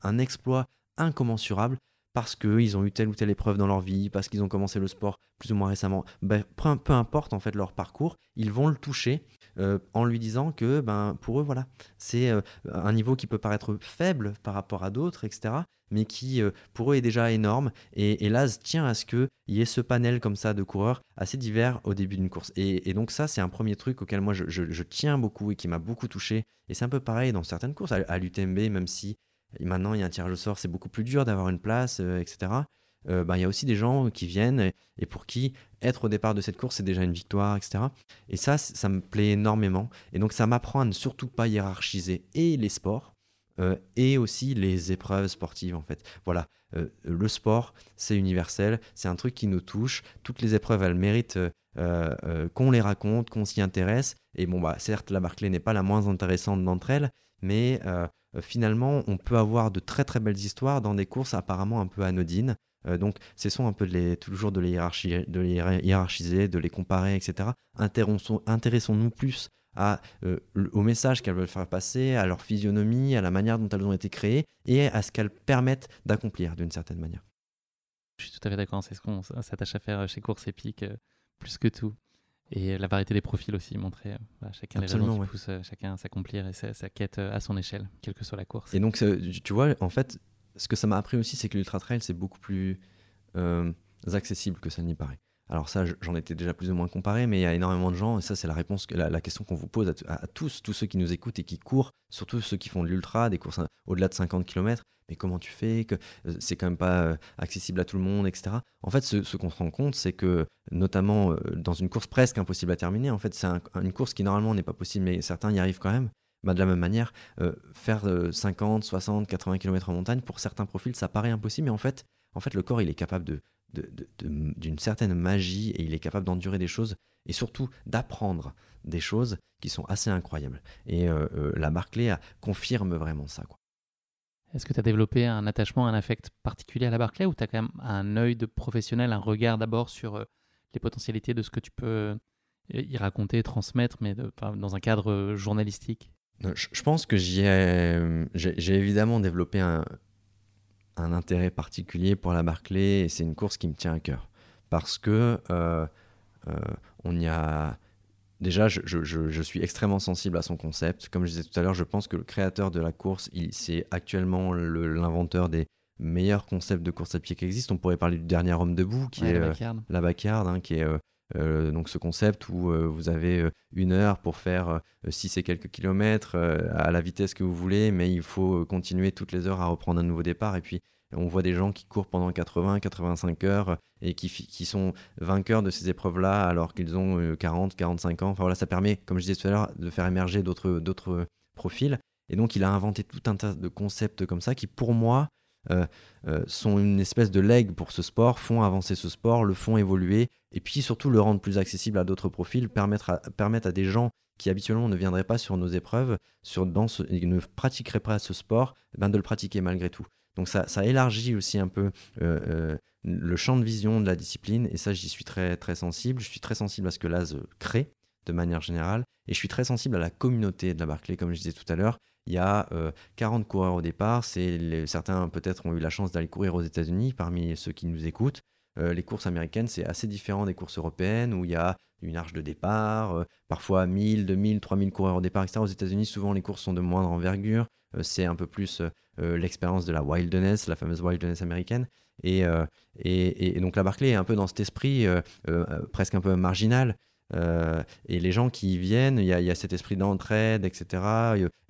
un, exploit incommensurable parce qu'ils ont eu telle ou telle épreuve dans leur vie, parce qu'ils ont commencé le sport plus ou moins récemment, ben, peu, importe en fait leur parcours, ils vont le toucher euh, en lui disant que ben, pour eux, voilà, c'est euh, un niveau qui peut paraître faible par rapport à d'autres, etc., mais qui euh, pour eux est déjà énorme. Et, et Laz tient à ce qu'il y ait ce panel comme ça de coureurs assez divers au début d'une course. Et, donc ça, c'est un premier truc auquel moi je, tiens beaucoup et qui m'a beaucoup touché. Et c'est un peu pareil dans certaines courses, à, l'UTMB, même si maintenant, il y a un tirage au sort, c'est beaucoup plus dur d'avoir une place, etc. Euh, bah, il y a aussi des gens qui viennent et, pour qui être au départ de cette course, c'est déjà une victoire, etc. Et ça, ça me plaît énormément. Et donc, ça m'apprend à ne surtout pas hiérarchiser et les sports euh, et aussi les épreuves sportives, en fait. Voilà, le sport, c'est universel, c'est un truc qui nous touche. Toutes les épreuves, elles méritent qu'on les raconte, qu'on s'y intéresse. Et bon, bah, certes, la Barclay n'est pas la moins intéressante d'entre elles, mais euh, finalement, on peut avoir de très très belles histoires dans des courses apparemment un peu anodines. Euh, donc, cessons un peu de les, toujours de les, de les hiérarchiser, de les comparer, etc. Intéressons-nous plus à, euh, au message qu'elles veulent faire passer, à leur physionomie, à la manière dont elles ont été créées et à ce qu'elles permettent d'accomplir d'une certaine manière. Je suis tout à fait d'accord, c'est ce qu'on s'attache à faire chez Course Épique, plus que tout. Et la variété des profils aussi, montrer euh, bah, chacun les raisons qui poussent euh, chacun à s'accomplir et sa, quête euh, à son échelle, quelle que soit la course. Et donc, tu vois, en fait, ce que ça m'a appris aussi, c'est que l'ultra trail, c'est beaucoup plus accessible que ça n'y paraît. Alors ça, j'en étais déjà plus ou moins comparé, mais il y a énormément de gens, et ça c'est la réponse, la, la question qu'on vous pose à, tous, tous ceux qui nous écoutent et qui courent, surtout ceux qui font de l'ultra, des courses au-delà de 50 km, mais comment tu fais que euh, c'est quand même pas euh, accessible à tout le monde, etc. En fait, ce, qu'on se rend compte, c'est que notamment euh, dans une course presque impossible à terminer, en fait, c'est une course qui normalement n'est pas possible, mais certains y arrivent quand même. Bah, de la même manière, faire 50, 60, 80 km en montagne, pour certains profils, ça paraît impossible, mais en fait, en fait, le corps, il est capable de, d'une certaine magie et il est capable d'endurer des choses et surtout d'apprendre des choses qui sont assez incroyables. Et euh, euh, la Barclay confirme vraiment ça. Est-ce que tu as développé un attachement, un affect particulier à la Barclay ou tu as quand même un œil de professionnel, un regard d'abord sur euh, les potentialités de ce que tu peux y raconter, transmettre, mais dans un cadre journalistique? Je pense que j'ai évidemment développé un, un intérêt particulier pour la Barclay et c'est une course qui me tient à cœur. Parce que euh, euh, on y a. Déjà, je, suis extrêmement sensible à son concept. Comme je disais tout à l'heure, je pense que le créateur de la course, c'est actuellement l'inventeur des meilleurs concepts de course à pied qui existent. On pourrait parler du dernier homme debout, qui est la Backyard, hein, qui est euh, donc ce concept où vous avez une heure pour faire 6 et quelques kilomètres à la vitesse que vous voulez, mais il faut continuer toutes les heures à reprendre un nouveau départ. Et puis on voit des gens qui courent pendant 80, 85 heures et qui, qui sont vainqueurs de ces épreuves-là alors qu'ils ont 40, 45 ans. Enfin voilà, ça permet, comme je disais tout à l'heure, de faire émerger d'autres profils. Et donc il a inventé tout un tas de concepts comme ça qui, pour moi, euh, euh, sont une espèce de leg pour ce sport, font avancer ce sport, le font évoluer, et puis surtout le rendre plus accessible à d'autres profils, permettre à, permettre à des gens qui habituellement ne viendraient pas sur nos épreuves, sur, dans ne pratiqueraient pas ce sport, ben de le pratiquer malgré tout. Donc ça, ça élargit aussi un peu euh, le champ de vision de la discipline, et ça j'y suis très, très sensible. Je suis très sensible à ce que l'AS crée de manière générale, et je suis très sensible à la communauté de la Barclay, comme je disais tout à l'heure. Il y a 40 euh, coureurs au départ. Certains peut-être ont eu la chance d'aller courir aux États-Unis parmi ceux qui nous écoutent. Euh, les courses américaines, c'est assez différent des courses européennes où il y a une arche de départ, euh, parfois 1000, 2000, 3000 coureurs au départ, etc. Aux États-Unis, souvent les courses sont de moindre envergure. c'est un peu plus l'expérience de la wilderness, la fameuse wilderness américaine. Et, donc la Barclay est un peu dans cet esprit presque un peu marginal euh, et les gens qui y viennent, il y, a cet esprit d'entraide, etc.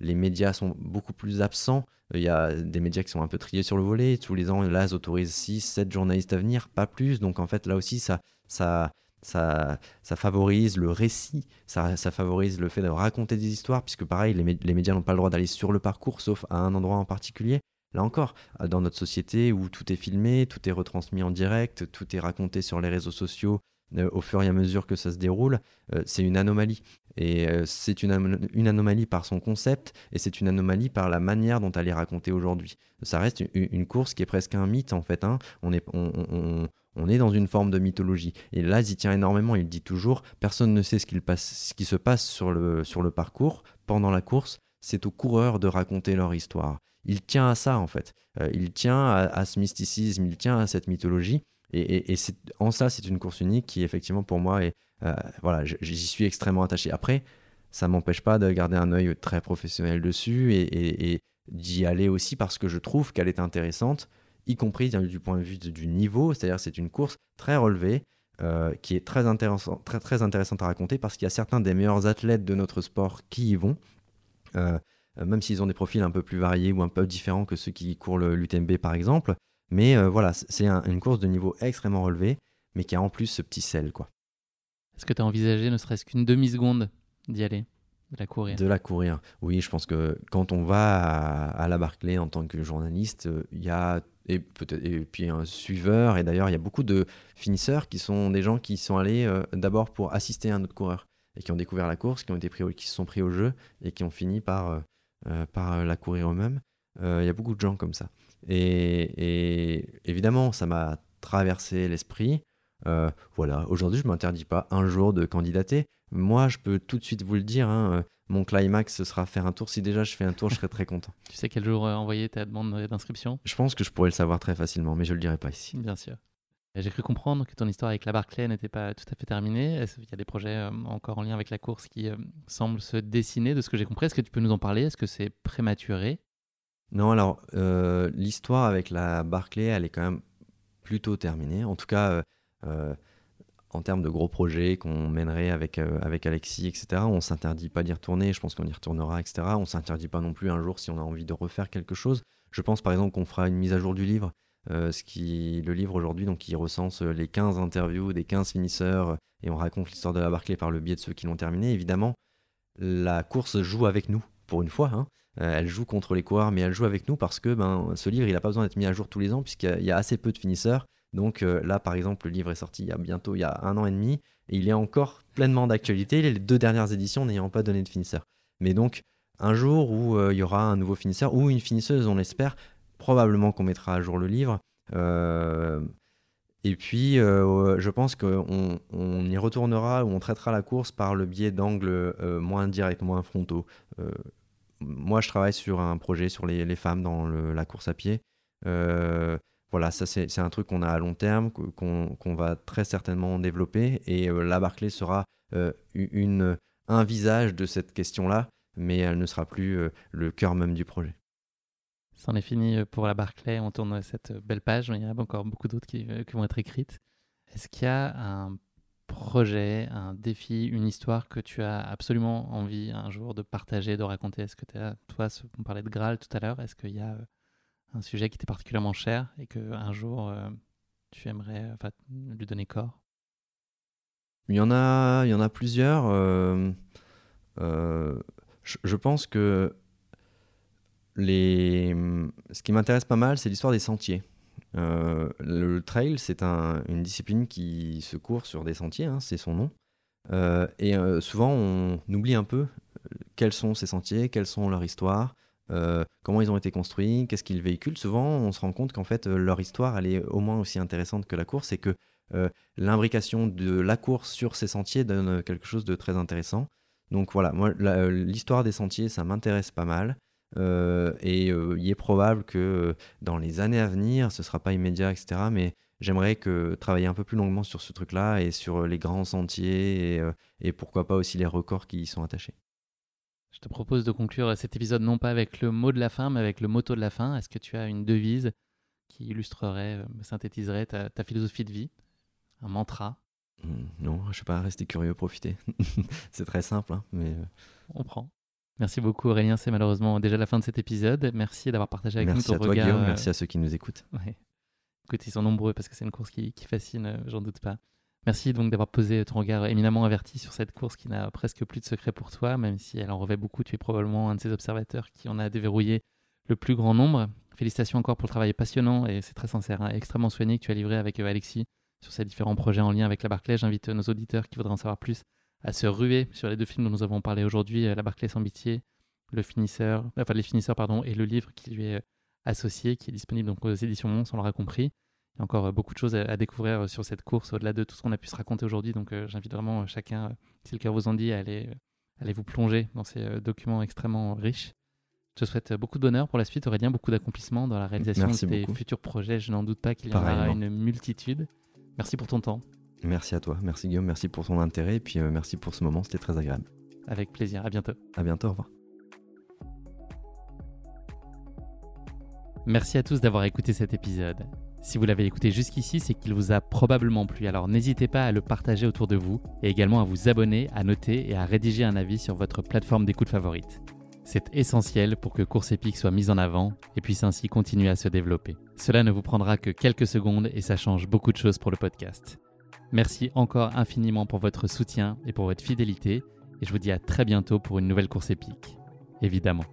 Les médias sont beaucoup plus absents. Il y a des médias qui sont un peu triés sur le volet. Tous les ans, l'AS autorise 6, 7 journalistes à venir, pas plus. Donc en fait, là aussi, ça, ça, ça, ça favorise le récit, ça, ça, favorise le fait de raconter des histoires, puisque pareil, les, médias n'ont pas le droit d'aller sur le parcours, sauf à un endroit en particulier. Là encore, dans notre société où tout est filmé, tout est retransmis en direct, tout est raconté sur les réseaux sociaux, euh, au fur et à mesure que ça se déroule, euh, c'est une anomalie. Et euh, c'est une, anomalie par son concept, et c'est une anomalie par la manière dont elle est racontée aujourd'hui. Ça reste une, course qui est presque un mythe, en fait. Hein. On, est, dans une forme de mythologie. Et là, il tient énormément, il dit toujours, personne ne sait ce, qui se passe sur le parcours, pendant la course, c'est aux coureurs de raconter leur histoire. Il tient à ça, en fait. il tient à, ce mysticisme, il tient à cette mythologie. Et, en ça, c'est une course unique qui, effectivement, pour moi, est, voilà, j'y suis extrêmement attaché. Après, ça m'empêche pas de garder un œil très professionnel dessus et, d'y aller aussi parce que je trouve qu'elle est intéressante, y compris du point de vue du niveau, c'est-à-dire c'est une course très relevée, euh, qui est très, intéressant, très intéressante à raconter parce qu'il y a certains des meilleurs athlètes de notre sport qui y vont, euh, même s'ils ont des profils un peu plus variés ou un peu différents que ceux qui courent l'UTMB par exemple. Mais euh, voilà, c'est une course de niveau extrêmement relevé, mais qui a en plus ce petit sel. quoi. Est-ce que tu as envisagé ne serait-ce qu'une demi-seconde d'y aller de la courir? De la courir. Oui, je pense que quand on va à, la Barclay en tant que journaliste, il y a et peut-être et puis un suiveur et d'ailleurs il y a beaucoup de finisseurs qui sont des gens qui sont allés euh, d'abord pour assister à un autre coureur et qui ont découvert la course, qui ont été pris qui se sont pris au jeu et qui ont fini par euh, euh, par la courir eux-mêmes. Il y a beaucoup de gens comme ça. Et, évidemment, ça m'a traversé l'esprit. voilà, aujourd'hui, je m'interdis pas un jour de candidater. Moi, je peux tout de suite vous le dire, hein, mon climax, ce sera faire un tour. Si déjà je fais un tour, je serai très content. *laughs* tu sais quel jour euh, envoyer ta demande d'inscription? Je pense que je pourrais le savoir très facilement, mais je ne le dirai pas ici. Bien sûr. J'ai cru comprendre que ton histoire avec la Barclay n'était pas tout à fait terminée. Il y a des projets euh, encore en lien avec la course qui euh, semblent se dessiner, de ce que j'ai compris. Est-ce que tu peux nous en parler? Est-ce que c'est prématuré? Non, alors l'histoire avec la Barclay, elle est quand même plutôt terminée. En tout cas, en termes de gros projets qu'on mènerait avec, euh, Alexis, etc. On s'interdit pas d'y retourner, je pense qu'on y retournera, etc. On s'interdit pas non plus un jour si on a envie de refaire quelque chose. Je pense par exemple qu'on fera une mise à jour du livre. Euh, ce qui, le livre aujourd'hui, donc, qui recense les 15 interviews des 15 finisseurs et on raconte l'histoire de la Barclay par le biais de ceux qui l'ont terminé. Évidemment, la course joue avec nous, pour une fois. Hein. Euh, elle joue contre les coureurs, mais elle joue avec nous parce que ben, ce livre, il n'a pas besoin d'être mis à jour tous les ans puisqu'il y, a assez peu de finisseurs donc euh, là, par exemple, le livre est sorti il y a bientôt il y a un an et demi et il est encore pleinement d'actualité, les deux dernières éditions n'ayant pas donné de finisseur. Mais donc, un jour où euh, il y aura un nouveau finisseur ou une finisseuse, on l'espère, probablement qu'on mettra à jour le livre. Et puis, je pense qu'on on y retournera ou on traitera la course par le biais d'angles moins directs, moins frontaux. Moi, je travaille sur un projet sur les, femmes dans la course à pied voilà, ça c'est un truc qu'on a à long terme, qu'on va très certainement développer. Et euh, la Barclay sera euh, un visage de cette question-là, mais elle ne sera plus euh, le cœur même du projet. C'en est fini pour la Barclay, on tourne cette belle page, mais il y en a encore beaucoup d'autres qui, vont être écrites. Est-ce qu'il y a un projet, un défi, une histoire que tu as absolument envie un jour de partager, de raconter? Est-ce que tu as, toi, on parlait de Graal tout à l'heure, est-ce qu'il y a un sujet qui t'est particulièrement cher et que un jour euh, tu aimerais lui donner corps? Il y en a, il y en a plusieurs. Euh, euh, je, pense que les, ce qui m'intéresse pas mal, c'est l'histoire des sentiers. Le trail, c'est un, une discipline qui se court sur des sentiers, hein, c'est son nom. et souvent, on oublie un peu quels sont ces sentiers, quelles sont leurs histoires. Euh, comment ils ont été construits, qu'est-ce qu'ils véhiculent. Souvent, on se rend compte qu'en fait, euh, leur histoire, elle est au moins aussi intéressante que la course et que euh, l'imbrication de la course sur ces sentiers donne quelque chose de très intéressant. Donc voilà, moi, l'histoire des sentiers, ça m'intéresse pas mal. Et il est probable que dans les années à venir, ce sera pas immédiat, etc. Mais j'aimerais que travailler un peu plus longuement sur ce truc-là et sur les grands sentiers et, et pourquoi pas aussi les records qui y sont attachés. Je te propose de conclure cet épisode non pas avec le mot de la fin, mais avec le motto de la fin. Est-ce que tu as une devise qui illustrerait, euh, synthétiserait ta, philosophie de vie? Un mantra? Mmh, Non, je ne sais pas, rester curieux, profiter. *laughs* c'est très simple, hein, mais... Euh, On prend. Merci beaucoup Aurélien, c'est malheureusement déjà la fin de cet épisode. Merci d'avoir partagé avec nous ton regard. Merci à toi Guillaume, merci à ceux qui nous écoutent. Ouais. Écoute, ils sont nombreux parce que c'est une course qui, qui fascine, euh, j'en doute pas. Merci donc d'avoir posé ton regard éminemment averti sur cette course qui n'a presque plus de secret pour toi, même si elle en revêt beaucoup. Tu es probablement un de ces observateurs qui en a déverrouillé le plus grand nombre. Félicitations encore pour le travail passionnant et c'est très sincère, hein, extrêmement soigné que tu as livré avec euh, Alexis sur ces différents projets en lien avec la Barclay. J'invite nos auditeurs qui voudraient en savoir plus à se ruer sur les deux films dont nous avons parlé aujourd'hui, euh, La Barclay sans pitié, le finisseur, enfin les finisseurs pardon, et le livre qui lui est euh, associé, qui est disponible donc aux éditions Mons, on l'aura compris. Il y a encore euh, beaucoup de choses à, découvrir sur cette course au-delà de tout ce qu'on a pu se raconter aujourd'hui. Donc euh, j'invite vraiment chacun, si le cœur vous en dit, à aller vous plonger dans ces euh, documents extrêmement riches. Je te souhaite beaucoup de bonheur pour la suite, Aurélien, beaucoup d'accomplissement dans la réalisation Merci de tes beaucoup. futurs projets. Je n'en doute pas qu'il y en aura une multitude. Merci pour ton temps. Merci à toi, merci Guillaume, merci pour ton intérêt et puis euh, merci pour ce moment, c'était très agréable. Avec plaisir. À bientôt. À bientôt, au revoir. Merci à tous d'avoir écouté cet épisode. Si vous l'avez écouté jusqu'ici, c'est qu'il vous a probablement plu, alors n'hésitez pas à le partager autour de vous et également à vous abonner, à noter et à rédiger un avis sur votre plateforme d'écoute favorite. C'est essentiel pour que Course Épique soit mise en avant et puisse ainsi continuer à se développer. Cela ne vous prendra que quelques secondes et ça change beaucoup de choses pour le podcast. Merci encore infiniment pour votre soutien et pour votre fidélité et je vous dis à très bientôt pour une nouvelle course épique. Évidemment.